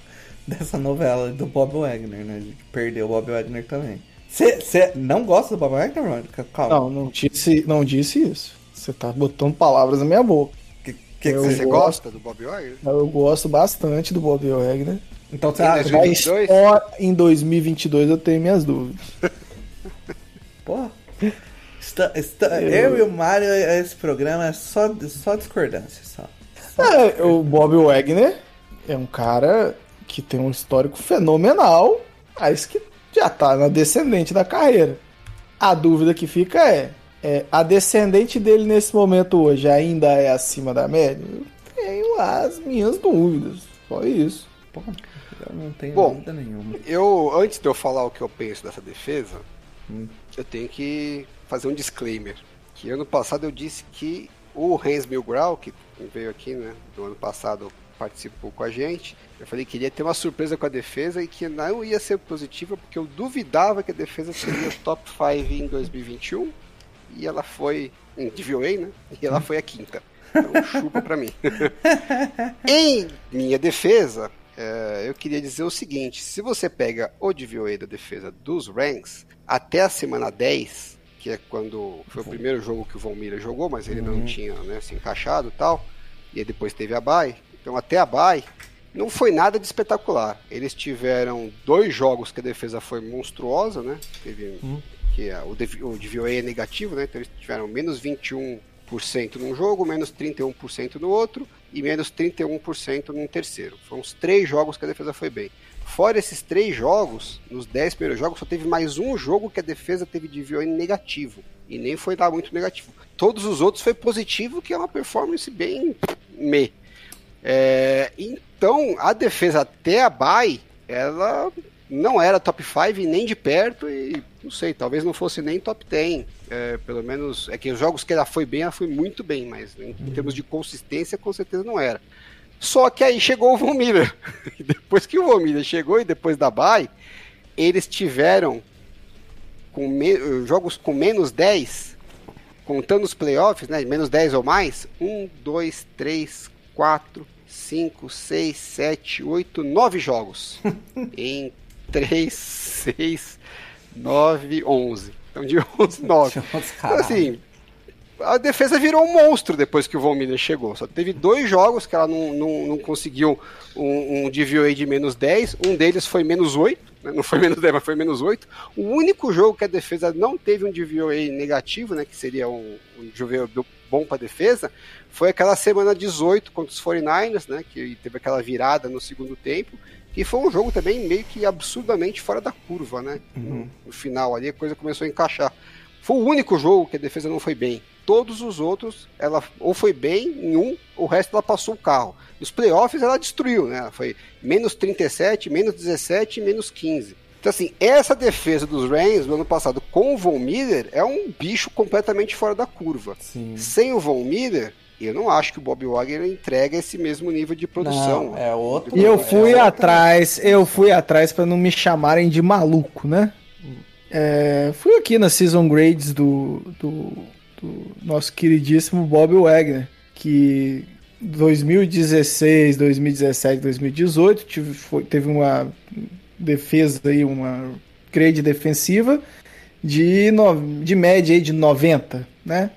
dessa novela do Bob Wagner, né? A gente perdeu o Bob Wagner também. Você não gosta do Bob Wagner, Mônica? Calma. Não, não disse, não disse isso. Você tá botando palavras na minha boca. Que, que Eu que Você gosto. gosta do Bob Wagner? Eu gosto bastante do Bob Wagner. Então você acha. 2022? Mas só em 2022 eu tenho minhas dúvidas. Porra. Está- está- eu... e o Mário, esse programa é só, só discordância. Só. É, o Bob Wagner é um cara que tem um histórico fenomenal, mas que já tá na descendente da carreira. A dúvida que fica é, é a descendente dele nesse momento hoje ainda é acima da média? Eu tenho as minhas dúvidas. Só isso. Porra, eu não tenho Bom. dúvida nenhuma. Eu, antes de eu falar o que eu penso dessa defesa, eu tenho que fazer um disclaimer. Que ano passado eu disse que o Hans Milgrau, que veio aqui, né, do ano passado, participou com a gente, eu falei que iria ter uma surpresa com a defesa e que não ia ser positiva porque eu duvidava que a defesa seria top 5 em 2021 e ela foi em DVOA, né? E ela foi a quinta. Então chupa pra mim. Em minha defesa, é, eu queria dizer o seguinte: se você pega o DVOA da defesa dos Ranks até a semana 10, que é quando foi o primeiro jogo que o Von Miller jogou, mas ele não tinha né, se encaixado e tal, e aí depois teve a bye, então até a bye não foi nada de espetacular. Eles tiveram dois jogos que a defesa foi monstruosa, né? Teve que é, o, o DVOA é negativo, né? Então eles tiveram menos 21% num jogo, menos 31% no outro e menos 31% no terceiro. Foram os três jogos que a defesa foi bem. Fora esses três jogos, nos 10 primeiros jogos, só teve mais um jogo que a defesa teve DVOA negativo. E nem foi lá muito negativo. Todos os outros foi positivo, que é uma performance bem me. É, então, a defesa até a bye, ela não era top 5 nem de perto e Não sei, talvez não fosse nem top 10. É, pelo menos. É que os jogos que ela foi bem, ela foi muito bem, mas em, em termos de consistência, com certeza não era. Só que aí chegou o Von Miller. depois que o Von Miller chegou e depois da Bay, eles tiveram com me- jogos com menos 10, contando os playoffs, né? Menos 10 ou mais. 1, 2, 3, 4, 5, 6, 7, 8, 9 jogos. em 3, 6, 9, 11. Então de 11, 9. Então, assim, a defesa virou um monstro depois que o Von Miller chegou. Só teve dois jogos que ela não, não, não conseguiu um, um DVOA de menos 10. Um deles foi menos 8. né? Não foi menos 10, mas foi menos 8. O único jogo que a defesa não teve um DVOA negativo, né, que seria um, um DVOA bom para a defesa, foi aquela semana 18 contra os 49ers, né, que teve aquela virada no segundo tempo. E foi um jogo também meio que absurdamente fora da curva, né? No, no final ali a coisa começou a encaixar. Foi o único jogo que a defesa não foi bem. Todos os outros, ela ou foi bem em um, o resto ela passou o carro. Nos playoffs ela destruiu, né? Ela foi menos 37, menos 17 e menos 15. Então, assim, essa defesa dos Rams no ano passado com o Von Miller é um bicho completamente fora da curva. Sim. Sem o Von Miller, eu não acho que o Bob Wagner entrega esse mesmo nível de produção. Não, é outro. E eu é fui outra- atrás, eu fui atrás pra não me chamarem de maluco, né? É, fui aqui na Season Grades do, do, do nosso queridíssimo Bob Wagner, que 2016, 2017, 2018 tive, foi- teve uma defesa aí, uma grade defensiva de, no- de média aí de 90, né?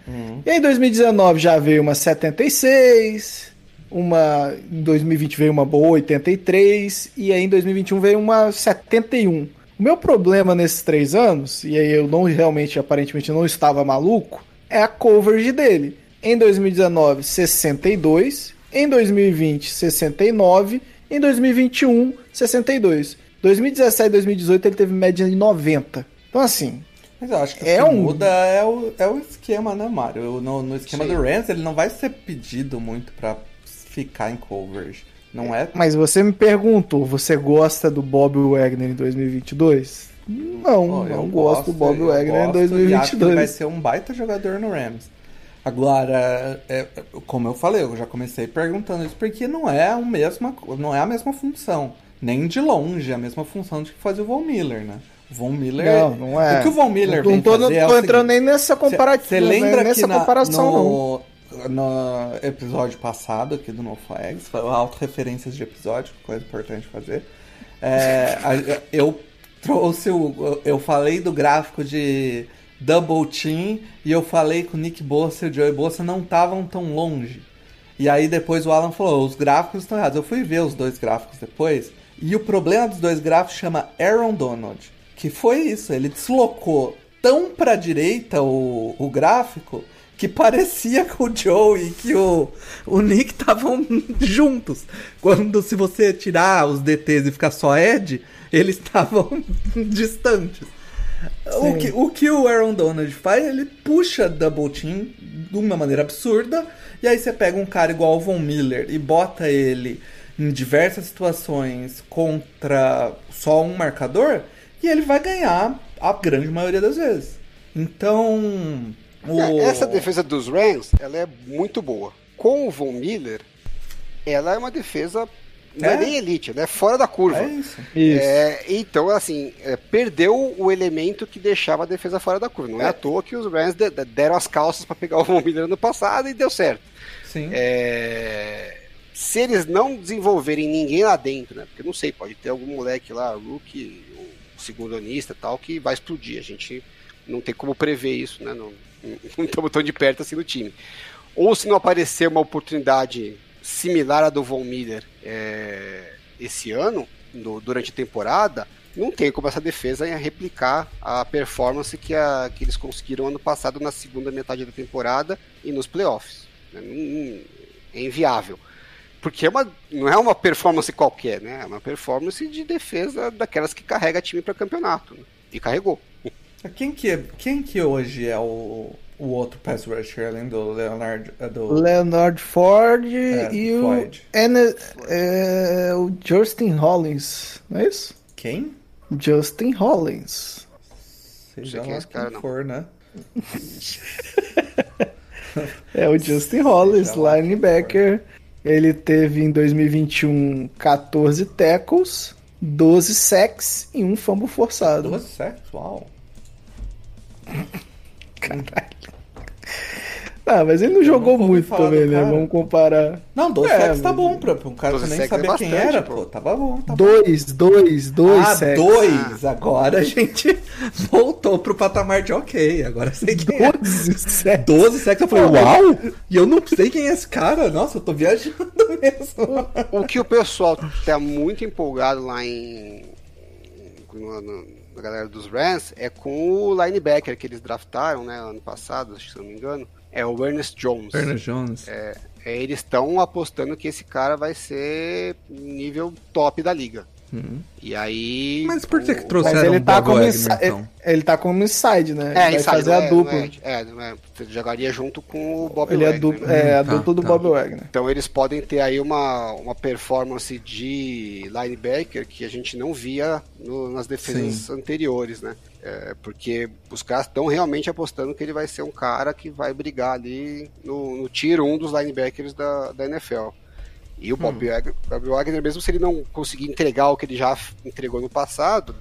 E aí em 2019 já veio uma 76, uma em 2020 veio uma boa 83 e aí em 2021 veio uma 71. O meu problema nesses três anos, e aí eu não realmente, aparentemente, não estava maluco, é a coverage dele. Em 2019, 62. Em 2020, 69. Em 2021, 62. 2017 e 2018 ele teve média de 90. Então, assim, Mas eu acho que É o que um- muda é o, é o esquema, né, Mário? No, no esquema Sim. do Rams, ele não vai ser pedido muito pra ficar em coverage. Não é? Mas você me perguntou, você gosta do Bob Wagner em 2022? Não, Pô, não gosto do Bob eu Wagner em gosto e acho que ele vai 2022. ser um baita jogador no Rams. Agora, é, é, como eu falei, eu já comecei perguntando isso porque não é, a mesma, não é a mesma função. Nem de longe a mesma função de que fazia o Von Miller, né? O Von Miller. Não, não é. O que o Von Miller não vem tô, fazer é tô entrando nem nessa comparativa, Você lembra nessa que na- comparação, não. no, no episódio passado aqui do No Flags, foi auto-referências de episódio, coisa importante fazer. é, a- eu trouxe o. Eu falei do gráfico de Double Team e eu falei que o Nick Bossa e o Joey Bossa não estavam tão longe. E aí depois o Alan falou, os gráficos estão errados. Eu fui ver os dois gráficos depois, e o problema dos dois gráficos chama Aaron Donald. Que foi isso, ele deslocou tão pra direita o, o gráfico que parecia que o Joe e que o, o Nick estavam juntos. Quando se você tirar os DTs e ficar só Ed, eles estavam distantes. O que, o que o Aaron Donald faz, ele puxa Double Team de uma maneira absurda, e aí você pega um cara igual o Von Miller e bota ele em diversas situações contra só um marcador, e ele vai ganhar a grande maioria das vezes. Então. O... É, Essa defesa dos Rams, ela é muito boa. Com o Von Miller, ela é uma defesa não é, É. nem elite, ela é fora da curva. É isso. Isso. É, então, assim, é, perdeu o elemento que deixava a defesa fora da curva. Não é, à toa que os Rams de- de- deram as calças para pegar o Von Miller no passado e deu certo. Sim. É, se eles não desenvolverem ninguém lá dentro, né? Porque não sei, pode ter algum moleque lá, rookie, o segundonista tal, que vai explodir. A gente não tem como prever isso, né? Não, estamos tão de perto assim no time. Ou se não aparecer uma oportunidade similar à do Von Miller é, esse ano, no- durante a temporada, não tem como essa defesa replicar a performance que, a- que eles conseguiram ano passado na segunda metade da temporada e nos playoffs. né? É inviável. Porque é uma, não é uma performance qualquer, né? É uma performance de defesa daquelas que carrega time para campeonato. né? E carregou. Quem que, é- quem que hoje é o, o outro pass rusher, além do Leonard? é Do... Leonard Ford É, e o, é, o Justin Hollins, não é isso? Quem? Justin Hollins. Seja quem é lá esse cara, quem não. for, né? É o Justin lá linebacker. Ele teve em 2021 14 tackles, 12 sacks e um fumble forçado. Duas sacks, uau. Caralho. Ah, mas ele não jogou ouvi muito também, né? Vamos comparar. Não, dois É, sacks tá bom pra, pra um cara que 12 nem sabia é quem bastante, era, pô. Tava bom, tava bom. Dois, dois, dois Ah, sacks. dois! Agora a gente voltou pro patamar de ok. Agora eu sei quem é. 12 sacks. 12 sacks, eu falei, uau! E eu não sei quem é esse cara. Nossa, eu tô viajando mesmo. O que o pessoal tá muito empolgado lá em. no- no- na galera dos Rams é com o linebacker que eles draftaram, né, ano passado, acho que se eu não me engano. É o Ernest Jones. Ernest Jones. É, eles estão apostando que esse cara vai ser nível top da liga. Hum. E aí. Mas por que que o- Mas Trouxeram ele tá Bob como Wagner, inside, então. ele tá como inside, né? É, ele vai inside, fazer não a é- dupla. É, é, é, você jogaria junto com o Bob ele é, Wagner, dupla, né? é a Tá, dupla do tá. Bob Wagner. Então eles podem ter aí uma, uma performance de linebacker que a gente não via no- nas defesas anteriores, né? É, porque os caras estão realmente apostando que ele vai ser um cara que vai brigar ali no, no tier 1 dos linebackers da, da NFL. E o Bob, Wagner, Bob Wagner, mesmo se ele não conseguir entregar o que ele já entregou no passado,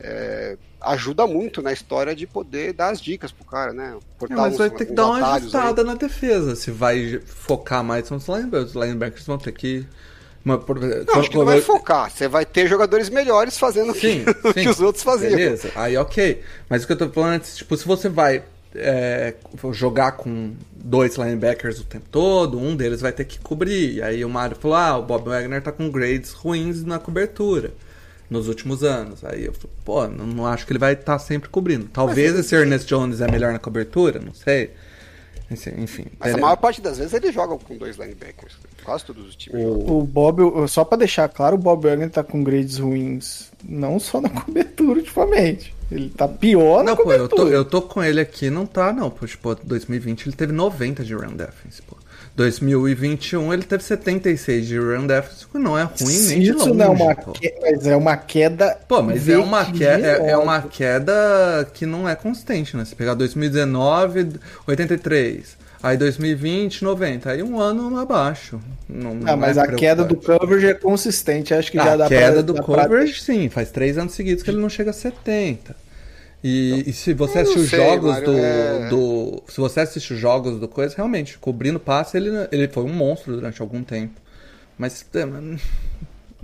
é, ajuda muito na história de poder dar as dicas pro cara, né? É, mas uns- vai ter que dar uma atalhos aí. ajustada na defesa. Se vai focar mais nos linebackers, os linebackers vão ter que. Uma, Não, acho que não vai focar. Você vai ter jogadores melhores fazendo o que, Sim, o sim. que os outros faziam. Beleza, aí ok. Mas o que eu tô falando é, tipo, se você vai é, jogar com dois linebackers o tempo todo, um deles vai ter que cobrir. E aí o Mário falou, ah, o Bob Wagner tá com grades ruins na cobertura nos últimos anos. Aí eu falei, pô, não, não acho que ele vai estar sempre cobrindo. Talvez esse Ernest Jones é melhor na cobertura, não sei. Enfim. Mas a ele- maior parte das vezes eles jogam com dois linebackers. Quase todos os times jogam. O Bob, só pra deixar claro, o Bob Wagner tá com grades ruins, não só na cobertura ultimamente. Ele tá pior Não, pô, eu tô, eu tô com ele aqui, não tá, não. Pô, tipo, 2020 ele teve 90 de run defense, pô. 2021 ele teve 76 de run defense, que não é ruim nem de Isso longe, não é uma pô. que- mas é uma queda. Pô, mas é uma, que, é, é uma queda que não é constante, né? Se pegar 2019, 83. Aí 2020, 90. Aí um ano abaixo. Não, não Ah, mas é a queda do coverage é consistente, acho que já a dá queda pra, do dá pra- coverage, sim. Faz três anos seguidos que ele não chega a 70. E, e se você assistir os jogos Mário, do, é- do. Se você assistir os jogos do coisa, realmente, cobrindo passe, ele, ele foi um monstro durante algum tempo. Mas. é,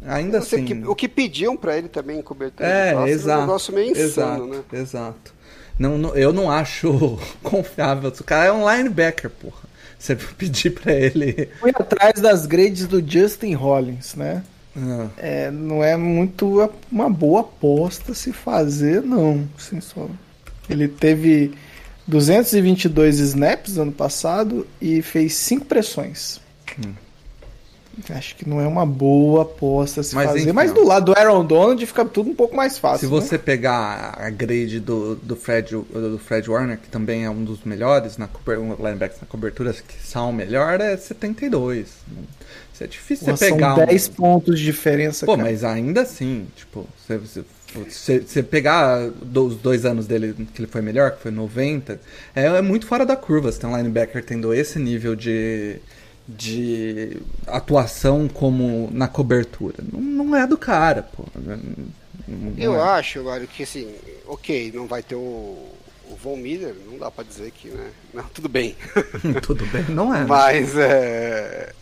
Ainda assim. que- o que pediam pra ele também em cobertura de É, passes exato. um negócio meio insano, exato, né? exato. Não, não- eu não acho confiável. O cara é um linebacker, porra. Você pedir pra ele. Fui atrás das grades do Justin Hollins, né? Ah, É, não é muito uma boa aposta se fazer, não. Assim, só. Ele teve 222 snaps ano passado e fez 5 pressões. Acho que não é uma boa aposta se Mas, fazer. enfim, mas do lado do Aaron Donald fica tudo um pouco mais fácil. Se né? você pegar a grade do, do, Fred, do Fred Warner, que também é um dos melhores na um linebackers na cobertura, que são o melhor, é 72. Isso é difícil você pegar são um- 10 pontos de diferença. Pô, cara. mas ainda assim, tipo, você, você, você- você pegar dos dois anos dele que ele foi melhor, que foi 90, é, é muito fora da curva. Você tem um linebacker tendo esse nível de, de atuação como na cobertura. Não, não é do cara, pô. Não- não Eu é. acho, Mário, que assim, ok, não vai ter o, o Von Miller, não dá pra dizer que, né? Não, tudo bem. Tudo bem, não é. né? Mas é,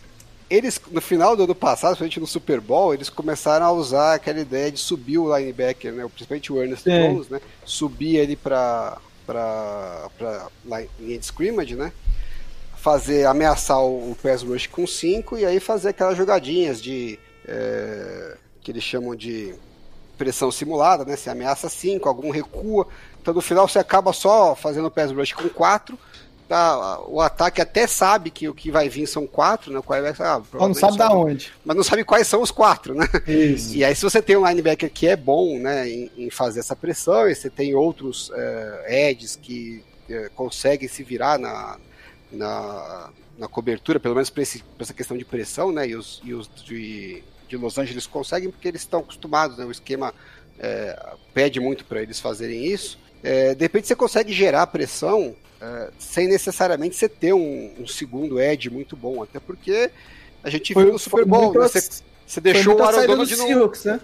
eles, no final do ano passado, principalmente no Super Bowl, eles começaram a usar aquela ideia de subir o linebacker, né? Principalmente o Ernest Sim. Jones, né? Subir ele pra, pra, pra line- linha de scrimmage, né? Fazer, ameaçar o, o pass rush com 5 e aí fazer aquelas jogadinhas de. é, que eles chamam de pressão simulada, né? Você ameaça 5, algum recua. Então no final você acaba só fazendo o pass rush com 4. Tá, o ataque até sabe que o que vai vir são quatro, né? O quarterback, ah, não sabe da onde. Mas não sabe quais são os quatro, né? Isso. E aí, se você tem um linebacker que é bom né, em, em fazer essa pressão, e você tem outros é, edges que é, conseguem se virar na, na, na cobertura, pelo menos para essa questão de pressão, né? E os, e os de, de Los Angeles conseguem porque eles estão acostumados, né? O esquema é, pede muito para eles fazerem isso. É, de repente você consegue gerar pressão é, sem necessariamente você ter um, um, segundo edge muito bom, até porque a gente foi, viu no Super Bowl, né? você, você, deixou o Aaron Donald no... Seahawks, né?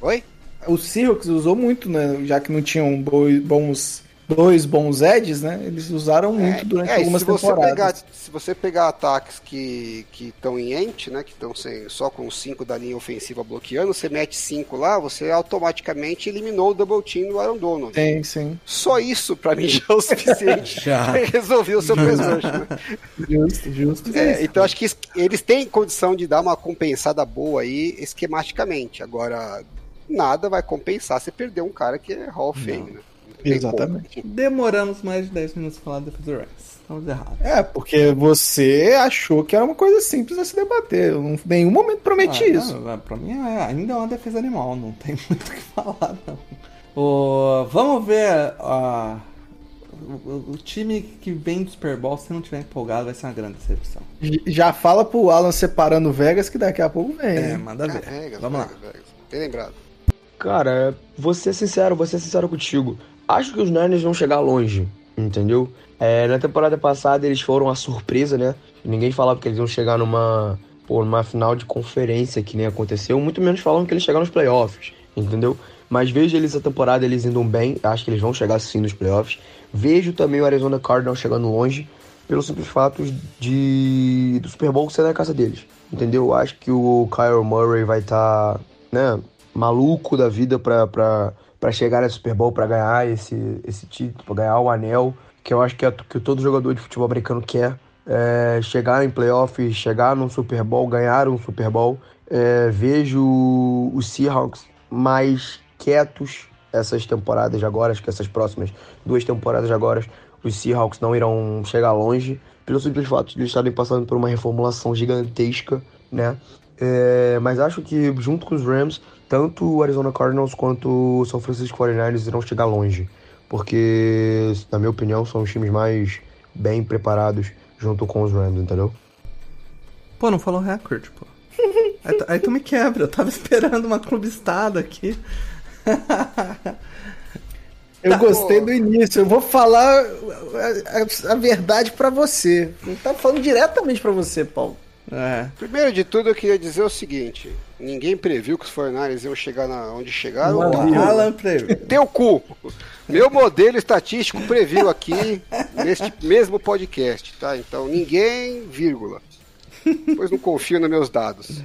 Oi? O Seahawks usou muito, né? Já que não tinham bons dois bons edges, né? Eles usaram muito é, durante é, algumas se temporadas. Pegar, se você pegar ataques que estão em ent, né? Que estão só com cinco da linha ofensiva bloqueando, você mete cinco lá, você automaticamente eliminou o double team do Aaron Donald. Sim, sim. Só isso para mim já é o suficiente para resolver o seu pass né? Justo, justo. É, então acho que eles têm condição de dar uma compensada boa aí esquematicamente. Agora, nada vai compensar você perder um cara que é Hall of Fame, né? Exatamente. Demoramos mais de 10 minutos pra falar da defesa do Rams. Estamos errados. É, porque você achou que era uma coisa simples a se debater. Eu em nenhum momento prometi ah, isso. Não, pra mim é, ainda é uma defesa animal, não tem muito o que falar, não. O, vamos ver uh, o, o, time que vem do Super Bowl, se não tiver empolgado, vai ser uma grande decepção. Já fala pro Alan separando Vegas que daqui a pouco vem. É, manda ver. Ah, Vegas, vamos Vegas, lá. Vegas. Bem lembrado. Cara, vou ser sincero, vou ser sincero contigo. Acho que os Niners vão chegar longe, entendeu? É, na temporada passada eles foram a surpresa, né? Ninguém falava que eles iam chegar numa, pô, numa final de conferência que nem aconteceu, muito menos falando que eles chegaram nos playoffs, entendeu? Mas vejo eles a temporada eles indo bem, acho que eles vão chegar sim nos playoffs. Vejo também o Arizona Cardinals chegando longe, pelo simples fato de do Super Bowl ser na casa deles, entendeu? Acho que o Kyle Murray vai estar, tá, né, maluco da vida pra, pra para chegar no Super Bowl, para ganhar esse, esse título, para ganhar o anel, que eu acho que é que todo jogador de futebol americano quer. É, chegar em playoffs, chegar num Super Bowl, ganhar um Super Bowl. É, vejo os Seahawks mais quietos essas temporadas agora, acho que essas próximas duas temporadas agora, os Seahawks não irão chegar longe, pelo simples fato de eles estarem passando por uma reformulação gigantesca, né? É, mas acho que junto com os Rams tanto o Arizona Cardinals quanto o São Francisco 49ers irão chegar longe, porque, na minha opinião, são os times mais bem preparados junto com os Rams, entendeu? Pô, não falou recorde, pô. aí, tu, aí, tu me quebra, eu tava esperando uma clubistada aqui. Eu tá, gostei pô. do início. Eu vou falar a, a, a verdade para você. Eu tava falando diretamente para você, Paulo. É. Primeiro de tudo, eu queria dizer o seguinte: ninguém previu que os Fornares iam chegar na, onde chegaram. Não, Alan previu. Teu cu! Meu modelo estatístico previu aqui neste mesmo podcast, tá? Então ninguém, vírgula. Pois não confio nos meus dados.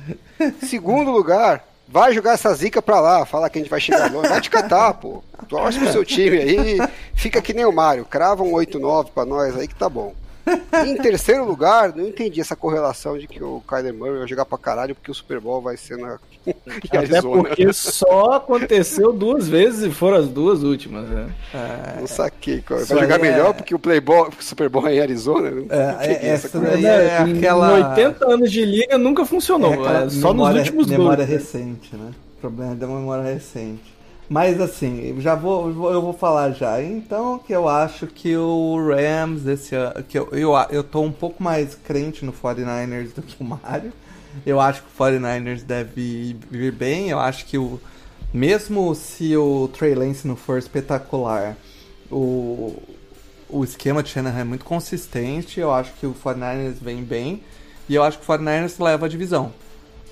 Segundo lugar, vai jogar essa zica pra lá, fala que a gente vai chegar longe. Vai te catar, pô. Torce pro seu time aí, fica que nem o Mário, crava um 8-9 pra nós aí que tá bom em terceiro lugar, não entendi essa correlação de que o Kyler Murray vai jogar pra caralho porque o Super Bowl vai ser na. Até porque só aconteceu duas vezes e foram as duas últimas, né? É... Não saquei. Vai jogar é... melhor porque o Playboy, porque o Super Bowl é em Arizona? Né? É, é, essa daí é aquela. Em 80 anos de liga nunca funcionou. É, é só memória, nos últimos memória gols. recente, né? O problema é da memória recente. Mas assim, já vou, eu vou falar já. Então, que eu acho que o Rams esse ano, que eu, eu, eu tô um pouco mais crente no 49ers do que o Mario. Eu acho que o 49ers deve vir bem. Eu acho que o mesmo se o Trey Lance não for espetacular, o, o esquema de Shanahan é muito consistente. Eu acho que o 49ers vem bem. E eu acho que o 49ers leva a divisão.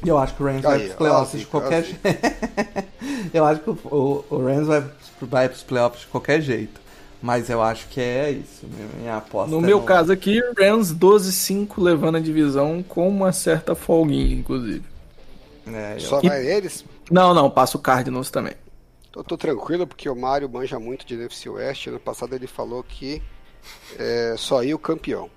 Eu acho que o Rams vai pros playoffs de qualquer jeito. eu acho que o, o Rams vai, vai pros playoffs de qualquer jeito. Mas eu acho que é isso. Minha aposta. No é meu no... caso aqui, Rams 12-5 levando a divisão com uma certa folguinha, inclusive. É, eu... Só vai eles? Não, não, passa o Cardinals também. Eu tô tranquilo porque o Mário manja muito de NFC West. Ano passado ele falou que é, só ia o campeão.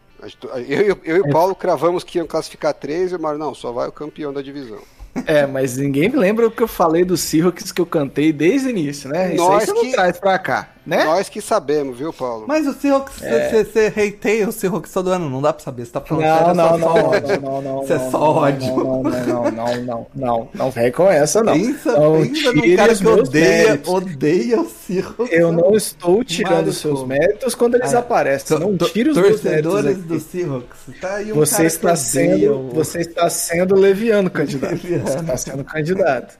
Eu, eu, eu e o Paulo cravamos que iam classificar três e o Mário, não, só vai o campeão da divisão. É, mas ninguém lembra o que eu falei do Seahawks que eu cantei desde o início, né? Isso Nós aí você que... não traz pra cá, né? Nós que sabemos, viu, Paulo? Mas o Seahawks, você é. hateia o Seahawks todo ano, não dá pra saber, você tá falando não, não, não, não, não, não, Você é só ódio. Não, não, não, não, não, não, não vem com essa, não. Pensa, não pensa no cara que odeia, odeia o Seahawks. Eu não estou tirando os seus méritos quando eles ah, aparecem, não tire os meus méritos do Seahawks. Tá aí um você está sendo, você está sendo leviano, candidato. Você está sendo candidato.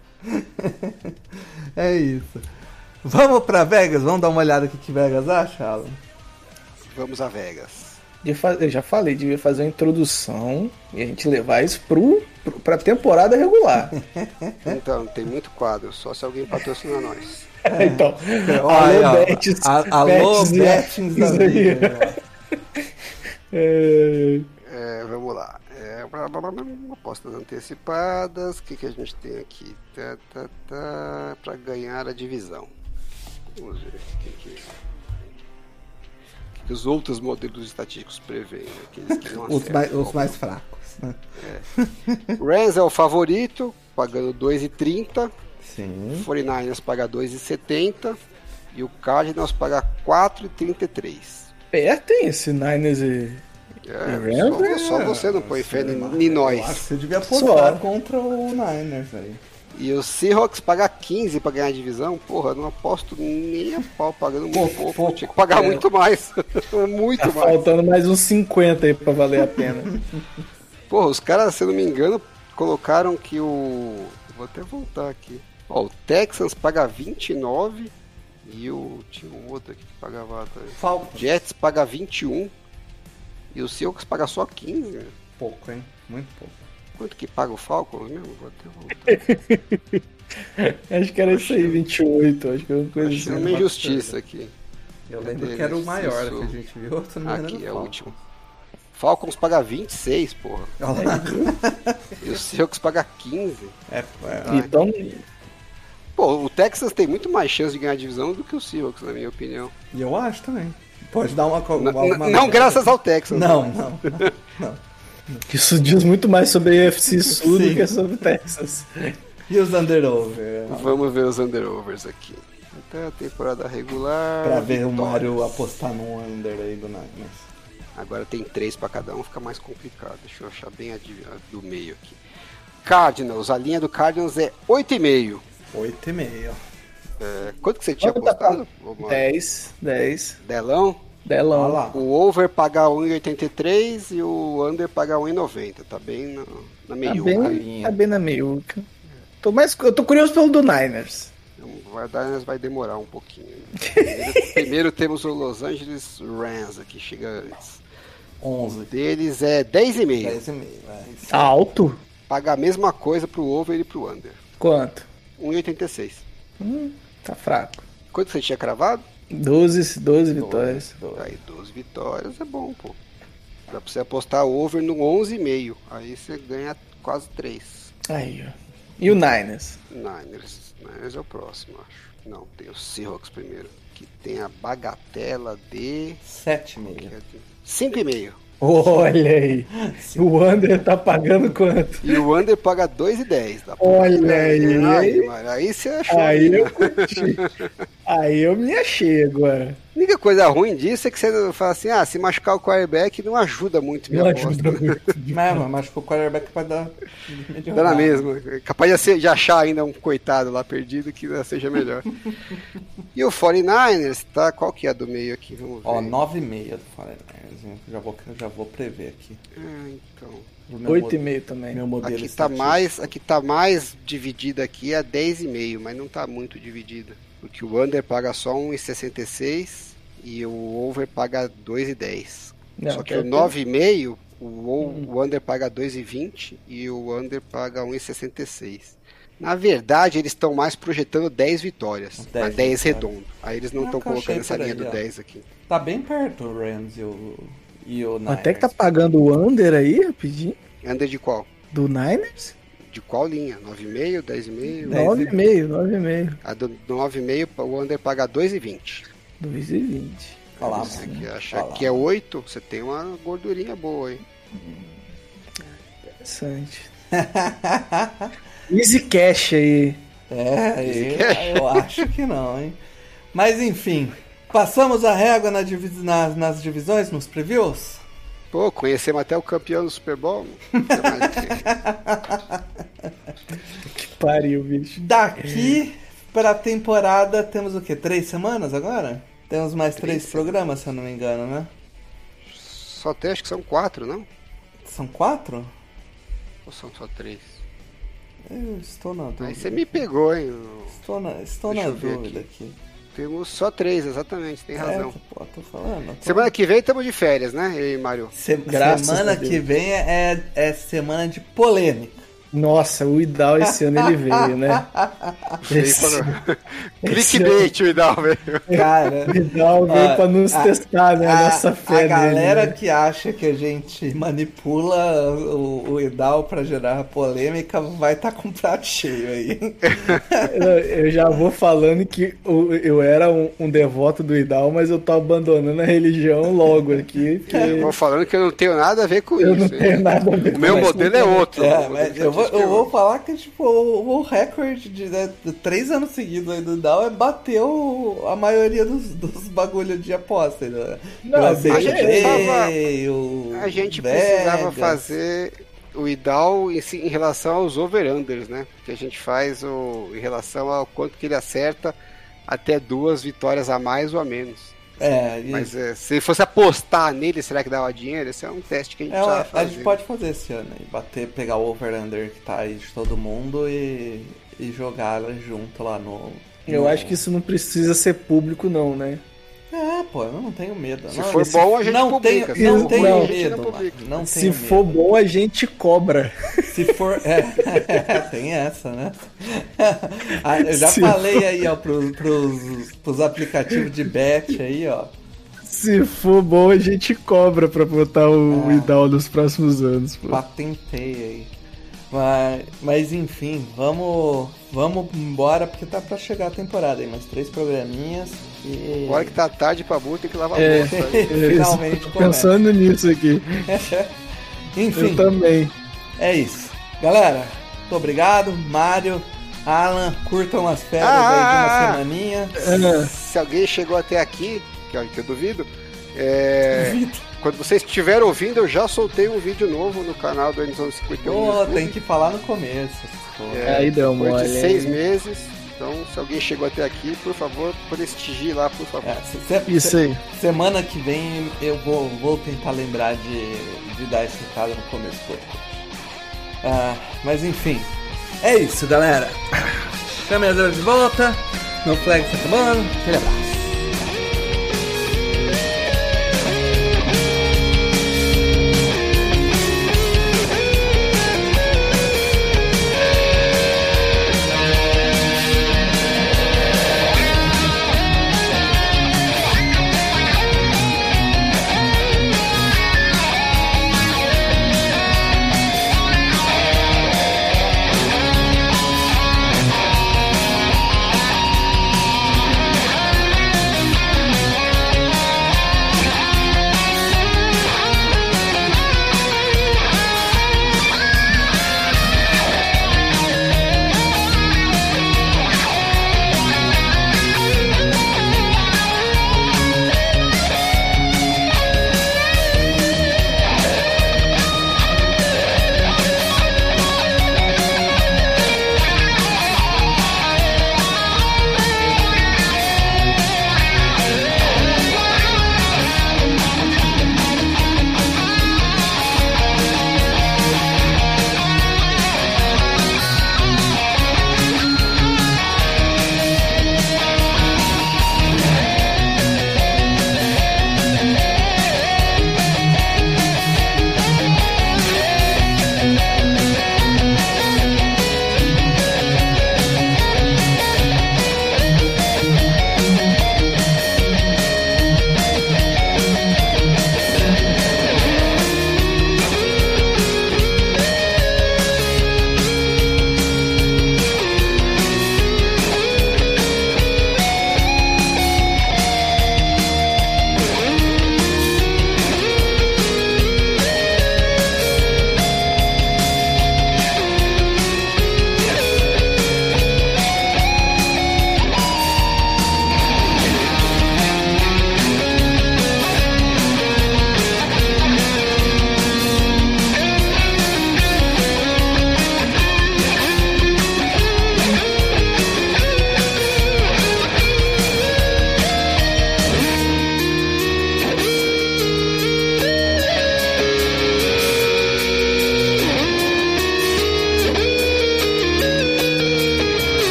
é isso. Vamos pra Vegas? Vamos dar uma olhada aqui que Vegas acha, Alan? Vamos a Vegas. Eu já falei, devia fazer uma introdução e a gente levar isso pro, pro, pra temporada regular. Então, tem muito quadro, só se alguém patrocinar nós. então, Olha alô, Betis. Alô, Betis, da aí. vida. É, É, vamos lá. É, blá, blá, blá, blá, apostas antecipadas. O que, que a gente tem aqui? Tá, tá, tá, para ganhar a divisão. Vamos ver o que, que, o que que os outros modelos estatísticos preveem. né? Os mais, os mais fracos, né? Rams é o favorito, pagando 2,30. Sim. 49ers paga 2,70. E o Cardinals paga 4,33. perto, hein, esse Niners e... É, só, é- só você não põe fé em, em Eu acho que nós. você devia apostar contra o Niners aí. E o Seahawks paga 15 pra ganhar a divisão, porra, não aposto nem a pau pagando muito Pouco. Tinha que pagar É. muito mais. muito Tá mais. faltando mais uns 50 aí pra valer a pena. Porra, os caras, se eu não me engano, colocaram que o. Vou até voltar aqui. Ó, o Texans paga 29 e o. Tinha um outro aqui que pagava. Falcons. Jets paga 21 e o Seahawks paga só 15. né? Pouco, hein? Muito pouco. Quanto que paga o Falcons mesmo? Vou até voltar. acho que era isso aí, 28, acho que era uma coisa assim. uma injustiça aqui. Eu Cadê lembro que era o maior isso? que a gente viu. não Aqui é o último. Falcons paga 26, porra. E o Seahawks paga 15. É, é, Então, Pô, o Texas tem muito mais chance de ganhar a divisão do que o Seahawks, na minha opinião. E eu acho também. Pode dar uma. uma, uma- não graças ao Texas. Não, não. isso diz muito mais sobre a FC Sul do que sobre Texas. E os underover? Vamos ver os underovers aqui. Até a temporada regular. Pra ver o vitórias. Mário apostar no under aí do Niners. Agora tem três pra cada um, fica mais complicado. Deixa eu achar bem a, do meio aqui. Cardinals, a linha do Cardinals é 8,5. 8,5. É, quanto que você tinha Quanto apostado? Ô, Mário? 10, 10. Delão? Olha Delão. lá. O over paga 1,83 e o under paga 1,90. Tá bem na, na Tá meiuca. bem, linha. tá bem na meiuca. Tô, mais, eu tô curioso pelo do Niners. Então, dar, mas vai demorar um pouquinho. Primeiro, primeiro temos o Los Angeles Rams aqui, chega antes. 11. Deles é 10,5. 10,5. É. Alto? Paga a mesma coisa pro over e pro under. Quanto? 1,86. Hum, tá fraco. Quanto você tinha cravado? 12, 12 vitórias. Aí 12 vitórias é bom, pô. Dá pra você apostar over no 11,5. Aí você ganha quase 3. Aí, ó. E o Niners? Niners. Niners é o próximo, acho. Não, tem o Seahawks primeiro. Que tem a bagatela de. 7,5. 5,5. Olha aí. O Under tá pagando quanto? E o under paga 2,10. Dá pra- Olha aí. Aí, mano, aí você achou. Aí né? eu curti. Aí eu me achei agora. A única coisa ruim disso é que você fala assim: ah, se machucar o quarterback não ajuda muito minha Não aposta. ajuda muito. Mas, mas machucou o quarterback pra dar. Dá na mesma. Capaz de, ser- de achar ainda um coitado lá perdido que seja melhor. e o 49ers, tá? Qual que é a do meio aqui? Vamos ver. Ó, 9,5 do Fortnite. Já vou, já vou prever aqui. Ah, então. O meu 8,5 também. Meu modelo Aqui tá, estatístico. mais, aqui tá mais dividida aqui é 10,5, mas não tá muito dividida. Porque o under paga só 1,66 e o over paga 2,10. Não, Só que o 9,5, o, o- o under paga 2,20 e o under paga 1,66. Na verdade, eles estão mais projetando 10 vitórias, 10 10, 10 vitórias. redondo. Aí eles não estão colocando essa por aí, linha do ó. 10 aqui. Tá bem perto o Rams e o, e o Niners. Até que tá pagando o Under aí, rapidinho. Under de qual? Do Niners? De qual linha? 9,5, 10,5? 9,5, 9,5. A do 9,5, o under paga 2,20. 2,20. Olha lá, Você mano. que acha Olha lá. que é 8, você tem uma gordurinha boa, hein? Interessante. Easy Cash aí. É, eu, eu acho que não, hein? Mas enfim, passamos a régua na divi- nas, nas divisões, nos previews? Pô, conhecemos até o campeão do Super Bowl. Que pariu, bicho. Daqui pra temporada temos o quê? Três semanas agora? Temos mais três, Três programas, se eu não me engano, né? Só tem, acho que são 4, não? São quatro? Ou são só 3? Eu estou na dúvida. Aí você me pegou, hein? Estou na, estou Deixa na dúvida aqui. Temos só três, exatamente, tem razão. É, pô, tô falando. Tô... Semana que vem estamos de férias, né, e Mário? Se semana que vem é, é semana de polêmica. Nossa, o Idal esse ano ele veio, né? Esse... Clickbait o Idal veio. Cara, o Idal veio a, pra nos a, testar, né? A, nossa fé. A galera dele, né? que acha que a gente manipula o, o Idal pra gerar polêmica vai estar tá com prato cheio aí. eu já vou falando que eu era um, um, devoto do Idal, mas eu tô abandonando a religião logo aqui. Que... Eu vou falando que eu não tenho nada a ver com eu isso. Eu não tenho nada a ver com isso. O meu modelo é outro. É, mas eu vou eu vou falar que, tipo, o, o recorde de, né, de, três anos seguidos aí do Dow é bateu a maioria dos, dos bagulhos de aposta. Né? Não, a gente, precisava, a gente precisava fazer o IDAL em, em relação aos over-unders, né? Que a gente faz o, em relação ao quanto que ele acerta até duas vitórias a mais ou a menos. É. Mas é, se fosse apostar nele, será que dava dinheiro? Esse é um teste que a gente é, fazer. A gente pode fazer esse ano aí, bater, pegar o over-under que tá aí de todo mundo e, e jogar junto lá no. Eu acho que isso não precisa ser público, não, né? É, pô, eu não tenho medo. Se não, for bom, a gente não publica. Tenho, não tenho não, medo. Não, não Se for medo. bom, a gente cobra. Se for. É, tem essa, né? Ah, eu já Se falei for... aí, ó, pros, pros, pros aplicativos de bet aí, ó. Se for bom, a gente cobra pra botar o é. Idal nos próximos anos. Pô. Patentei aí. Mas, mas enfim, vamos, vamos embora porque tá pra chegar a temporada aí, mais três programinhas. E... Agora que tá tarde pra burro, tem que lavar é, a Finalmente. Tô pensando nisso aqui. enfim. Eu também. É isso. Galera, muito obrigado. Mário, Alan, curtam as férias ah, aí de uma ah, ah. semaninha. Se alguém chegou até aqui, que, que eu duvido, é... duvido. Quando vocês estiverem ouvindo, eu já soltei um vídeo novo no canal do Endzone 51. Pô, tem que falar no começo. É, aí deu uma de seis meses. Então, se alguém chegou até aqui, por favor, prestigie lá, por favor. É, se, se, Isso aí. Semana que vem eu vou, vou tentar lembrar de, de dar esse recado no começo do ah, Mas enfim, é isso, galera. Câmera de volta. No flag tá acabando. Aquele abraço.